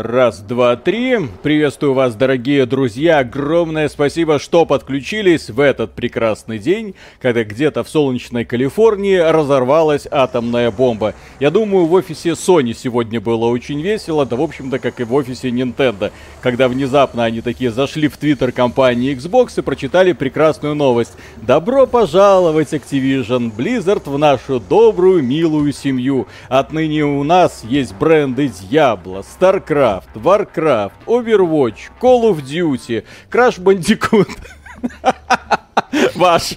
Раз, два, три. Приветствую вас, дорогие друзья. Огромное спасибо, что подключились в этот прекрасный день, когда где-то в солнечной Калифорнии разорвалась атомная бомба. Я думаю, в офисе Sony сегодня было очень весело, да в общем-то, как и в офисе Nintendo, когда внезапно они такие зашли в твиттер компании Xbox и прочитали прекрасную новость. Добро пожаловать, Activision Blizzard, в нашу добрую, милую семью. Отныне у нас есть бренды Diablo, StarCraft, Warcraft, Warcraft, Overwatch, Call of Duty, Crash Bandicoot. Ваш.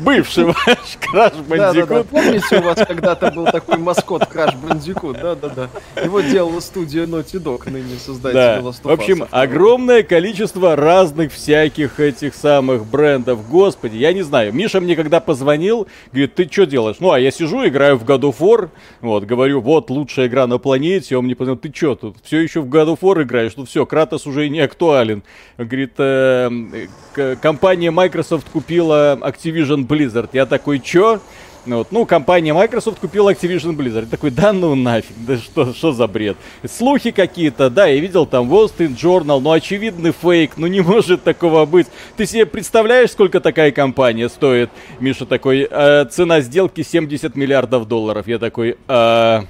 Бывший ваш Краш Бандикут. Да, да, да. Помните, у вас когда-то был такой маскот Краш Бандикут? Да-да-да. Его делала студия Naughty Dog, ныне создатель да. Last В общем, огромное количество разных всяких этих самых брендов. Господи, я не знаю. Миша мне когда позвонил, говорит, ты что делаешь? Ну, а я сижу, играю в God of War. Вот, говорю, вот, лучшая игра на планете. Он мне позвонил, ты что тут? Все еще в God of War играешь? Ну все, Кратос уже не актуален. Говорит, э, компания Microsoft купила Activision Blizzard. Я такой, чё? Вот. Ну, компания Microsoft купила Activision Blizzard. Я такой, да ну нафиг, да что, что за бред? Слухи какие-то, да, я видел там Wall Street Journal, ну очевидный фейк, ну не может такого быть. Ты себе представляешь, сколько такая компания стоит? Миша такой, э, цена сделки 70 миллиардов долларов. Я такой, э,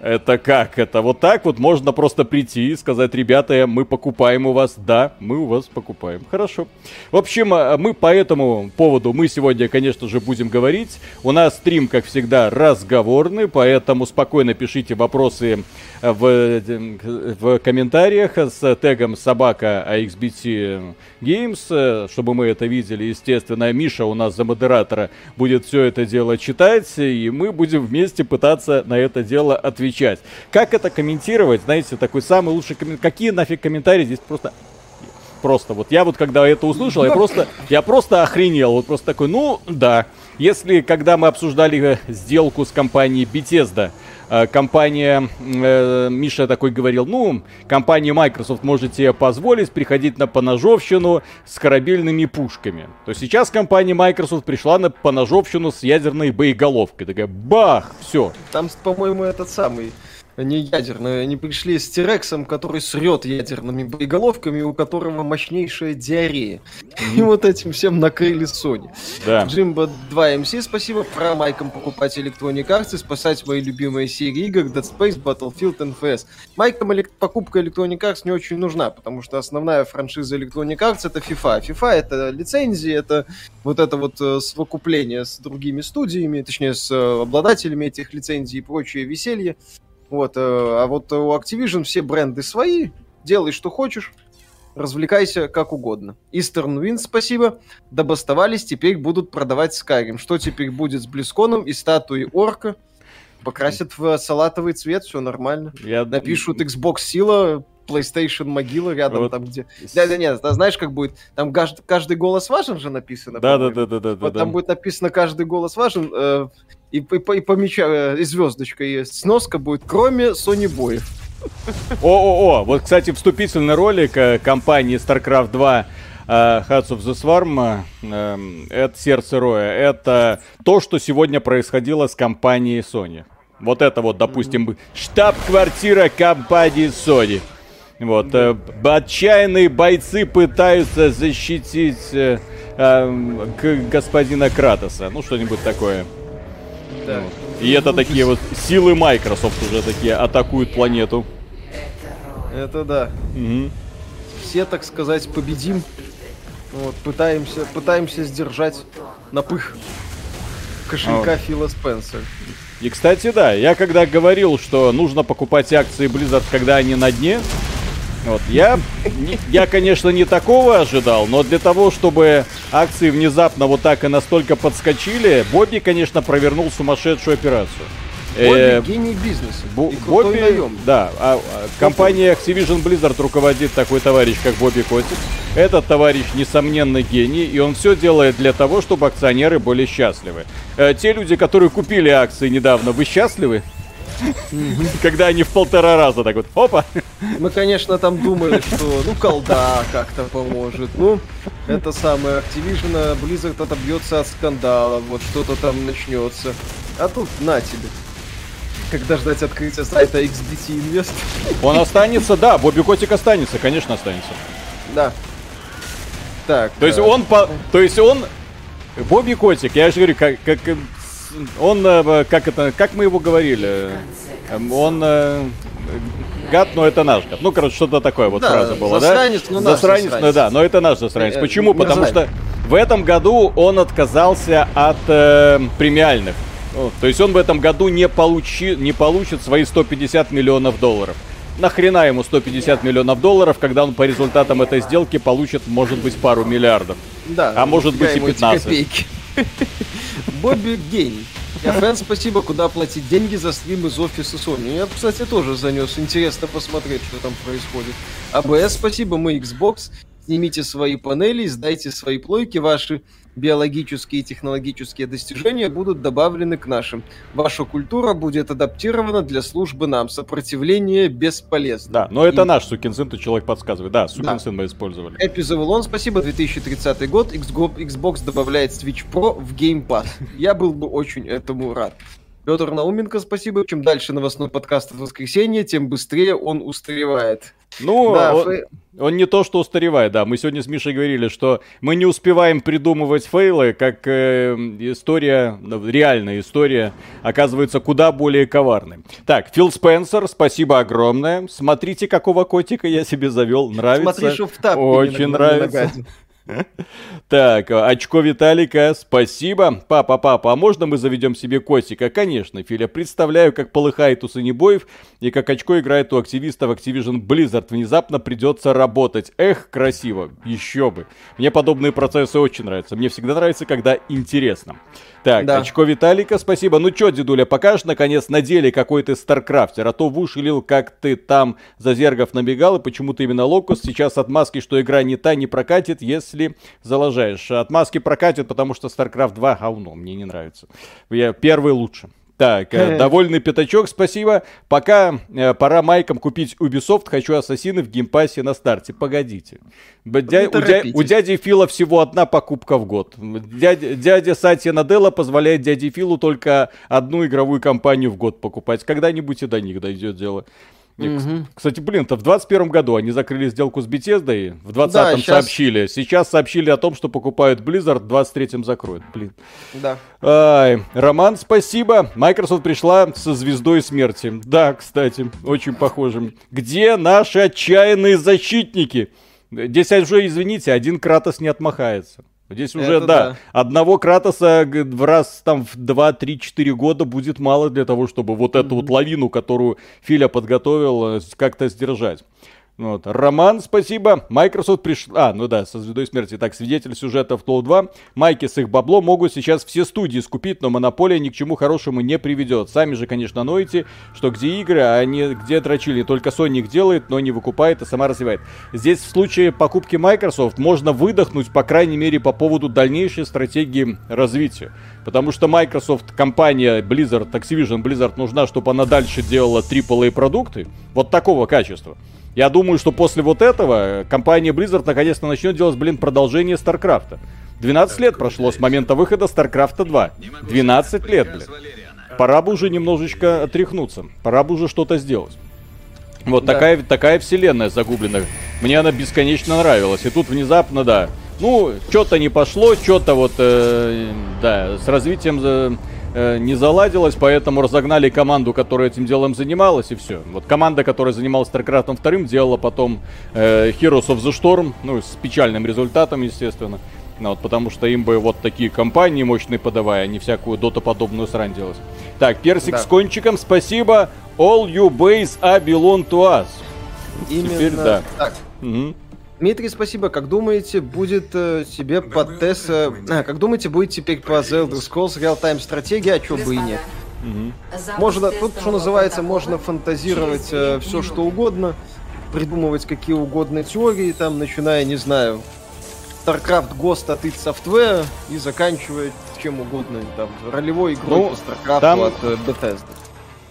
это как? Это вот так вот можно просто прийти и сказать, ребята, мы покупаем у вас. Да, мы у вас покупаем. Хорошо. В общем, э, мы по этому поводу, мы сегодня, конечно же, будем говорить. У нас стрим, как всегда, разговорный, поэтому спокойно пишите вопросы в, в комментариях с тегом собака AXBT Games, чтобы мы это видели. Естественно, Миша у нас за модератора будет все это дело читать, и мы будем вместе пытаться на это дело отвечать. Как это комментировать? Знаете, такой самый лучший комментарий. Какие нафиг комментарии здесь просто просто вот я вот когда это услышал, я просто, я просто охренел, вот просто такой, ну да, если когда мы обсуждали сделку с компанией Bethesda, Э, компания, э, Миша такой говорил, ну, компания Microsoft может себе позволить приходить на поножовщину с корабельными пушками. То сейчас компания Microsoft пришла на поножовщину с ядерной боеголовкой. Такая, бах, все. Там, по-моему, этот самый не ядерные. Они пришли с Терексом, который срет ядерными боеголовками, у которого мощнейшая диарея. Mm-hmm. И вот этим всем накрыли Sony. Да. Джимбо 2 MC, спасибо. Про Майком покупать Electronic Arts и спасать мои любимые серии игр Dead Space, Battlefield, NFS. Майком элек- покупка Electronic Arts не очень нужна, потому что основная франшиза Electronic Arts это FIFA. FIFA это лицензии, это вот это вот э, совокупление с другими студиями, точнее с э, обладателями этих лицензий и прочее веселье. Вот, э, а вот у Activision все бренды свои, делай что хочешь, развлекайся как угодно. Eastern Wind, спасибо. Добастовались, теперь будут продавать Skyrim. Что теперь будет с Близконом и статуей Орка? Покрасят в салатовый цвет, все нормально. Я... Напишут Xbox Сила, PlayStation могила рядом вот. там где. Да, да, нет, а знаешь, как будет? Там каждый, голос важен же написано. Да, да, да, да, да. Вот там будет написано каждый голос важен. Э, и, и, и помечаю, э, и звездочка есть. Сноска будет, кроме Sony боев. О-о-о, вот, кстати, вступительный ролик э, компании StarCraft 2 Uh, Hearts of the Swarm, uh, это сердце Роя, это то, что сегодня происходило с компанией Sony. Вот это вот, допустим, штаб-квартира компании Sony. Вот, э, отчаянные бойцы пытаются защитить э, э, господина Кратоса. Ну, что-нибудь такое. Да. И это такие вот силы Microsoft уже такие атакуют планету. Это да. Угу. Все, так сказать, победим. Вот, пытаемся, пытаемся сдержать напых кошелька а. Фила Спенсера. И, кстати, да, я когда говорил, что нужно покупать акции Blizzard, когда они на дне, вот, я, я, конечно, не такого ожидал, но для того, чтобы акции внезапно вот так и настолько подскочили, Бобби, конечно, провернул сумасшедшую операцию. Бобби э, гений бизнеса. Бо- Бобби, наем. да. А, а, компания Activision Blizzard руководит такой товарищ, как Бобби Котик. Этот товарищ, несомненно, гений, и он все делает для того, чтобы акционеры были счастливы. Э, те люди, которые купили акции недавно, вы счастливы? Когда они в полтора раза так вот, опа. Мы, конечно, там думали, что, ну, колда как-то поможет. Ну, это самое, Activision, Blizzard отобьется от скандала, вот что-то там начнется. А тут на тебе. Когда ждать открытия сайта XBT Invest? Он останется, да, Бобби Котик останется, конечно, останется. Да. Так. То есть э, он по... То есть он... Бобби Котик, я же говорю, как, как он, э, как это, как мы его говорили, эм, он э, гад, но это наш гад. Ну, короче, что-то такое вот да, фраза была, засранец, да? Ну, засранец, засранец, ну да, но это наш засранец. Э, Почему? Потому что в этом году он отказался от э, премиальных. Ну, то есть он в этом году не, получи, не получит свои 150 миллионов долларов. Нахрена ему 150 миллионов долларов, когда он по результатам этой сделки получит, может быть, пару миллиардов. Да. А может быть и 15. Бобби гений. Фэн, спасибо, куда платить деньги за стрим из офиса Sony. Я, кстати, тоже занес. Интересно посмотреть, что там происходит. АБС, спасибо, мы Xbox. Снимите свои панели, сдайте свои плойки, ваши биологические и технологические достижения будут добавлены к нашим. Ваша культура будет адаптирована для службы нам. Сопротивление бесполезно. Да, но это и... наш сукин сын, ты человек подсказывает. Да, сукин да. сын мы использовали. Эпи Завулон, спасибо, 2030 год. Xbox добавляет Switch Pro в Game Pass. Я был бы очень этому рад. Петр Науменко, спасибо. Чем дальше новостной подкаст в воскресенье, тем быстрее он устаревает. Ну, да, он, фей... он не то, что устаревает, да. Мы сегодня с Мишей говорили, что мы не успеваем придумывать фейлы, как э, история, ну, реальная история, оказывается куда более коварной. Так, Фил Спенсер, спасибо огромное. Смотрите, какого котика я себе завел. Нравится. Смотри, что в тапке Очень нравится. Так, очко Виталика, спасибо. Папа, папа, а можно мы заведем себе котика? Конечно, Филя, представляю, как полыхает у Санебоев и как очко играет у активистов Activision Blizzard. Внезапно придется работать. Эх, красиво, еще бы. Мне подобные процессы очень нравятся. Мне всегда нравится, когда интересно. Так, да. очко Виталика, спасибо. Ну чё, дедуля, покажешь, наконец, на деле какой ты старкрафтер, а то в уши лил, как ты там за зергов набегал, и почему-то именно Локус сейчас отмазки, что игра не та, не прокатит, если залажаешь. Отмазки прокатит, потому что StarCraft 2 говно, мне не нравится. Я первый лучше. Так, э, довольный пятачок, спасибо. Пока э, пора майкам купить Ubisoft, хочу Ассасины в Game Pass е на старте. Погодите. Дя, у, дя, у дяди Фила всего одна покупка в год. Дядя, дядя Сатья Наделла позволяет дяде Филу только одну игровую компанию в год покупать. Когда-нибудь и до них дойдет дело. Угу. Кстати, блин, то в 21 году они закрыли сделку с Bethesda, в 20-м да, сейчас... сообщили. Сейчас сообщили о том, что покупают Blizzard, в 23-м закроют. Блин. Да. Ай, Роман, спасибо. Microsoft пришла со звездой смерти. Да, кстати, очень похожим. Где наши отчаянные защитники? Здесь уже, извините, один Кратос не отмахается. Здесь уже, Это да, да, одного Кратоса в раз там в 2-3-4 года будет мало для того, чтобы вот mm-hmm. эту вот лавину, которую Филя подготовил, э, как-то сдержать. Вот. Роман, спасибо. Microsoft пришла... А, ну да, со Звездой Смерти. Так, свидетель сюжета в Тлоу 2. Майки с их бабло могут сейчас все студии скупить, но монополия ни к чему хорошему не приведет. Сами же, конечно, ноете, что где игры, а не где дрочили. Только Sony их делает, но не выкупает и сама развивает. Здесь в случае покупки Microsoft можно выдохнуть, по крайней мере, по поводу дальнейшей стратегии развития. Потому что Microsoft, компания Blizzard, Activision Blizzard нужна, чтобы она дальше делала AAA продукты. Вот такого качества. Я думаю, что после вот этого компания Blizzard наконец-то начнет делать, блин, продолжение StarCraft. 12 лет прошло с момента выхода StarCraft 2. 12 лет, блин. Пора бы уже немножечко отряхнуться. Пора бы уже что-то сделать. Вот да. такая, такая вселенная загубленная. Мне она бесконечно нравилась. И тут внезапно, да. Ну, что-то не пошло, что-то вот, э, да, с развитием э, не заладилось, поэтому разогнали команду, которая этим делом занималась, и все. Вот команда, которая занималась StarCraft 2, делала потом э, Heroes of the Storm, ну, с печальным результатом, естественно. Ну, вот, потому что им бы вот такие компании мощные подавая, а не всякую дотоподобную срань делать. Так, персик да. с кончиком, спасибо. All you base are belong to us. Именно Теперь да. Так. Угу. Дмитрий, спасибо. Как думаете, будет э, себе под тест... Э, а, как думаете, будет теперь по The Elder Scrolls реал-тайм стратегия, а чё бы и нет? Угу. Можно, тут, что называется, можно фантазировать э, все, что угодно, придумывать какие угодно теории, там, начиная, не знаю, StarCraft Ghost от id Software и заканчивая чем угодно, там, ролевой игрой ну, по StarCraft там... от э, Bethesda.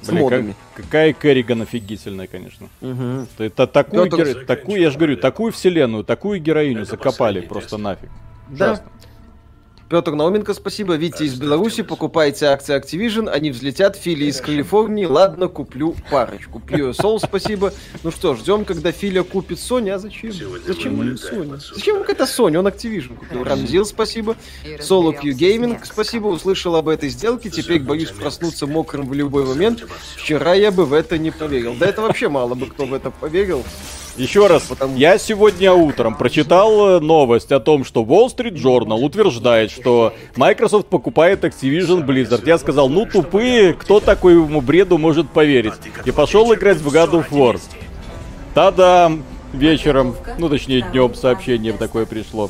Блин, как, какая Керриган офигительная, конечно. Угу. Это такую, геро... такую, я же говорю, такую вселенную, такую героиню закопали просто нафиг. Да. Петр Науменко, спасибо. Витя из Беларуси, покупайте акции Activision, они взлетят. Фили из Калифорнии, ладно, куплю парочку. Пью Сол, спасибо. Ну что, ждем, когда Филя купит Sony, а зачем? Зачем ему Sony? Зачем ему это Sony? Он Activision купил. Рамзил, спасибо. Соло Q Gaming, спасибо. Услышал об этой сделке, теперь боюсь проснуться мокрым в любой момент. Вчера я бы в это не поверил. Да это вообще мало бы кто в это поверил. Еще раз, Потому... я сегодня утром прочитал э, новость о том, что Wall Street Journal утверждает, что Microsoft покупает Activision Blizzard. Я сказал, ну тупые, кто такому бреду может поверить? И пошел играть в God of War. Та-да, вечером, ну точнее днем сообщение такое пришло.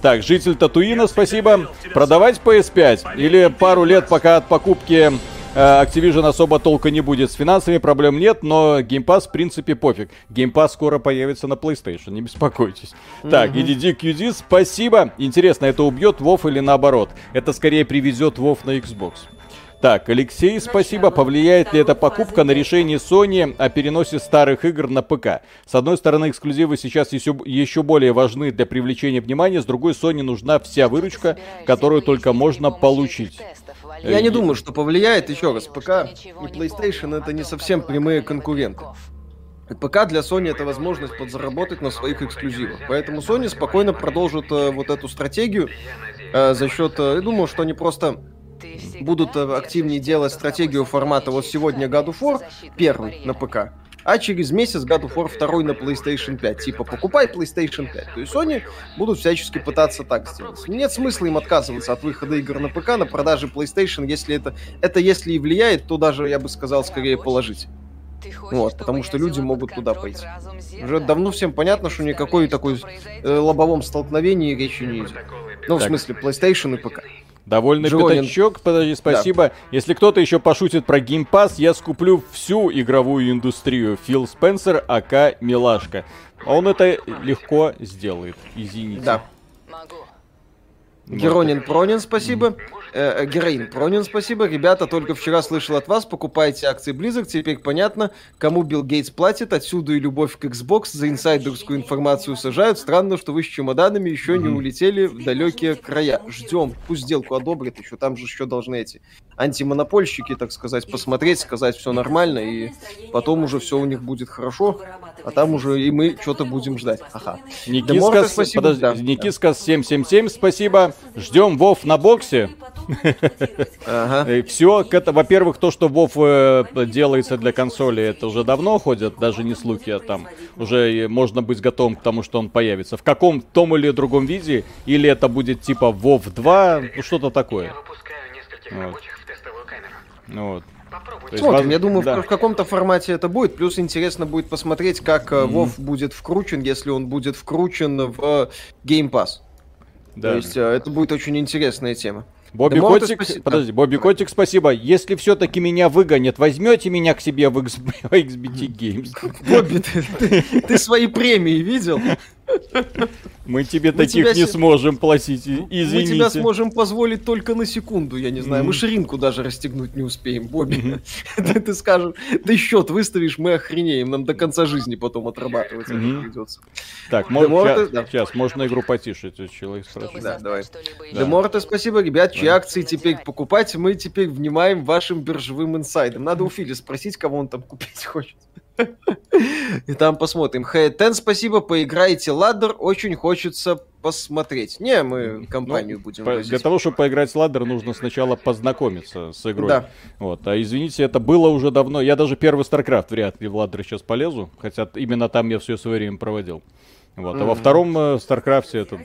Так, житель Татуина, спасибо. Продавать PS5 или пару лет пока от покупки Activision особо толка не будет. С финансами проблем нет, но Game Pass в принципе пофиг. Game Pass скоро появится на PlayStation, не беспокойтесь. Mm-hmm. Так, EDD QD, спасибо. Интересно, это убьет WoW или наоборот? Это скорее привезет WoW на Xbox. Так, Алексей, спасибо. Повлияет ли эта покупка на решение Sony о переносе старых игр на ПК? С одной стороны, эксклюзивы сейчас еще, еще более важны для привлечения внимания, с другой, Sony нужна вся выручка, которую только можно получить. Я не думаю, что повлияет. Еще раз, ПК и PlayStation это не совсем прямые конкуренты. ПК для Sony это возможность подзаработать на своих эксклюзивах. Поэтому Sony спокойно продолжит э, вот эту стратегию э, за счет... Э, я думаю, что они просто будут активнее делать стратегию формата вот сегодня God of War первый на ПК, а через месяц God of War 2 на PlayStation 5. Типа, покупай PlayStation 5. То есть Sony будут всячески пытаться так сделать. Нет смысла им отказываться от выхода игр на ПК, на продаже PlayStation, если это, это если и влияет, то даже, я бы сказал, скорее положить. Вот, потому что люди могут туда пойти. Уже давно всем понятно, что никакой такой э, лобовом столкновении речи не идет. Ну, так. в смысле, PlayStation и ПК. Довольный Джонин... пятачок, подожди, спасибо. Да. Если кто-то еще пошутит про Pass, я скуплю всю игровую индустрию. Фил Спенсер, АК Милашка. Он это легко сделает, извините. Да. Геронин Пронин, спасибо. Э, э, героин Пронин, спасибо. Ребята, только вчера слышал от вас, покупайте акции Blizzard. Теперь понятно, кому Билл Гейтс платит. Отсюда и любовь к Xbox. За инсайдерскую информацию сажают. Странно, что вы с чемоданами еще не улетели в далекие края. Ждем. Пусть сделку одобрят еще. Там же еще должны эти антимонопольщики, так сказать, посмотреть, сказать все нормально. И потом уже все у них будет хорошо. А там уже и мы что-то будем ждать. Ага. Никиска, спасибо. Подожди, да, Никиска 777, спасибо. Ждем Вов на боксе. Ага. Все, это, во-первых, то, что Вов э, делается для консоли, это уже давно ходят, даже не слухи, а там уже можно быть готовым к тому, что он появится. В каком том или другом виде, или это будет типа Вов 2, ну что-то такое. Вот. Вот. Смотрим, вас... я думаю, да. в, в каком-то формате это будет. Плюс интересно будет посмотреть, как mm-hmm. WoW будет вкручен, если он будет вкручен в Game Pass. Да. То есть э, это будет очень интересная тема. Бобби Котик, спаси... подожди, Бобби Котик, спасибо. Если все-таки меня выгонят, возьмете меня к себе в XBT Games. Бобби, ты, ты, ты свои премии видел? Мы тебе мы таких тебя не сможем платить, извините. Мы тебя сможем позволить только на секунду, я не знаю. Мы ширинку даже расстегнуть не успеем, Бобби. Ты скажешь, ты счет выставишь, мы охренеем. Нам до конца жизни потом отрабатывать придется. Так, сейчас, можно игру потише, человек спрашивает. Да, давай. Деморте, спасибо, ребят, чьи акции теперь покупать, мы теперь внимаем вашим биржевым инсайдам. Надо у Фили спросить, кого он там купить хочет. И там посмотрим. Хейтен, спасибо, поиграйте ладдер, очень хочется посмотреть. Не, мы компанию ну, будем по, Для того, чтобы поиграть в ладдер, нужно сначала познакомиться с игрой. Да. Вот. А извините, это было уже давно. Я даже первый StarCraft вряд ли в ладдер сейчас полезу, хотя именно там я все свое время проводил. Вот. Mm-hmm. А во втором э, StarCraft это...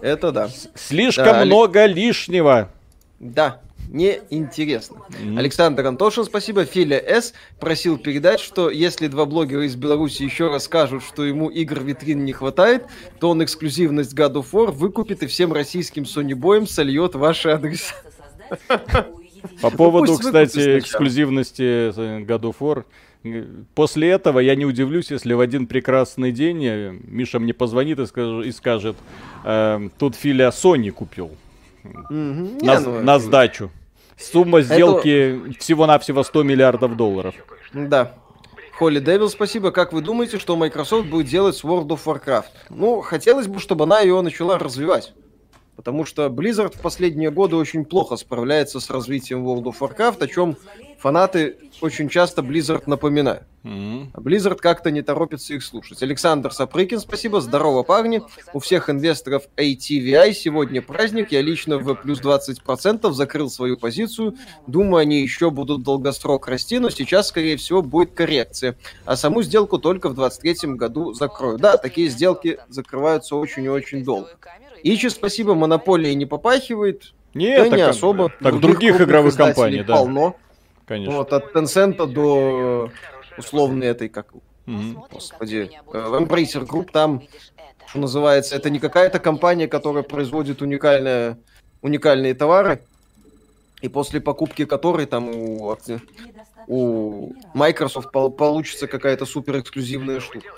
Это да. Слишком да, много лишнего. Да, неинтересно. Mm-hmm. Александр Антошин, спасибо. Филя С. просил передать, что если два блогера из Беларуси еще расскажут, что ему игр витрин не хватает, то он эксклюзивность God of War выкупит и всем российским Sony боем сольет ваши адреса. По поводу, кстати, эксклюзивности э, God of War, После этого я не удивлюсь, если в один прекрасный день э, Миша мне позвонит и скажет, и скажет э, тут Филя Sony купил. Mm-hmm. На, ну, на сдачу. Сумма сделки Это... всего-навсего 100 миллиардов долларов. Да. Холли Дэвил, спасибо. Как вы думаете, что Microsoft будет делать с World of Warcraft? Ну, хотелось бы, чтобы она ее начала развивать. Потому что Blizzard в последние годы очень плохо справляется с развитием World of Warcraft, о чем фанаты очень часто Blizzard напоминают. Mm-hmm. А Blizzard как-то не торопится их слушать. Александр Сапрыкин, спасибо. Здорово, парни. У всех инвесторов ATVI сегодня праздник. Я лично в плюс 20% закрыл свою позицию. Думаю, они еще будут долгосрок расти, но сейчас, скорее всего, будет коррекция. А саму сделку только в 2023 году закрою. Да, такие сделки закрываются очень и очень долго. Ичи, спасибо, монополия не попахивает. Нет, да так, не особо. Так других, других игровых компаний, да. Полно. Конечно. Вот, от Tencent до условной этой, как, mm-hmm. господи, э, Embracer Group, там, что называется, это не какая-то компания, которая производит уникальные, уникальные товары, и после покупки которой там у, у Microsoft получится какая-то супер эксклюзивная штука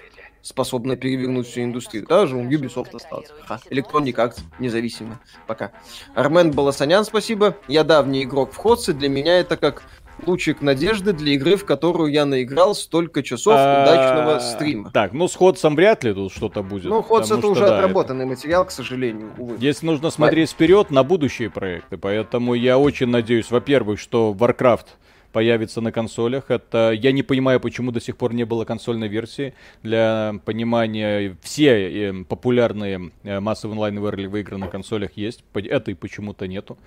способная перевернуть всю индустрию. Даже у Ubisoft остался. Ха. Electronic Arts независимо. Пока. Армен Баласанян, спасибо. Я давний игрок в Ходсе. Для меня это как лучик надежды для игры, в которую я наиграл столько часов а, удачного стрима. Так, ну с Ходсом вряд ли тут что-то будет. Ну, Ходс это уже отработанный материал, к сожалению, увы. Здесь нужно смотреть вперед на будущие проекты, поэтому я очень надеюсь, во-первых, что Warcraft появится на консолях. Это я не понимаю, почему до сих пор не было консольной версии. Для понимания, все э, популярные э, массовые онлайновые игры на консолях есть. Этой почему-то нету.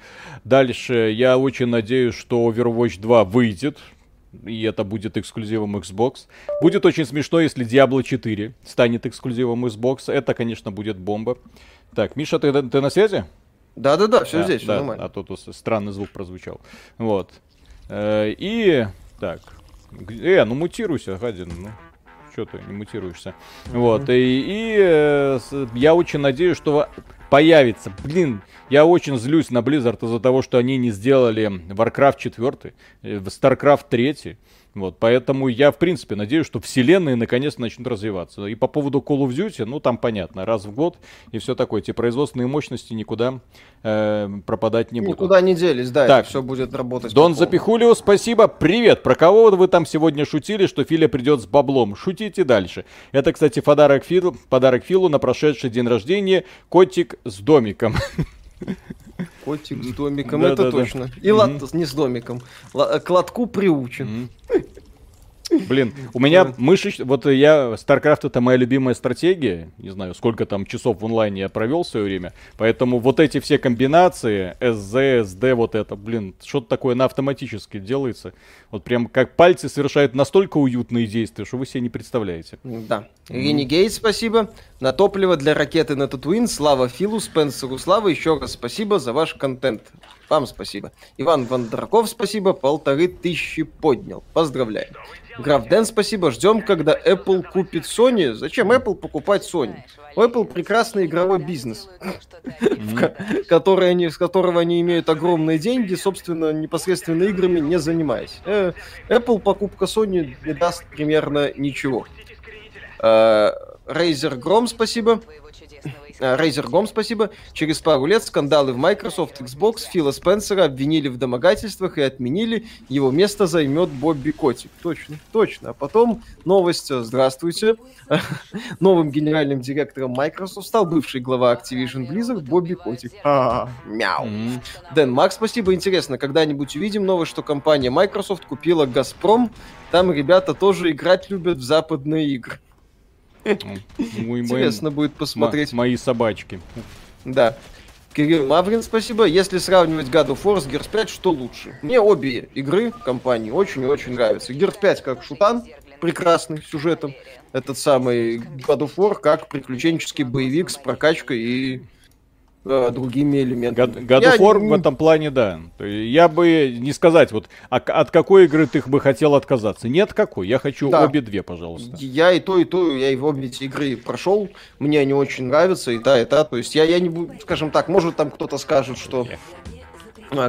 Дальше я очень надеюсь, что Overwatch 2 выйдет и это будет эксклюзивом Xbox. Будет очень смешно, если Diablo 4 станет эксклюзивом Xbox. Это, конечно, будет бомба. Так, Миша, ты, ты на связи? Да-да-да, все да, здесь, да, все нормально. А то, то странный звук прозвучал. Вот. Э, и... Так. Э, ну мутируйся, гадин, ну. Что ты не мутируешься? Mm-hmm. Вот, и, и э, я очень надеюсь, что появится. Блин, я очень злюсь на Blizzard из-за того, что они не сделали Warcraft 4, StarCraft 3. Вот, поэтому я, в принципе, надеюсь, что вселенные наконец начнут развиваться. И по поводу Call of Duty, ну, там понятно, раз в год и все такое. Эти производственные мощности никуда э, пропадать не будут. Никуда не делись, да, так, все будет работать. Дон Запихулио, спасибо. Привет. Про кого вы там сегодня шутили, что Филя придет с баблом? Шутите дальше. Это, кстати, подарок Филу, подарок Филу на прошедший день рождения. Котик с домиком. Котик с домиком, да, это да, точно. Да. И лат не с домиком. Л- к лотку приучен. Блин, у меня мышечь... Вот я... StarCraft это моя любимая стратегия. Не знаю, сколько там часов в онлайне я провел в свое время. Поэтому вот эти все комбинации, SZ, SD, вот это, блин, что-то такое на автоматически делается. Вот прям как пальцы совершают настолько уютные действия, что вы себе не представляете. Да. Renegade, спасибо. На топливо для ракеты на Татуин. Слава Филу, Спенсеру, Слава. Еще раз спасибо за ваш контент. Вам спасибо. Иван Вандраков, спасибо. Полторы тысячи поднял. Поздравляю. Граф Дэн, спасибо. Ждем, когда Apple купит Sony. Зачем Apple покупать Sony? У Apple прекрасный игровой бизнес, который они, с которого они имеют огромные деньги, собственно, непосредственно играми не занимаясь. Э, Apple покупка Sony не даст примерно ничего. Э, Razer Grom, спасибо. Razer Gom, спасибо. Через пару лет скандалы в Microsoft, Xbox, Фила Спенсера обвинили в домогательствах и отменили. Его место займет Бобби Котик. Точно, точно. А потом новость. Здравствуйте. Новым генеральным директором Microsoft стал бывший глава Activision Blizzard Бобби Котик. А, мяу. Дэн Макс, спасибо. Интересно, когда-нибудь увидим новость, что компания Microsoft купила Газпром. Там ребята тоже играть любят в западные игры. Интересно будет посмотреть. Мои собачки. Да. Кирилл Маврин, спасибо. Если сравнивать God of War с Gears 5, что лучше? Мне обе игры компании очень и очень нравятся. Gears 5 как шутан, прекрасный сюжетом. Этот самый God of War как приключенческий боевик с прокачкой и э, другими элементами. God, of War в этом плане, да. Я бы не сказать, вот а, от какой игры ты бы хотел отказаться. Нет, какой. Я хочу да. обе две, пожалуйста. Я и то, и то, я и в обе эти игры прошел. Мне они очень нравятся, и та, и та. То есть я, я не буду, скажем так, может там кто-то скажет, что а,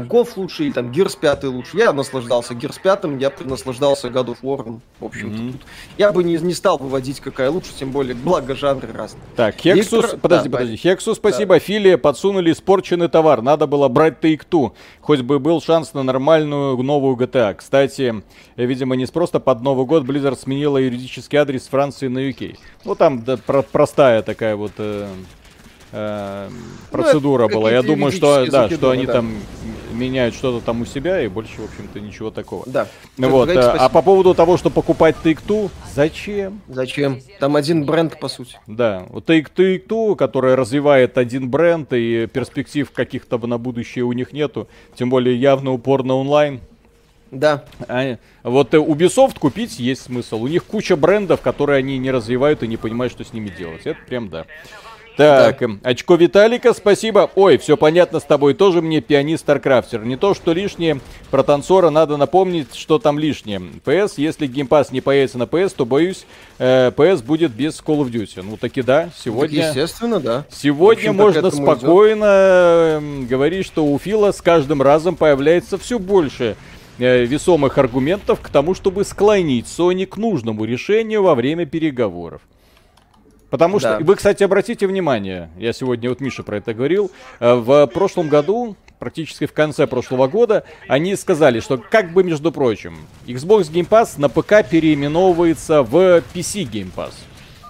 Гоф лучше, или там Гирс 5 лучше. Я наслаждался Гирс 5, я наслаждался God of War. В общем-то, mm-hmm. я бы не, не стал выводить, какая лучше, тем более, благо жанры разные. Так, Хексус, Виктор... подожди, да, подожди. Хексус, спасибо. Да. Филия подсунули испорченный товар. Надо было брать Take-Two. Хоть бы был шанс на нормальную новую GTA. Кстати, видимо, не просто под Новый год Blizzard сменила юридический адрес Франции на UK. Ну, там да, про- простая такая вот... Э э, процедура ну, была. Я думаю, что да, что они да. там меняют что-то там у себя, и больше, в общем-то, ничего такого. Да. Вот. А, а по поводу того, что покупать Take-Two, зачем? Зачем? Там один бренд, по сути. Да. Take-Two, которая развивает один бренд, и перспектив каких-то на будущее у них нету, тем более явно упор на онлайн. Да. А, вот э, Ubisoft купить есть смысл. У них куча брендов, которые они не развивают и не понимают, что с ними делать. Это прям да. Так, да. очко Виталика, спасибо. Ой, все понятно с тобой, тоже мне пианист Старкрафтер. Не то, что лишнее, про танцора надо напомнить, что там лишнее. PS, если Game Pass не появится на PS, то, боюсь, э, PS будет без Call of Duty. Ну, таки да, сегодня... Так, естественно, да. Сегодня можно спокойно идет. говорить, что у Фила с каждым разом появляется все больше э, весомых аргументов к тому, чтобы склонить Sony к нужному решению во время переговоров. Потому что, да. вы, кстати, обратите внимание, я сегодня вот Миша про это говорил, э, в прошлом году, практически в конце прошлого года, они сказали, что как бы, между прочим, Xbox Game Pass на ПК переименовывается в PC Game Pass.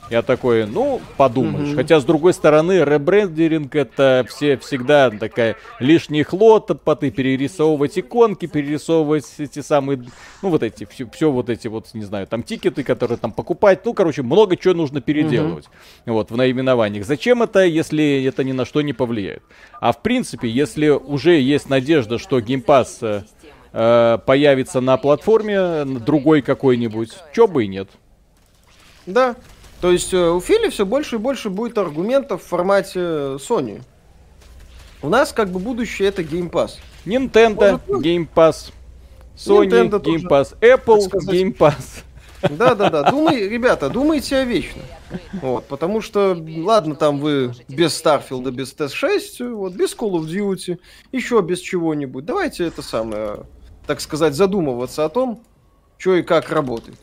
Я такой, ну, подумаешь. Mm-hmm. Хотя, с другой стороны, ребрендеринг это все всегда такая лишний хлопоты, перерисовывать иконки, перерисовывать эти самые, ну, вот эти, все, все вот эти вот, не знаю, там тикеты, которые там покупать. Ну, короче, много чего нужно переделывать. Mm-hmm. Вот, в наименованиях. Зачем это, если это ни на что не повлияет? А в принципе, если уже есть надежда, что Game Pass э, появится на платформе другой какой-нибудь, чё бы и нет. Да, то есть э, у Фили все больше и больше будет аргументов в формате Sony. У нас как бы будущее это Game Pass. Nintendo Может, Game Pass. Sony Nintendo Game Pass. Apple Game Pass. Да, да, да. Думай, ребята, думайте о вечном. Вот, потому что, ладно, там вы без Starfield, без TS6, вот, без Call of Duty, еще без чего-нибудь. Давайте это самое, так сказать, задумываться о том, что и как работает.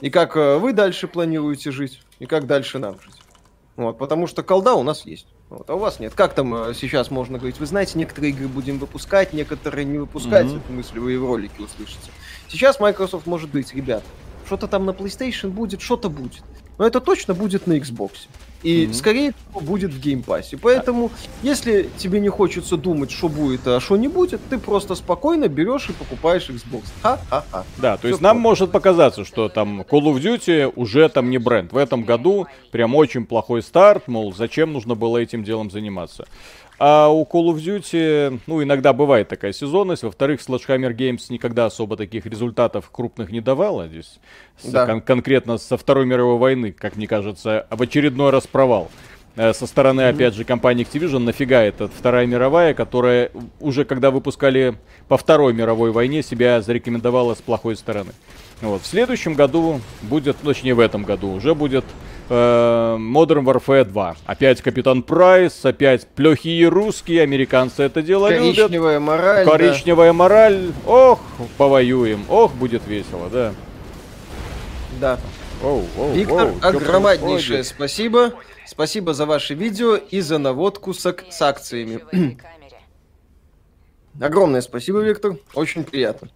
И как э, вы дальше планируете жить, и как дальше нам жить. Вот, потому что колда у нас есть. Вот, а у вас нет. Как там э, сейчас можно говорить? Вы знаете, некоторые игры будем выпускать, некоторые не выпускать. Mm-hmm. Эту мысль вы и в ролике услышите. Сейчас Microsoft может быть, ребят, что-то там на PlayStation будет, что-то будет. Но это точно будет на Xbox. И, mm-hmm. скорее всего, будет в Game Pass е. Поэтому, если тебе не хочется думать, что будет, а что не будет, ты просто спокойно берешь и покупаешь Xbox. Ха-ха-ха. Да, то Все есть нам может показаться, что там Call of Duty уже там не бренд. В этом году прям очень плохой старт, мол, зачем нужно было этим делом заниматься. А у Call of Duty, ну, иногда бывает такая сезонность. Во-вторых, Sledgehammer Games никогда особо таких результатов крупных не давала. Здесь да. кон- конкретно со Второй мировой войны, как мне кажется, в очередной раз провал. Э, со стороны, mm-hmm. опять же, компании Activision, нафига эта Вторая мировая, которая уже когда выпускали по Второй мировой войне, себя зарекомендовала с плохой стороны. Вот. В следующем году будет, точнее в этом году, уже будет э, Modern Warfare 2. Опять Капитан Прайс, опять плохие русские, американцы это дело Коричневая любят. мораль. Коричневая да. мораль. Ох, повоюем. Ох, будет весело, да. Да. Оу, оу, Виктор, оу, огромнейшее спасибо. Спасибо за ваши видео и за наводку с, с акциями. Огромное спасибо, Виктор. Очень приятно.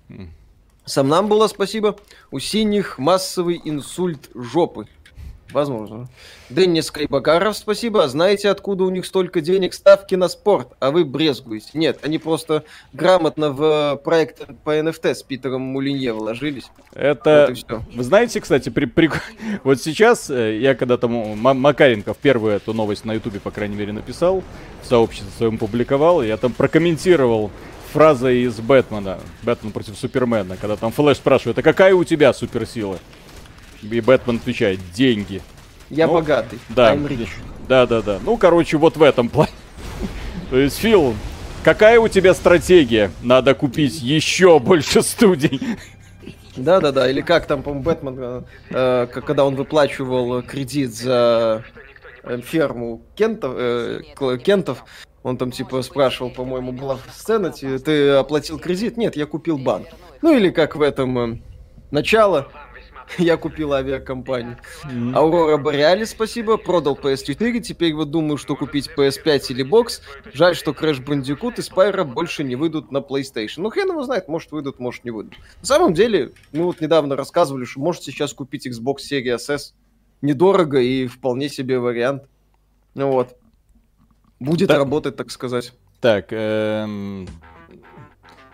Сам нам было спасибо. У синих массовый инсульт жопы. Возможно. Деннис Кайбакаров, спасибо. Знаете, откуда у них столько денег? Ставки на спорт, а вы брезгуете. Нет, они просто грамотно в проект по NFT с Питером Мулинье вложились. Это... Вот вы знаете, кстати, при... При... вот сейчас э, я когда там Макаренков первую эту новость на Ютубе, по крайней мере, написал, в сообществе своем публиковал, я там прокомментировал фраза из Бэтмена, Бэтмен против Супермена, когда там Флэш спрашивает, а какая у тебя суперсила? И Бэтмен отвечает, деньги. Я ну, богатый. Да, да, да, да. Ну, короче, вот в этом плане. То есть, Фил, какая у тебя стратегия? Надо купить еще больше студий. Да, да, да. Или как там, по-моему, Бэтмен, э, э когда он выплачивал кредит за э, ферму Кентов, э, Кентов, он там типа спрашивал, по-моему, была сцена, ты оплатил кредит? Нет, я купил банк. Ну или как в этом э, начало, Я купил авиакомпанию. Аурора Бореалис, спасибо. Продал PS4. Теперь вот думаю, что купить PS5 или бокс. Жаль, что Crash Bandicoot и Spyro больше не выйдут на PlayStation. Ну, хрен его знает, может выйдут, может не выйдут. На самом деле, мы вот недавно рассказывали, что можете сейчас купить Xbox Series S. Недорого и вполне себе вариант. Ну вот. будет да. работать, так сказать. Так, эм...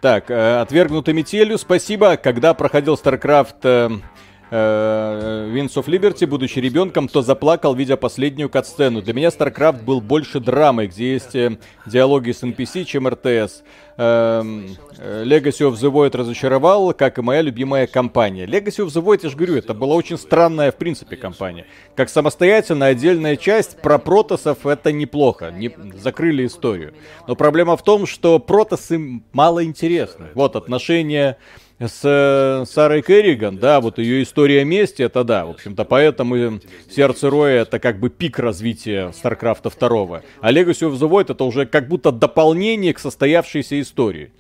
так, э, отвергнутый метелью, спасибо. Когда проходил StarCraft э, Wings of Liberty, будучи ребенком, то заплакал, видя последнюю катсцену. Для меня StarCraft был больше драмой, где есть э, диалоги с NPC, чем РТС. Эм, э, Legacy of the Void разочаровал, как и моя любимая компания. Legacy of the Void, я же говорю, это была очень странная, в принципе, компания. Как самостоятельная отдельная часть, про протосов это неплохо, не, закрыли историю. Но проблема в том, что протосы мало интересны. Вот отношения с э, Сарой Керриган, да, вот ее история мести, это да, в общем-то, поэтому Сердце Роя это как бы пик развития StarCraft а 2. А Legacy of the Void это уже как будто дополнение к состоявшейся истории.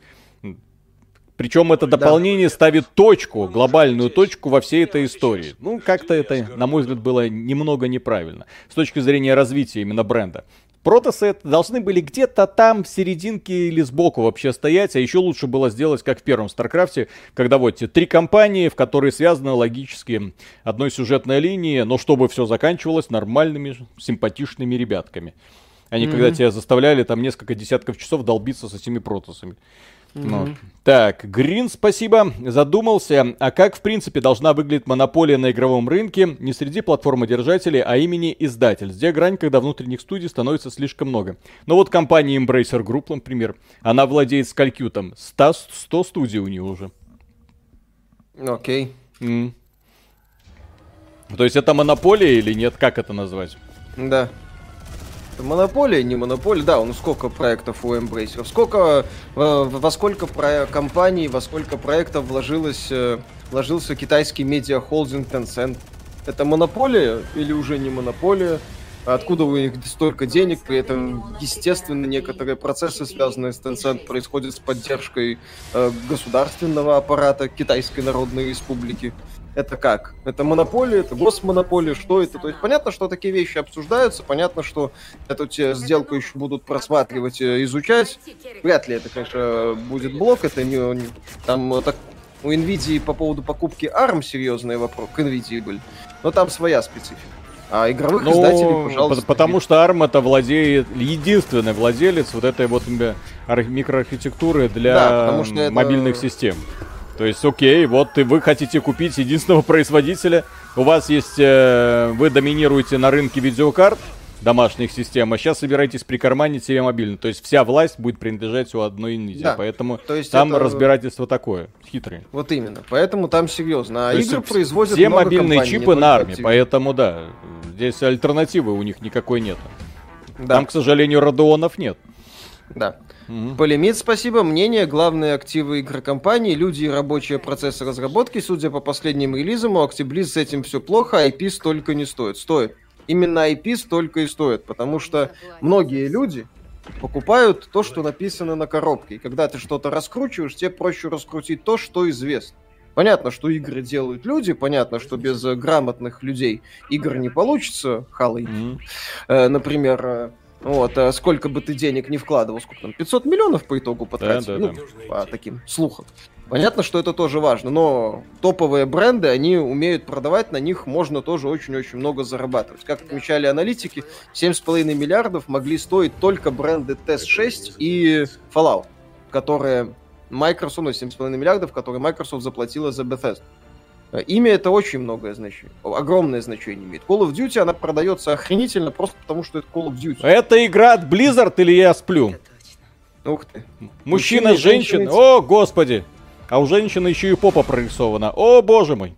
Причем это дополнение ставит точку, глобальную точку во всей этой истории. Ну, как-то это, на мой взгляд, было немного неправильно. С точки зрения развития именно бренда. Протосы должны были где-то там в серединке или сбоку вообще стоять, а еще лучше было сделать, как в первом StarCraft е, когда вот три кампании, в которые связаны логически одной сюжетной линией, но чтобы все заканчивалось нормальными, симпатичными ребятками. Они mm-hmm. когда тебя заставляли там несколько десятков часов долбиться с этими протосами. Ну. Так, Грин, спасибо. Задумался, а как в принципе должна выглядеть монополия на игровом рынке не среди платформодержателей, а имени издатель? Где грань, когда внутренних студий становится слишком много? Ну вот компания Embracer Group, например, она владеет сколькью там? 100, 100 студий у нее уже. Окей. Okay. Mm. То есть это монополия или нет? Как это назвать? Да. Монополия, не монополия, да, ну сколько проектов у Embracer, сколько, во, во сколько про компаний, во сколько проектов вложилось, э, вложился китайский медиахолдинг Tencent. Это монополия или уже не монополия? Откуда у них столько денег? При этом, естественно, некоторые процессы, связанные с Tencent, происходят с поддержкой э, государственного аппарата Китайской Народной Республики это как? Это монополия, это госмонополия, что это? То есть понятно, что такие вещи обсуждаются, понятно, что эту сделку еще будут просматривать, э, изучать. Вряд ли это, конечно, будет блок, это не... Там так, у Nvidia по поводу покупки ARM серьезные вопросы, к Nvidia были, но там своя специфика. А игровых ну, издателей, пожалуйста. Потому что ARM это владеет, единственный владелец вот этой вот микроархитектуры для да, мобильных это... систем. То есть, окей, вот вы хотите купить единственного производителя, у вас есть, э, вы доминируете на рынке видеокарт, домашних систем, а сейчас собираетесь прикарманить себе мобильный. То есть вся власть будет принадлежать у одной Nvidia. Да. Поэтому То есть там это... разбирательство такое, хитрое. Вот именно. Поэтому там серьезно. А То игры производят Все мобильные компаний, чипы на армии, поэтому да, здесь альтернативы у них никакой нет. Да. Там, к сожалению, Радуонов нет. Да. Угу. Полимит, спасибо. Мнение, главные активы игрокомпании, люди и рабочие процессы разработки. Судя по последним релизам, у Actibliz с этим все плохо, IP столько не стоит. Стоит. Именно IP столько и стоит, потому что многие люди покупают то, что написано на коробке. И когда ты что-то раскручиваешь, тебе проще раскрутить то, что известно. Понятно, что игры делают люди, понятно, что без грамотных людей игр не получится. Халы. Mm-hmm. Э, например, э, вот, а сколько бы ты денег не вкладывал, сколько там, 500 миллионов по итогу потратил, да, да, ну, да. по таким слухам. Понятно, что это тоже важно, но топовые бренды, они умеют продавать, на них можно тоже очень-очень много зарабатывать. Как отмечали аналитики, 7,5 миллиардов могли стоить только бренды TES-6 и Fallout, которые Microsoft, ну, 7,5 миллиардов, которые Microsoft заплатила за Bethesda. Имя это очень многое значение, огромное значение имеет. Call of Duty, она продается охренительно просто потому, что это Call of Duty. Это игра от Blizzard или я сплю? Ух ты. Мужчина, женщина. О, господи. А у женщины еще и попа прорисована. О, боже мой.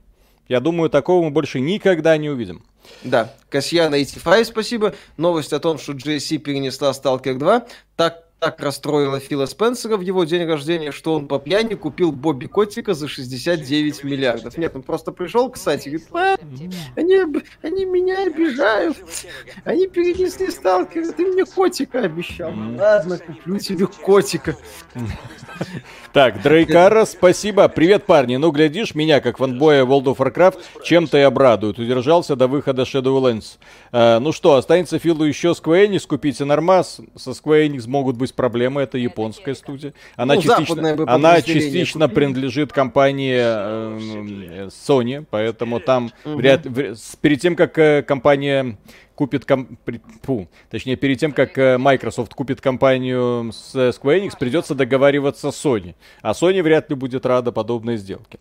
Я думаю, такого мы больше никогда не увидим. Да, Касьяна и Тифай, спасибо. Новость о том, что GSC перенесла Stalker 2. Так так расстроила Фила Спенсера в его день рождения, что он по пьяни купил Бобби Котика за 69 миллиардов. Нет, он просто пришел, кстати, и говорит, а, они, они меня обижают, они перенесли сталкера, ты мне котика обещал. Ладно, куплю тебе котика. Так, Дрейкара, спасибо. Привет, парни. Ну, глядишь, меня, как фанбоя World of Warcraft, чем-то и обрадует. Удержался до выхода Shadowlands. А, ну что, останется Филу еще Square Enix купить и Нормас. Со Square Enix могут быть проблемы. Это японская студия. Она ну, частично, она частично принадлежит компании э, Sony, поэтому там угу. вряд, перед тем, как э, компания купит... Ком... Фу, точнее, перед тем, как э, Microsoft купит компанию с Square Enix, придется договариваться с Sony. А Sony вряд ли будет рада подобной сделке.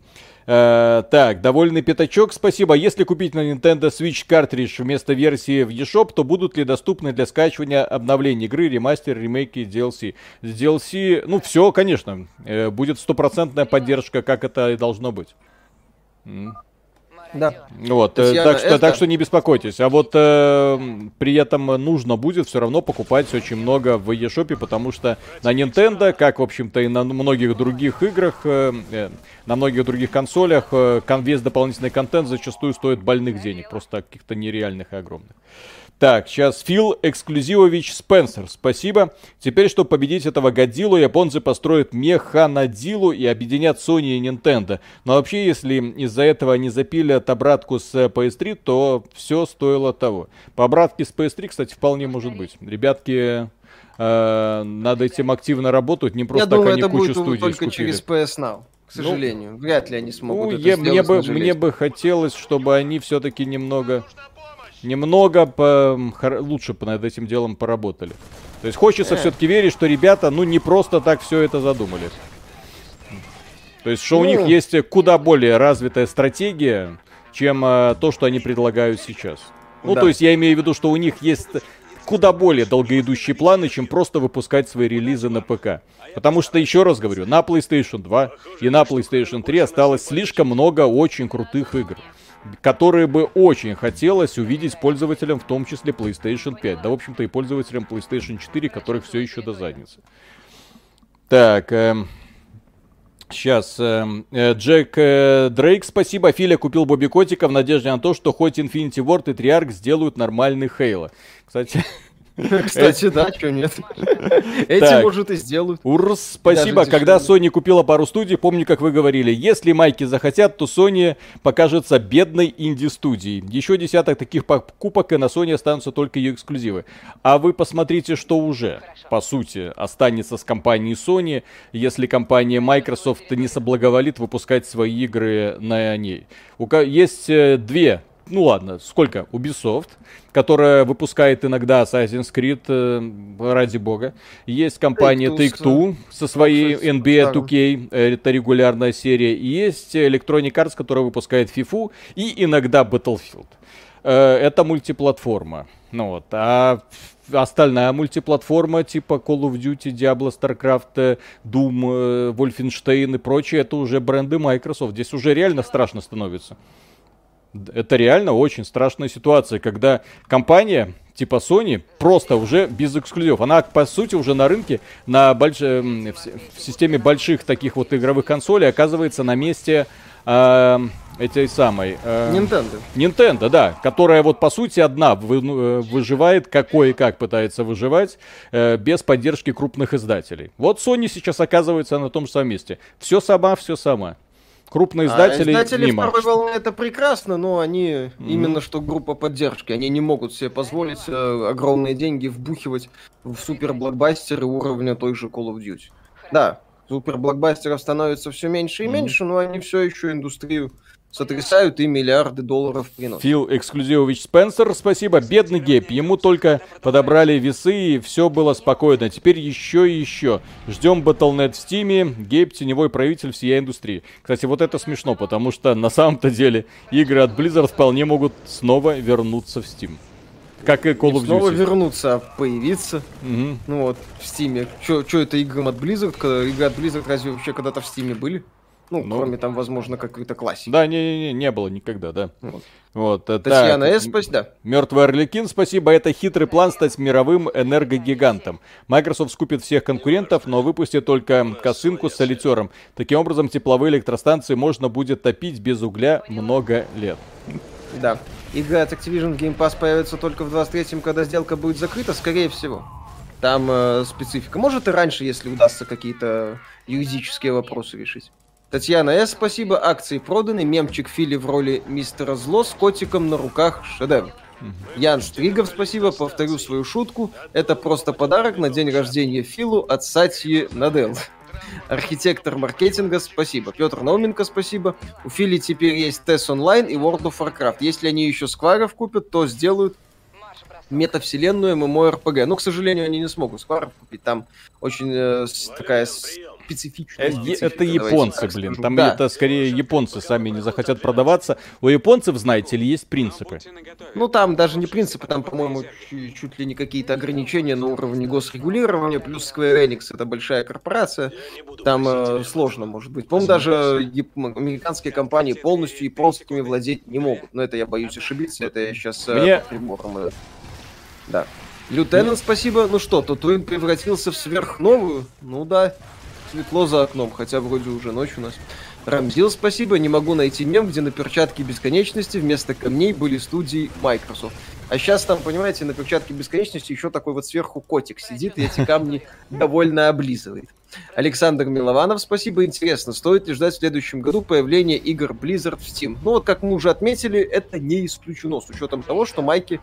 Э, так, довольный пятачок, спасибо. Если купить на Nintendo Switch картридж вместо версии в eShop, то будут ли доступны для скачивания обновлений игры, ремастер, ремейки, DLC? DLC, ну все, конечно, э, будет стопроцентная поддержка, как это и должно быть. Да. Вот, э, так, что, это... так что не беспокойтесь. А вот э, при этом нужно будет все равно покупать очень много в eShop, потому что на Nintendo, как, в общем-то, и на многих других играх, э, э на многих других консолях, э, весь дополнительный контент зачастую стоит больных денег, просто каких-то нереальных и огромных. Так, сейчас Фил Эксклюзивович Спенсер, спасибо. Теперь, чтобы победить этого Годзиллу, японцы построят Механадилу и объединят Sony и Nintendo. Но вообще, если из-за этого они запилят обратку с PS3, то все стоило того. По обратке с PS3, кстати, вполне может быть. Ребятки э, над этим активно работают, не просто Я так думаю, они это кучу будет студий только скупили. через PS Now. К ну, сожалению, ну, вряд ли они смогут ну, это я, сделать. Мне бы, мне бы хотелось, чтобы они все-таки немного немного по, лучше над этим делом поработали. То есть хочется э. все-таки верить, что ребята, ну, не просто так все это задумали. То есть, что ну. у них есть куда более развитая стратегия, чем а, то, что они предлагают сейчас. Ну, да. то есть, я имею в виду, что у них есть куда более долгоидущие планы, чем просто выпускать свои релизы на ПК. Потому что, еще раз говорю, на PlayStation 2 и на PlayStation 3 осталось слишком много очень крутых игр которые бы очень хотелось увидеть пользователям, в том числе PlayStation 5. Да, в общем-то, и пользователям PlayStation 4, которых все еще до задницы. Так, эм, Сейчас. Э, э, Джек э, Дрейк, спасибо. Филя купил Бобби Котика в надежде на то, что хоть Infinity Ward и Триарк сделают нормальный Хейла. Кстати, Кстати, да, что нет. Эти, может, и сделают. Урс, спасибо. Когда Sony купила пару студий, помню, как вы говорили, если майки захотят, то Sony покажется бедной инди-студией. Еще десяток таких покупок, и на Sony останутся только ее эксклюзивы. А вы посмотрите, что уже, по сути, останется с компанией Sony, если компания Microsoft не соблаговолит выпускать свои игры на ней. Есть э, две ну ладно, сколько? Ubisoft, которая выпускает иногда Assassin's Creed, э, ради бога. Есть компания Take-Two со своей NBA 2K, э, это регулярная серия. И есть Electronic Arts, которая выпускает FIFA и иногда Battlefield. Э, это мультиплатформа. Ну вот, а остальная мультиплатформа типа Call of Duty, Diablo, StarCraft, Doom, Wolfenstein и прочее, это уже бренды Microsoft. Здесь уже реально страшно становится. Это реально очень страшная ситуация, когда компания типа Sony просто уже без эксклюзивов. Она, по сути, уже на рынке, на больш... в системе больших таких вот игровых консолей оказывается на месте э, этой самой... Э, Nintendo. Nintendo, да. Которая вот, по сути, одна вы, ну, э, выживает, какой и как пытается выживать, э, без поддержки крупных издателей. Вот Sony сейчас оказывается на том же самом месте. Все сама, все сама. Крупные издатели, а издатели мимо. второй волны это прекрасно, но они mm-hmm. именно что группа поддержки. Они не могут себе позволить э, огромные деньги вбухивать в супер блокбастеры уровня той же Call of Duty. Да, супер блокбастеров становится все меньше и mm-hmm. меньше, но они все еще индустрию сотрясают и миллиарды долларов приносят. Фил Эксклюзивович Спенсер, спасибо. Бедный Гейб, ему только подобрали весы и все было спокойно. Теперь еще и еще. Ждем Battle.net в Стиме. Гейб теневой правитель всей индустрии. Кстати, вот это смешно, потому что на самом-то деле игры от Blizzard вполне могут снова вернуться в Steam. Как и Call of Duty. Снова вернуться, а появиться. Угу. Ну вот, в Стиме. Что это играм от Blizzard? Игры от Blizzard разве вообще когда-то в Стиме были? Ну, ну, кроме там, возможно, какой-то классики. Да, не, не, не было никогда, да. Вот. вот э, Татьяна так, С, спасибо. Да. Мертвый Орликин, спасибо. Это хитрый план стать мировым энергогигантом. Microsoft скупит всех конкурентов, но выпустит только косынку с солитером. Таким образом, тепловые электростанции можно будет топить без угля много лет. Да. Игра от Activision Game Pass появится только в 23-м, когда сделка будет закрыта, скорее всего. Там э, специфика. Может и раньше, если удастся какие-то юридические вопросы решить. Татьяна С. Спасибо. Акции проданы. Мемчик Фили в роли мистера Зло с котиком на руках. Шедевр. Ян Стригов, спасибо. Повторю свою шутку. Это просто подарок на день рождения Филу от Сатьи Надел. Архитектор маркетинга, спасибо. Петр Науменко, спасибо. У Фили теперь есть TES Online и World of Warcraft. Если они еще скваров купят, то сделают метавселенную MMORPG. Но, к сожалению, они не смогут Square купить. Там очень э, такая специфичная. Э, это японцы, блин. Там да. это скорее японцы сами не захотят продаваться. У японцев, знаете ли, есть принципы. Ну, там даже не принципы, там, по-моему, чуть, чуть ли не какие-то ограничения на уровне госрегулирования, плюс Square Enix это большая корпорация. Там э, сложно, может быть. По-моему, даже яп- американские компании полностью японскими владеть не могут. Но это я боюсь ошибиться. Это я сейчас э, Мне... по приборам. Э, да. Лютенант, спасибо. Ну что, Татуин превратился в сверхновую? Ну да. Светло за окном, хотя вроде уже ночь у нас. Рамзил, спасибо. Не могу найти мем, где на перчатке бесконечности вместо камней были студии Microsoft. А сейчас там, понимаете, на перчатке бесконечности еще такой вот сверху котик сидит и эти камни довольно облизывает. Александр Милованов, спасибо. Интересно, стоит ли ждать в следующем году появления игр Blizzard в Steam? Ну вот, как мы уже отметили, это не исключено, с учетом того, что майки,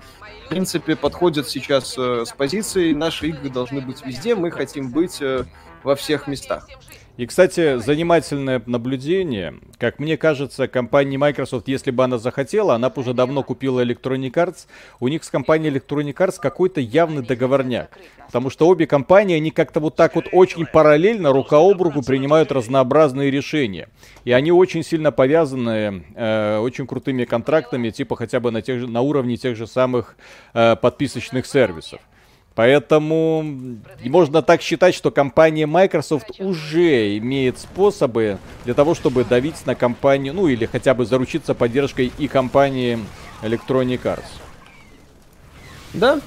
в принципе, подходят сейчас э, с позиции «наши игры должны быть везде, мы хотим быть э, во всех местах». И, кстати, занимательное наблюдение. Как мне кажется, компания Microsoft, если бы она захотела, она бы уже давно купила Electronic Arts. У них с компанией Electronic Arts какой-то явный договорняк. Потому что обе компании, они как-то вот так вот очень параллельно, рука об руку, принимают разнообразные решения. И они очень сильно повязаны э, очень крутыми контрактами, типа хотя бы на, тех же, на уровне тех же самых э, подписочных сервисов. Поэтому можно так считать, что компания Microsoft уже имеет способы для того, чтобы давить на компанию, ну или хотя бы заручиться поддержкой и компании Electronic Arts. Да,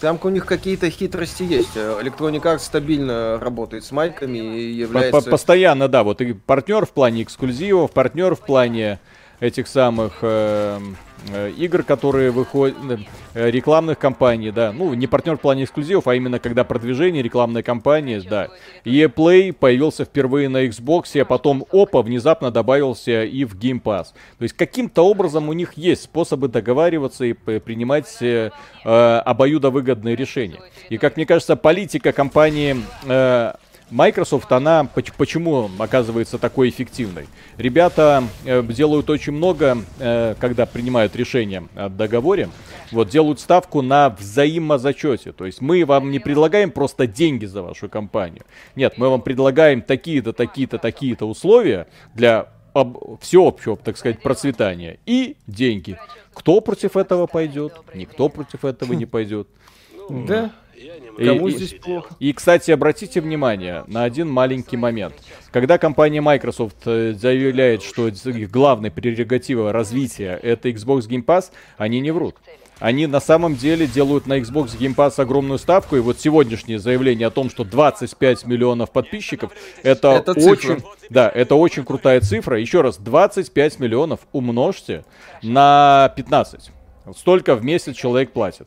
там у них какие-то хитрости есть. Electronic Arts стабильно работает с майками и является... Постоянно, да. Вот и партнер в плане эксклюзивов, партнер в плане этих самых... Э Э, игр, которые выходят, э, рекламных кампаний, да, ну, не партнер в плане эксклюзивов, а именно когда продвижение рекламной кампании, да. EA Play появился впервые на Xbox, а потом опа, внезапно добавился и в Game Pass. То есть каким-то образом у них есть способы договариваться и принимать э, э, обоюдовыгодные решения. И, как мне кажется, политика компании э, Microsoft, она почему оказывается такой эффективной? Ребята э, делают очень много, э, когда принимают решение о договоре, вот делают ставку на взаимозачете. То есть мы вам не предлагаем просто деньги за вашу компанию. Нет, мы вам предлагаем такие-то, такие-то, такие-то условия для об, всеобщего, так сказать, процветания и деньги. Кто против этого пойдет? Никто против этого не пойдет. Да, Кому и, здесь плохо? И, кстати, обратите внимание на один маленький момент. Когда компания Microsoft э, заявляет, что их главной прерогатива развития это Xbox Game Pass, они не врут. Они на самом деле делают на Xbox Game Pass огромную ставку. И вот сегодняшнее заявление о том, что 25 миллионов подписчиков, это, это очень, цифра. да, это очень крутая цифра. Еще раз, 25 миллионов умножьте на 15. Столько в месяц человек платит.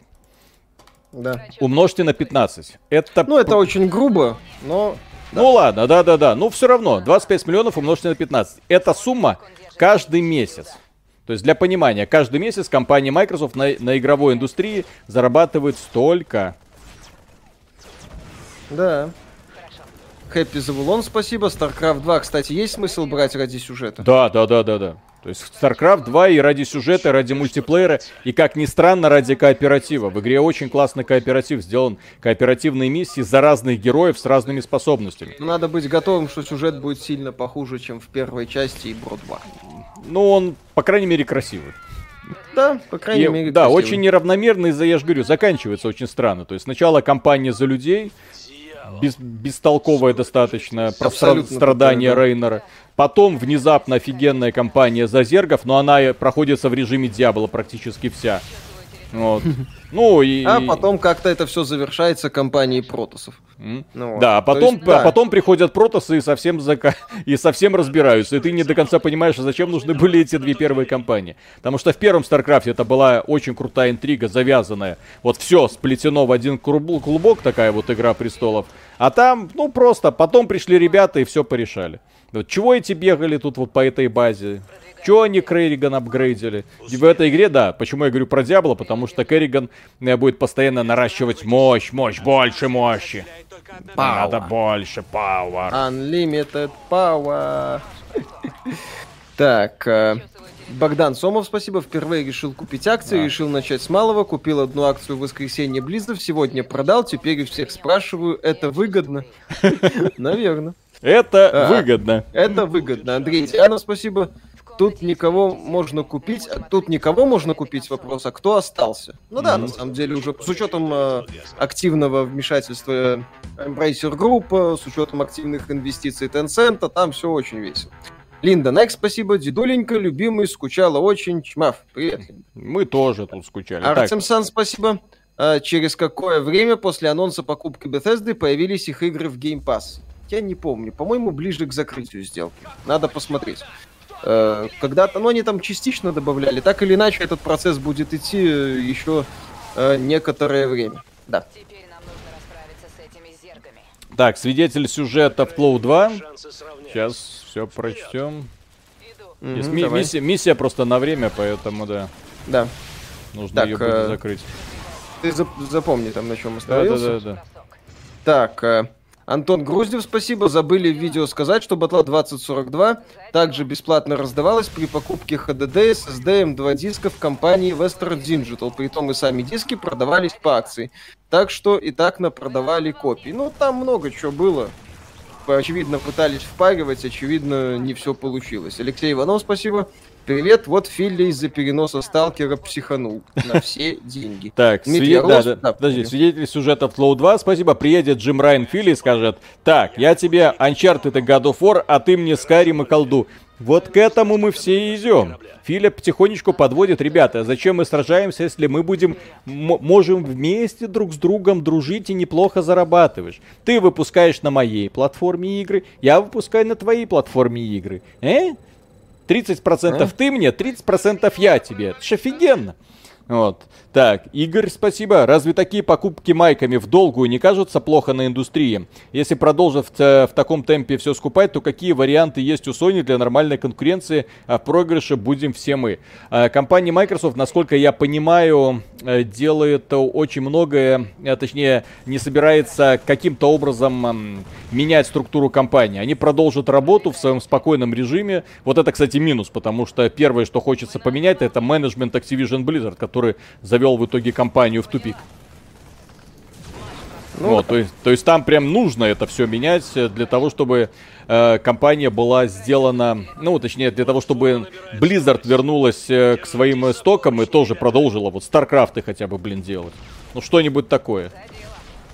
Да. Умножьте на 15. Это... Ну, это очень грубо, но... Да. Ну ладно, да-да-да. Ну все равно, 25 миллионов умножьте на 15. Это сумма каждый месяц. То есть для понимания, каждый месяц компания Microsoft на, на игровой индустрии зарабатывает столько. Да. Хэппи Завулон, спасибо. StarCraft 2, кстати, есть смысл брать ради сюжета? Да, да, да, да, да. То есть StarCraft 2 и ради сюжета, и ради мультиплеера, и как ни странно, ради кооператива. В игре очень классный кооператив сделан. Кооперативные миссии за разных героев с разными способностями. Надо быть готовым, что сюжет будет сильно похуже, чем в первой части и Бро 2. Ну, он, по крайней мере, красивый. Да, по крайней и, мере. Да, красивый. очень неравномерно из-за, я же говорю, заканчивается очень странно. То есть сначала кампания за людей, без, бестолковое достаточно страдания да. Рейнера. Потом внезапно офигенная кампания за зергов, но она проходится в режиме Диабла практически вся. Вот. Ну и... А потом как-то это все завершается компанией протосов. Mm. Ну, да, а потом, есть, да. а потом приходят протосы и совсем, зака... и совсем разбираются. И ты не до конца понимаешь, а зачем нужны были эти две первые компании. Потому что в первом StarCraft это была очень крутая интрига, завязанная. Вот все сплетено в один клубок, такая вот Игра Престолов. А там, ну просто, потом пришли ребята и все порешали. Вот чего эти бегали тут вот по этой базе? Чего они Керриган апгрейдили? В этой игре, да, почему я говорю про Диабло, потому что Керриган э, будет постоянно наращивать мощь, мощь, больше мощи. Power. Надо больше power. Unlimited power. Так, э, Богдан Сомов, спасибо. Впервые решил купить акции, да. решил начать с малого. Купил одну акцию в воскресенье Близзов, сегодня продал. Теперь всех спрашиваю, это выгодно? Наверное. Это выгодно. Это выгодно. Андрей Тианов, спасибо. Тут никого можно купить, тут никого можно купить вопрос, а кто остался? Ну да, на самом деле уже с учетом э, активного вмешательства Embracer Group, с учетом активных инвестиций Tencent, там все очень весело. Линда Найк, спасибо. Дедуленька, любимый, скучала очень. Чмав, привет. Мы тоже тут скучали. Артем Сан, спасибо. А, через какое время после анонса покупки Bethesda появились их игры в Game Pass? Я не помню. По-моему, ближе к закрытию сделки. Надо посмотреть. А, когда-то, ну, они там частично добавляли. Так или иначе, этот процесс будет идти э, еще а, некоторое время. Да. Так, свидетель сюжета в Flow 2. Сейчас все прочтем. Mm-hmm, Есть ми- миссия, миссия просто на время, поэтому да. Да. Нужно так, ее будет э- закрыть. Ты зап- запомни там, на чем остановился. Да, да, да, да. Так, э- Антон Груздев, спасибо. Забыли в видео сказать, что Батла 2042 также бесплатно раздавалась при покупке HDD, SSD, M2 дисков компании Western Digital. Притом и сами диски продавались по акции. Так что и так напродавали копии. Ну, там много чего было очевидно, пытались впаривать, очевидно, не все получилось. Алексей Иванов, спасибо. Привет, вот Филли из-за переноса сталкера психанул на все деньги. Так, свидетель, да, да, да, подожди, свидетель сюжета Flow 2, спасибо, приедет Джим Райан Филли и скажет, так, я тебе Uncharted и God of War, а ты мне Skyrim и колду. Вот к этому мы все и идем. Филипп потихонечку подводит, ребята, зачем мы сражаемся, если мы будем, можем вместе друг с другом дружить и неплохо зарабатываешь. Ты выпускаешь на моей платформе игры, я выпускаю на твоей платформе игры. Э? 30% а? ты мне, 30% я тебе. Это ж офигенно. Вот. Так, Игорь, спасибо. Разве такие покупки майками в долгую не кажутся плохо на индустрии? Если продолжат в, в таком темпе все скупать, то какие варианты есть у Sony для нормальной конкуренции, а в проигрыше будем все мы? А, компания Microsoft, насколько я понимаю, э, делает очень многое, а, точнее, не собирается каким-то образом менять структуру компании. Они продолжат работу в своем спокойном режиме. Вот это, кстати, минус, потому что первое, что хочется поменять, это менеджмент Activision Blizzard, который завел завел в итоге компанию в тупик. Ну, вот, то, есть, то есть там прям нужно это все менять для того, чтобы э, компания была сделана, ну, точнее, для того, чтобы Blizzard вернулась э, к своим истокам и тоже продолжила вот StarCraft хотя бы, блин, делать. Ну, что-нибудь такое.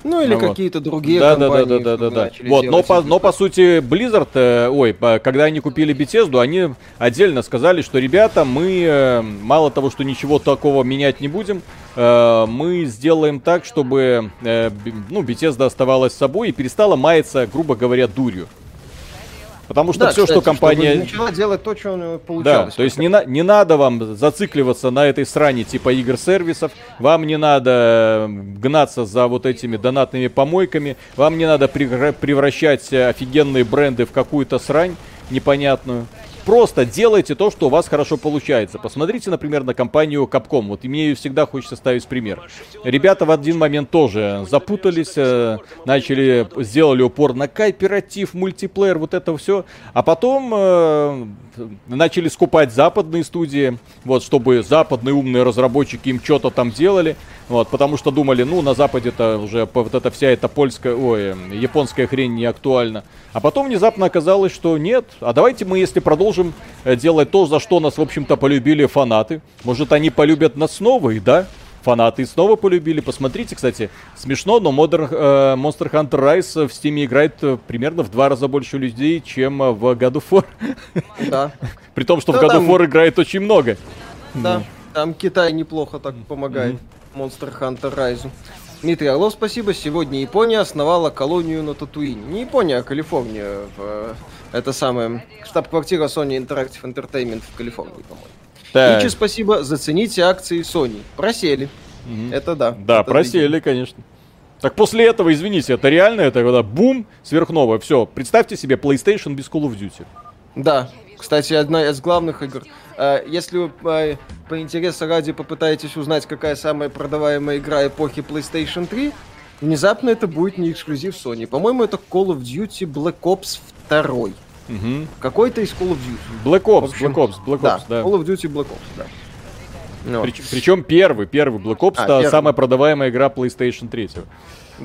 Ну или ну, какие-то другие да, компании. Да, да, да, да, да. Вот, но по, но по сути Blizzard, э, ой, по, когда они купили Bethesda, они отдельно сказали, что ребята, мы э, мало того, что ничего такого менять не будем, э, мы сделаем так, чтобы э, ну Bethesda оставалась собой и перестала маяться, грубо говоря, дурью. Потому что да, все, кстати, что компания... начала делать то, что получалось. Да, то есть не, на, не надо вам зацикливаться на этой стране типа игр-сервисов, вам не надо гнаться за вот этими донатными помойками, вам не надо превращать офигенные бренды в какую-то срань непонятную. Просто делайте то, что у вас хорошо получается. Посмотрите, например, на компанию Capcom. Вот мне ее всегда хочется ставить пример. Ребята в один момент тоже запутались, э, начали, сделали упор на кооператив, мультиплеер, вот это все. А потом э, начали скупать западные студии, вот, чтобы западные умные разработчики им что-то там делали. Вот, потому что думали, ну, на Западе это уже вот эта вся эта польская, ой, японская хрень не актуальна. А потом внезапно оказалось, что нет. А давайте мы, если продолжим э, делать то, за что нас, в общем-то, полюбили фанаты, может, они полюбят нас снова, и да, фанаты снова полюбили. Посмотрите, кстати, смешно, но Modern, э, Monster Hunter Rise в Steam играет э, примерно в два раза больше людей, чем в God of War. Да. При том, что в God of War играет очень много. Да, там Китай неплохо так помогает. Monster Hunter Rise. Дмитрий Орлов, спасибо. Сегодня Япония основала колонию на Татуине. Не Япония, а Калифорния. В, э, это самое штаб-квартира Sony Interactive Entertainment в Калифорнии, по-моему. Так. Ичи, спасибо. Зацените акции Sony. Просели. Угу. Это да. Да, это просели, видимо. конечно. Так после этого, извините, это реально, это когда бум, сверхновая, все. Представьте себе PlayStation без Call of Duty. Да, кстати, одна из главных игр. Э, если вы э, по интересу ради попытаетесь узнать, какая самая продаваемая игра эпохи PlayStation 3, внезапно это будет не эксклюзив Sony. По-моему, это Call of Duty Black Ops 2. Угу. Какой-то из Call of Duty. Black Ops, общем, Black Ops, Black Ops, да, да. Call of Duty Black Ops, да. Ну. Прич, причем первый, первый Black Ops, а, первый. самая продаваемая игра PlayStation 3.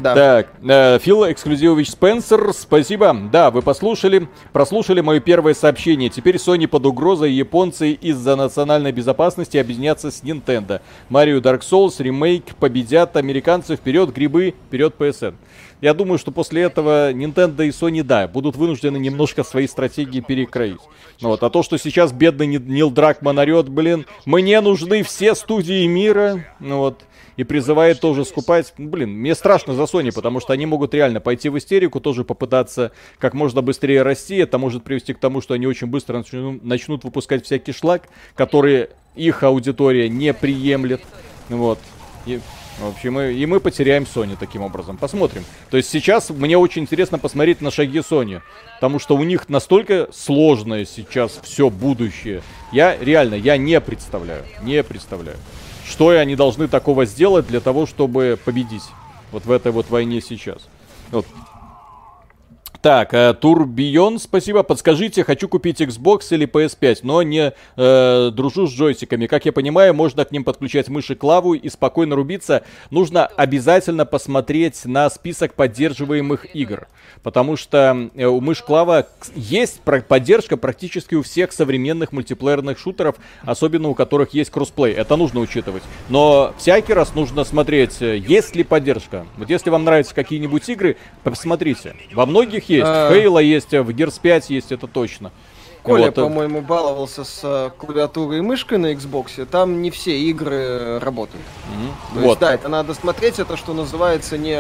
Да. Так, э, Фил Эксклюзивович Спенсер, спасибо. Да, вы послушали, прослушали мое первое сообщение. Теперь Sony под угрозой японцы из-за национальной безопасности объединятся с Nintendo. Марио Dark Souls, ремейк, победят американцы, вперед грибы, вперед PSN. Я думаю, что после этого Nintendo и Sony, да, будут вынуждены немножко свои стратегии перекроить. Ну вот, а то, что сейчас бедный Нил Дракман орет, блин, мне нужны все студии мира, ну вот, и призывает тоже скупать. Блин, мне страшно за Sony, потому что они могут реально пойти в истерику, тоже попытаться как можно быстрее расти. Это может привести к тому, что они очень быстро начнут, начнут выпускать всякий шлак, который их аудитория не приемлет. Вот. И, в общем, и, и мы потеряем Sony таким образом. Посмотрим. То есть сейчас мне очень интересно посмотреть на шаги Sony. Потому что у них настолько сложное сейчас все будущее. Я реально, я не представляю. Не представляю что они должны такого сделать для того, чтобы победить вот в этой вот войне сейчас. Вот. Так, э, Турбион, спасибо. Подскажите, хочу купить Xbox или PS5, но не э, дружу с джойстиками. Как я понимаю, можно к ним подключать мыши клаву и спокойно рубиться. Нужно обязательно посмотреть на список поддерживаемых игр. Потому что э, у мышь клава есть поддержка практически у всех современных мультиплеерных шутеров, особенно у которых есть кроссплей. Это нужно учитывать. Но всякий раз нужно смотреть, э, есть ли поддержка. Вот если вам нравятся какие-нибудь игры, посмотрите. Во многих есть. А... Хейла есть, в Gears 5 есть, это точно. Коля, вот. Э, по-моему, баловался с э, клавиатурой и мышкой на Xbox. Там не все игры работают. Mm-hmm. То вот. есть, да, это надо смотреть. Это, что называется, не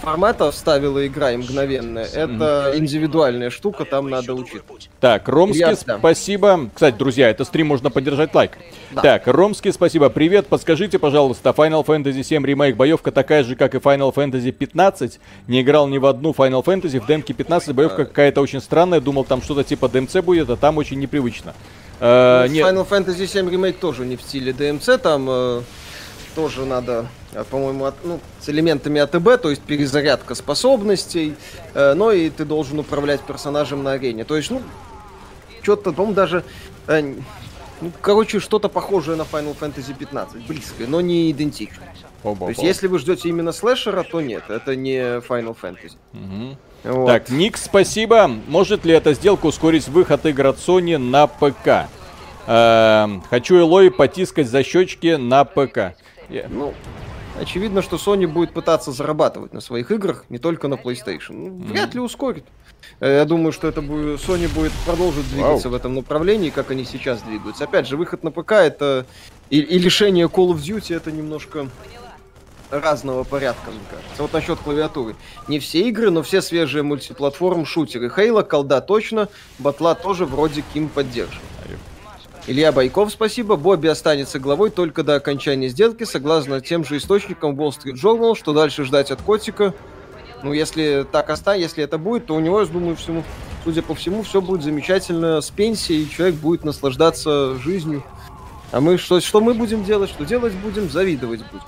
формата вставила игра и мгновенная. Это индивидуальная штука, там надо учитывать. Так, Ромский, Я, спасибо. Кстати, друзья, это стрим можно поддержать лайк. Да. Так, Ромский, спасибо. Привет, подскажите, пожалуйста, Final Fantasy 7 ремейк боевка такая же, как и Final Fantasy 15? Не играл ни в одну Final Fantasy, в демке 15 боевка какая-то очень странная, думал там что-то типа DMC будет, а там очень непривычно. Uh, ну, нет. Final Fantasy 7 ремейк тоже не в стиле DMC, там э, тоже надо, э, по-моему, от, ну, с элементами АТБ, то есть перезарядка способностей, э, но и ты должен управлять персонажем на арене. То есть, ну, что-то, по-моему, даже... Э, ну, короче, что-то похожее на Final Fantasy 15, близкое, но не идентично. Оба, то есть, если вы ждете именно слэшера, то нет, это не Final Fantasy. Угу. Вот. Так, Ник, спасибо. Может ли эта сделка ускорить выход игр от Sony на ПК? Эм, хочу Элой потискать за щечки на ПК. Yeah. Ну, очевидно, что Sony будет пытаться зарабатывать на своих играх, не только на PlayStation. Ну. Вряд ли ускорит. Э, я думаю, что это будет, Sony будет продолжить двигаться wow. в этом направлении, как они сейчас двигаются. Опять же, выход на ПК это и, и лишение Call of Duty это немножко разного порядка, мне кажется. Вот насчет клавиатуры. Не все игры, но все свежие мультиплатформ шутеры. Хейла, колда точно, батла тоже вроде Ким поддерживает. Илья Байков, спасибо. Бобби останется главой только до окончания сделки, согласно тем же источникам Wall Street Journal, что дальше ждать от котика. Ну, если так останется, если это будет, то у него, я думаю, всему, судя по всему, все будет замечательно с пенсией, человек будет наслаждаться жизнью. А мы что, что мы будем делать? Что делать будем? Завидовать будем.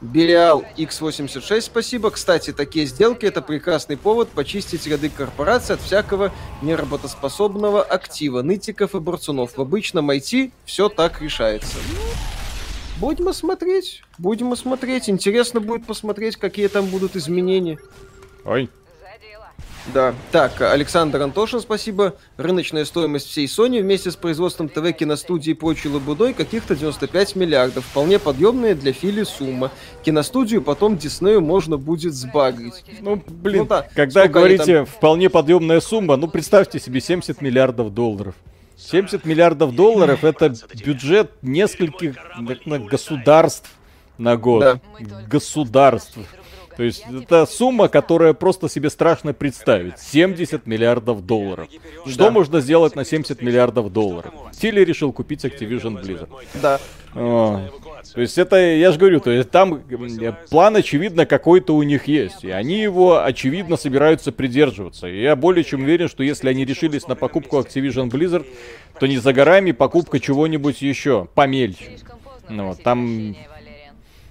Белиал X86, спасибо. Кстати, такие сделки это прекрасный повод почистить ряды корпораций от всякого неработоспособного актива, нытиков и борцунов. В обычном IT все так решается. Будем смотреть, будем смотреть. Интересно будет посмотреть, какие там будут изменения. Ой, да. Так, Александр Антошин, спасибо. Рыночная стоимость всей Sony вместе с производством ТВ, киностудии и прочей лабудой каких-то 95 миллиардов. Вполне подъемная для Фили сумма. Киностудию потом Диснею можно будет сбагрить. Ну, блин, ну, да. когда Сколько говорите там... вполне подъемная сумма, ну, представьте себе 70 миллиардов долларов. 70 миллиардов долларов это бюджет нескольких государств на год. Да. Государств. То есть это сумма, которая просто себе страшно представить. 70 миллиардов долларов. Что да. можно сделать на 70 миллиардов долларов? Тили решил купить Activision Blizzard. Да. О, то есть это, я же говорю, то есть там план, очевидно, какой-то у них есть. И они его, очевидно, собираются придерживаться. И я более чем уверен, что если они решились на покупку Activision Blizzard, то не за горами покупка чего-нибудь еще, помельче. Ну, вот, там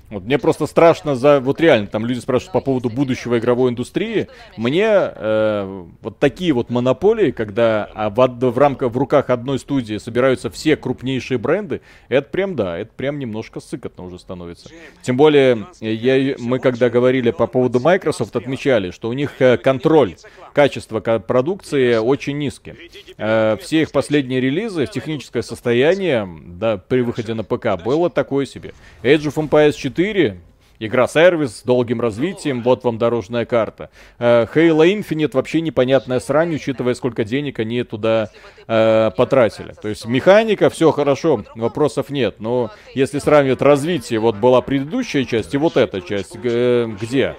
Вот мне просто страшно за... Вот реально, там люди спрашивают по поводу будущего игровой индустрии. Мне э, вот такие вот монополии, когда а в, в рамках, в руках одной студии собираются все крупнейшие бренды, это прям, да, это прям немножко сыкотно уже становится. Тем более, я, мы когда говорили по поводу Microsoft, отмечали, что у них э, контроль качества продукции очень низкий. Э, все их последние релизы, техническое состояние, да, при выходе на ПК было такое себе. Age of Empires 4 4, игра-сервис с долгим развитием, вот вам дорожная карта. Э, Halo Infinite вообще непонятная срань, учитывая, сколько денег они туда э, потратили. То есть механика, все хорошо, вопросов нет. Но если сравнивать развитие, вот была предыдущая часть и вот эта часть, э, где?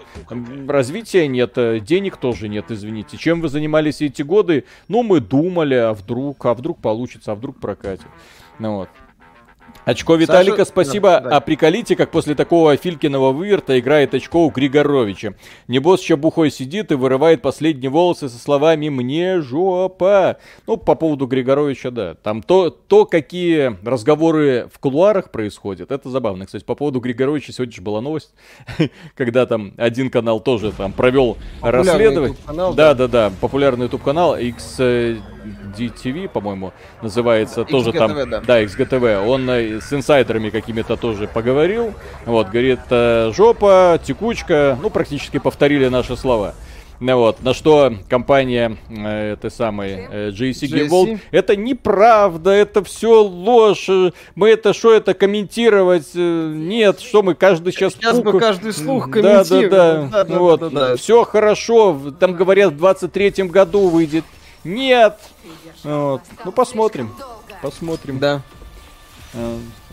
Развития нет, э, денег тоже нет, извините. Чем вы занимались эти годы? Ну, мы думали, а вдруг, а вдруг получится, а вдруг прокатит. Ну вот. Очко Виталика, Саша... спасибо. Да, да. А приколите, как после такого Филькиного выверта играет очко у Григоровича. Небось, еще бухой сидит и вырывает последние волосы со словами «мне жопа». Ну, по поводу Григоровича, да. Там то, то какие разговоры в кулуарах происходят, это забавно. Кстати, по поводу Григоровича сегодня же была новость, когда там один канал тоже там провел расследование. Да, да, да, популярный YouTube канал X DTV, по-моему, называется, XGTV, тоже там, да. да, XGTV, он э, с инсайдерами какими-то тоже поговорил, вот, говорит, э, жопа, текучка, ну, практически повторили наши слова. Ну вот, на что компания э, этой самой э, JC Game это неправда, это все ложь, мы это что это комментировать, э, нет, что мы каждый сейчас... Сейчас пук... бы каждый слух комментируем. Да, да, да, да, вот, да, да, да. все хорошо, там говорят в 23-м году выйдет нет! Вот. Ну, посмотрим. Посмотрим. Да.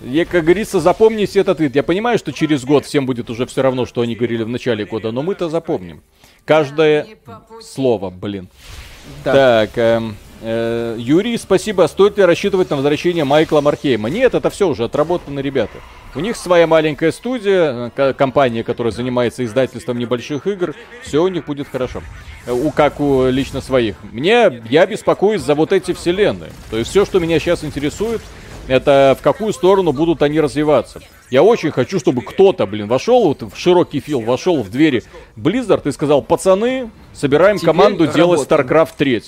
Я, как говорится, запомните этот вид. Я понимаю, что через год всем будет уже все равно, что они говорили в начале года, но мы-то запомним. Каждое слово, блин. Да. Так, эм, э, Юрий, спасибо. Стоит ли рассчитывать на возвращение Майкла Мархейма? Нет, это все уже отработаны ребята. У них своя маленькая студия, компания, которая занимается издательством небольших игр. Все у них будет хорошо. У, как у лично своих. Мне, я беспокоюсь за вот эти вселенные. То есть все, что меня сейчас интересует, это в какую сторону будут они развиваться. Я очень хочу, чтобы кто-то, блин, вошел вот в широкий фил, вошел в двери Blizzard и сказал, пацаны, собираем Теперь команду работаем. делать StarCraft 3.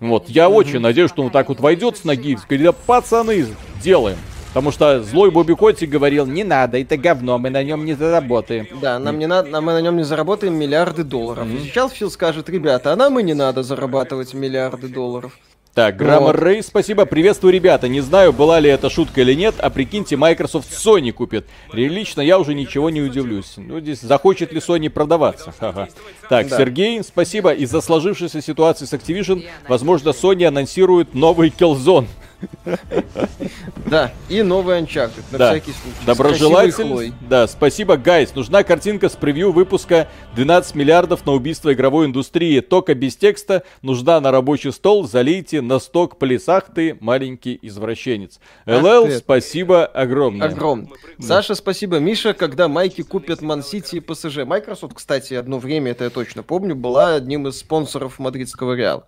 Вот, я очень надеюсь, что он так вот войдет с ноги и скажет, да, пацаны, делаем. Потому что злой Бобби Котти говорил, не надо, это говно, мы на нем не заработаем. Да, нам не надо, мы на нем не заработаем миллиарды долларов. Mm-hmm. И сейчас Фил скажет, ребята, а нам и не надо зарабатывать миллиарды долларов. Так, Граммар вот. Рэй, спасибо. Приветствую, ребята. Не знаю, была ли это шутка или нет, а прикиньте, Microsoft Sony купит. Лично я уже ничего не удивлюсь. Ну, здесь захочет ли Sony продаваться? Ха-ха. Так, да. Сергей, спасибо. Из-за сложившейся ситуации с Activision, возможно, Sony анонсирует новый Killzone. Да, и новый Uncharted, на да. всякий случай. Доброжелатель. Да, спасибо, гайс. Нужна картинка с превью выпуска 12 миллиардов на убийство игровой индустрии. Только без текста. Нужна на рабочий стол. Залейте на сток плясах ты, маленький извращенец. ЛЛ, спасибо огромное. Огромное. Саша, спасибо. Миша, когда майки купят Ман-Сити и ПСЖ. Microsoft, кстати, одно время, это я точно помню, была одним из спонсоров мадридского Реала.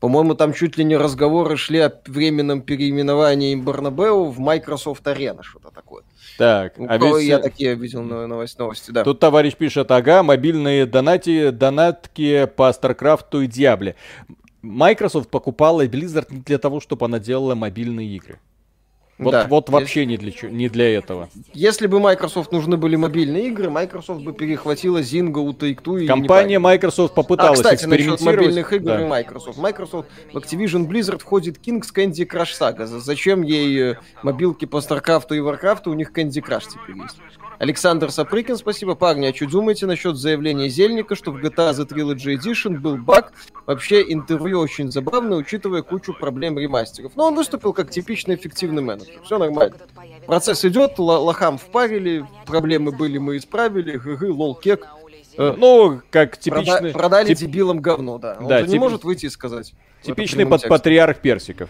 По-моему, там чуть ли не разговоры шли о временном переименовании Барнабеу в Microsoft Arena, что-то такое. Так, а ведь... Я такие видел новость, новости, да. Тут товарищ пишет, ага, мобильные донати, донатки по StarCraft и Диабле. Microsoft покупала Blizzard не для того, чтобы она делала мобильные игры. Вот, да. вот вообще если... не, для, не для этого. Если бы Microsoft нужны были мобильные игры, Microsoft бы перехватила Zynga у Take-Two. Компания Microsoft попыталась а, кстати, экспериментировать. насчет мобильных игр да. и Microsoft. Microsoft в Activision Blizzard входит King's Candy Crush Saga. Зачем ей э, мобилки по StarCraft и Warcraft? У них Candy Crush теперь есть. Александр Сапрыкин, спасибо. Парни, а что думаете насчет заявления Зельника, что в GTA The Trilogy Edition был баг? Вообще, интервью очень забавное, учитывая кучу проблем ремастеров. Но он выступил как типичный эффективный менеджер. Все нормально. Процесс идет, лохам впарили, проблемы были, мы исправили, гы лол, кек. Э, ну, как типичный... Прода- продали тип... дебилам говно, да. Он да, же тип... не может выйти и сказать. Типичный под патриарх персиков.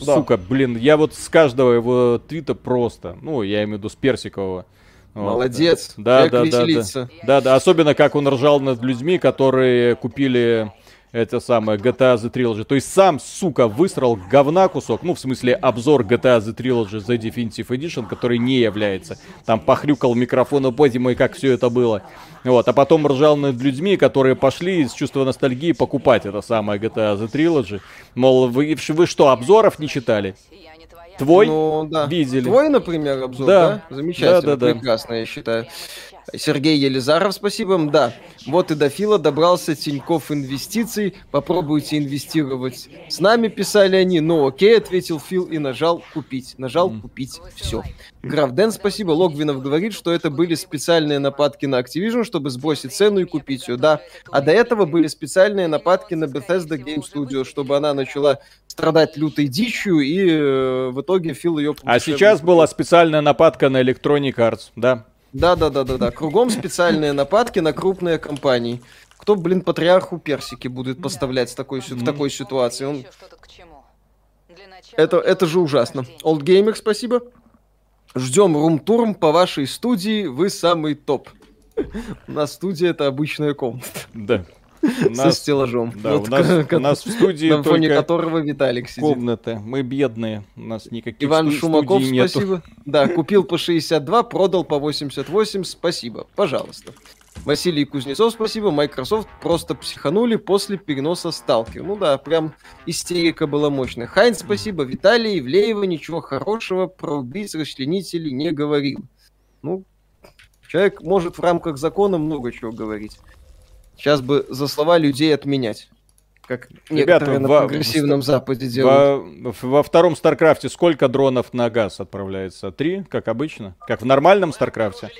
Да. Сука, блин, я вот с каждого его твита просто, ну, я имею в виду с персикового, Молодец. Да, да, да, да. Да, да. Особенно как он ржал над людьми, которые купили это самое GTA The Trilogy. То есть сам, сука, высрал говна кусок. Ну, в смысле, обзор GTA The Trilogy The Definitive Edition, который не является. Там похрюкал микрофон, боже мой, как все это было. Вот, а потом ржал над людьми, которые пошли из чувства ностальгии покупать это самое GTA The Trilogy. Мол, вы, вы что, обзоров не читали? Твой ну, да. видели. Твой, например, обзор, да? да? Замечательно, да, да, да. прекрасно, я считаю. Сергей Елизаров, спасибо. Да, вот и до Фила добрался Тиньков инвестиций. Попробуйте инвестировать. С нами писали они. Ну окей, ответил Фил и нажал купить. Нажал купить. Все. Граф Дэн, спасибо. Логвинов говорит, что это были специальные нападки на Activision, чтобы сбросить цену и купить ее. Да. А до этого были специальные нападки на Bethesda Game Studio, чтобы она начала страдать лютой дичью, и э, в итоге Фил ее... А сейчас была специальная нападка на Electronic Arts, да? Да, да, да, да, да. Кругом специальные нападки на крупные компании. Кто, блин, патриарху персики будет поставлять в такой, в такой ситуации? Он... Это, это же ужасно. Old Gamer, спасибо. Ждем рум-турм по вашей студии. Вы самый топ. У нас студия это обычная комната. Да. Со стеллажом. Да, вот, у, нас, у нас в студии На фоне которого Виталик сидит. Комната. Мы бедные. У нас никаких Иван сту- Шумаков, спасибо. Да, купил по 62, продал по 88. Спасибо. Пожалуйста. Василий Кузнецов, спасибо. Microsoft просто психанули после переноса Сталкер. Ну да, прям истерика была мощная. Хайнц, спасибо. Виталий Ивлеева ничего хорошего про убийц расчленителей не говорил. Ну, человек может в рамках закона много чего говорить. Сейчас бы за слова людей отменять. Как Ребята, на во, прогрессивном в, Западе делают. Во, во втором StarCraft е сколько дронов на газ отправляется? Три, как обычно? Как в нормальном StarCraft е?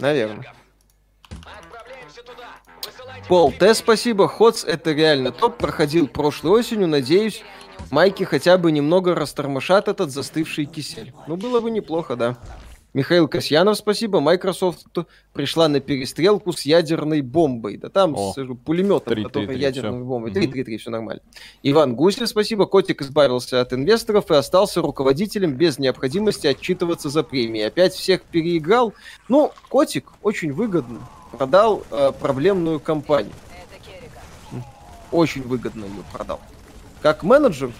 Наверное. Пол Т, спасибо. HotS это реально топ. Проходил прошлой осенью. Надеюсь, майки хотя бы немного растормошат этот застывший кисель. Ну, было бы неплохо, да. Михаил Касьянов, спасибо. Microsoft пришла на перестрелку с ядерной бомбой. Да там О, с пулеметом, 3, который 3, 3, ядерной все. бомбой. 3-3-3, все нормально. Иван Гуслев, спасибо. Котик избавился от инвесторов и остался руководителем без необходимости отчитываться за премии. Опять всех переиграл. Ну, Котик очень выгодно продал э, проблемную компанию. Очень выгодно ее продал. Как менеджер,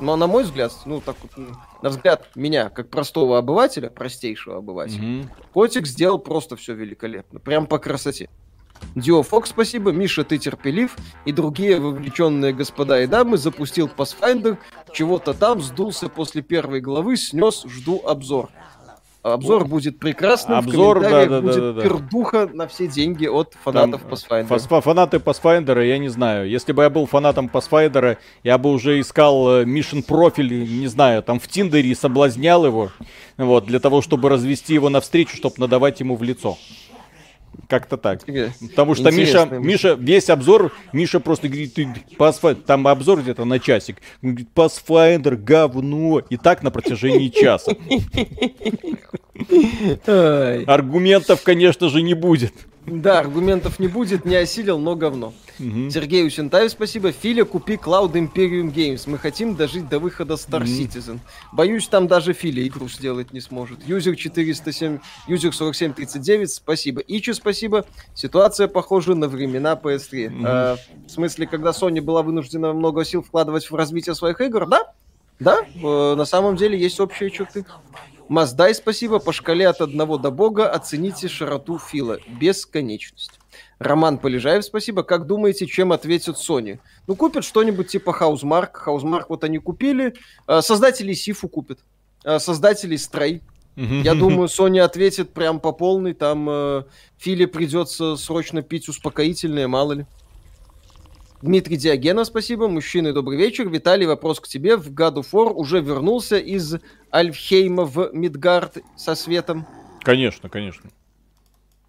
но на мой взгляд, ну так вот, на взгляд меня, как простого обывателя, простейшего обывателя, mm-hmm. Котик сделал просто все великолепно. Прям по красоте. Дио Фокс, спасибо, Миша, ты терпелив, и другие вовлеченные господа и дамы запустил Pathfinder, чего-то там сдулся после первой главы, снес, жду обзор. Обзор будет прекрасным, Обзор, в да, да, будет да, да, пердуха на все деньги от фанатов Там, Pathfinder. Фас, фанаты Pathfinder, я не знаю. Если бы я был фанатом Pathfinder, я бы уже искал Mission э, профиль, не знаю, там в Тиндере и соблазнял его, вот, для того, чтобы развести его навстречу, чтобы надавать ему в лицо. Как-то так. Потому что Миша, Миша, весь обзор, Миша просто говорит, ты, Pathfinder, там обзор где-то на часик. Он говорит, Pathfinder, говно. И так на протяжении часа. Аргументов, конечно же, не будет. Да, аргументов не будет, не осилил, но говно. Угу. Сергей Усентаев, спасибо. Филя, купи Cloud Imperium Games. Мы хотим дожить до выхода Star угу. Citizen. Боюсь, там даже Филя игру сделать не сможет. Юзер 407, Юзер 4739, спасибо. Ичи, спасибо. Ситуация похожа на времена PS3. Угу. А, в смысле, когда Sony была вынуждена много сил вкладывать в развитие своих игр, да? Да, э, на самом деле есть общие черты. Маздай, спасибо. По шкале от одного до бога оцените широту Фила. Бесконечность. Роман Полежаев, спасибо. Как думаете, чем ответит Sony? Ну, купят что-нибудь типа Хаузмарк. Хаузмарк вот они купили. А, создатели Сифу купят. А, создатели Стрей. Я думаю, Sony ответит прям по полной. Там э, Филе придется срочно пить успокоительное, мало ли. Дмитрий Диагенов, спасибо. Мужчины, добрый вечер. Виталий, вопрос к тебе. В God of War уже вернулся из Альфхейма в Мидгард со светом? Конечно, конечно.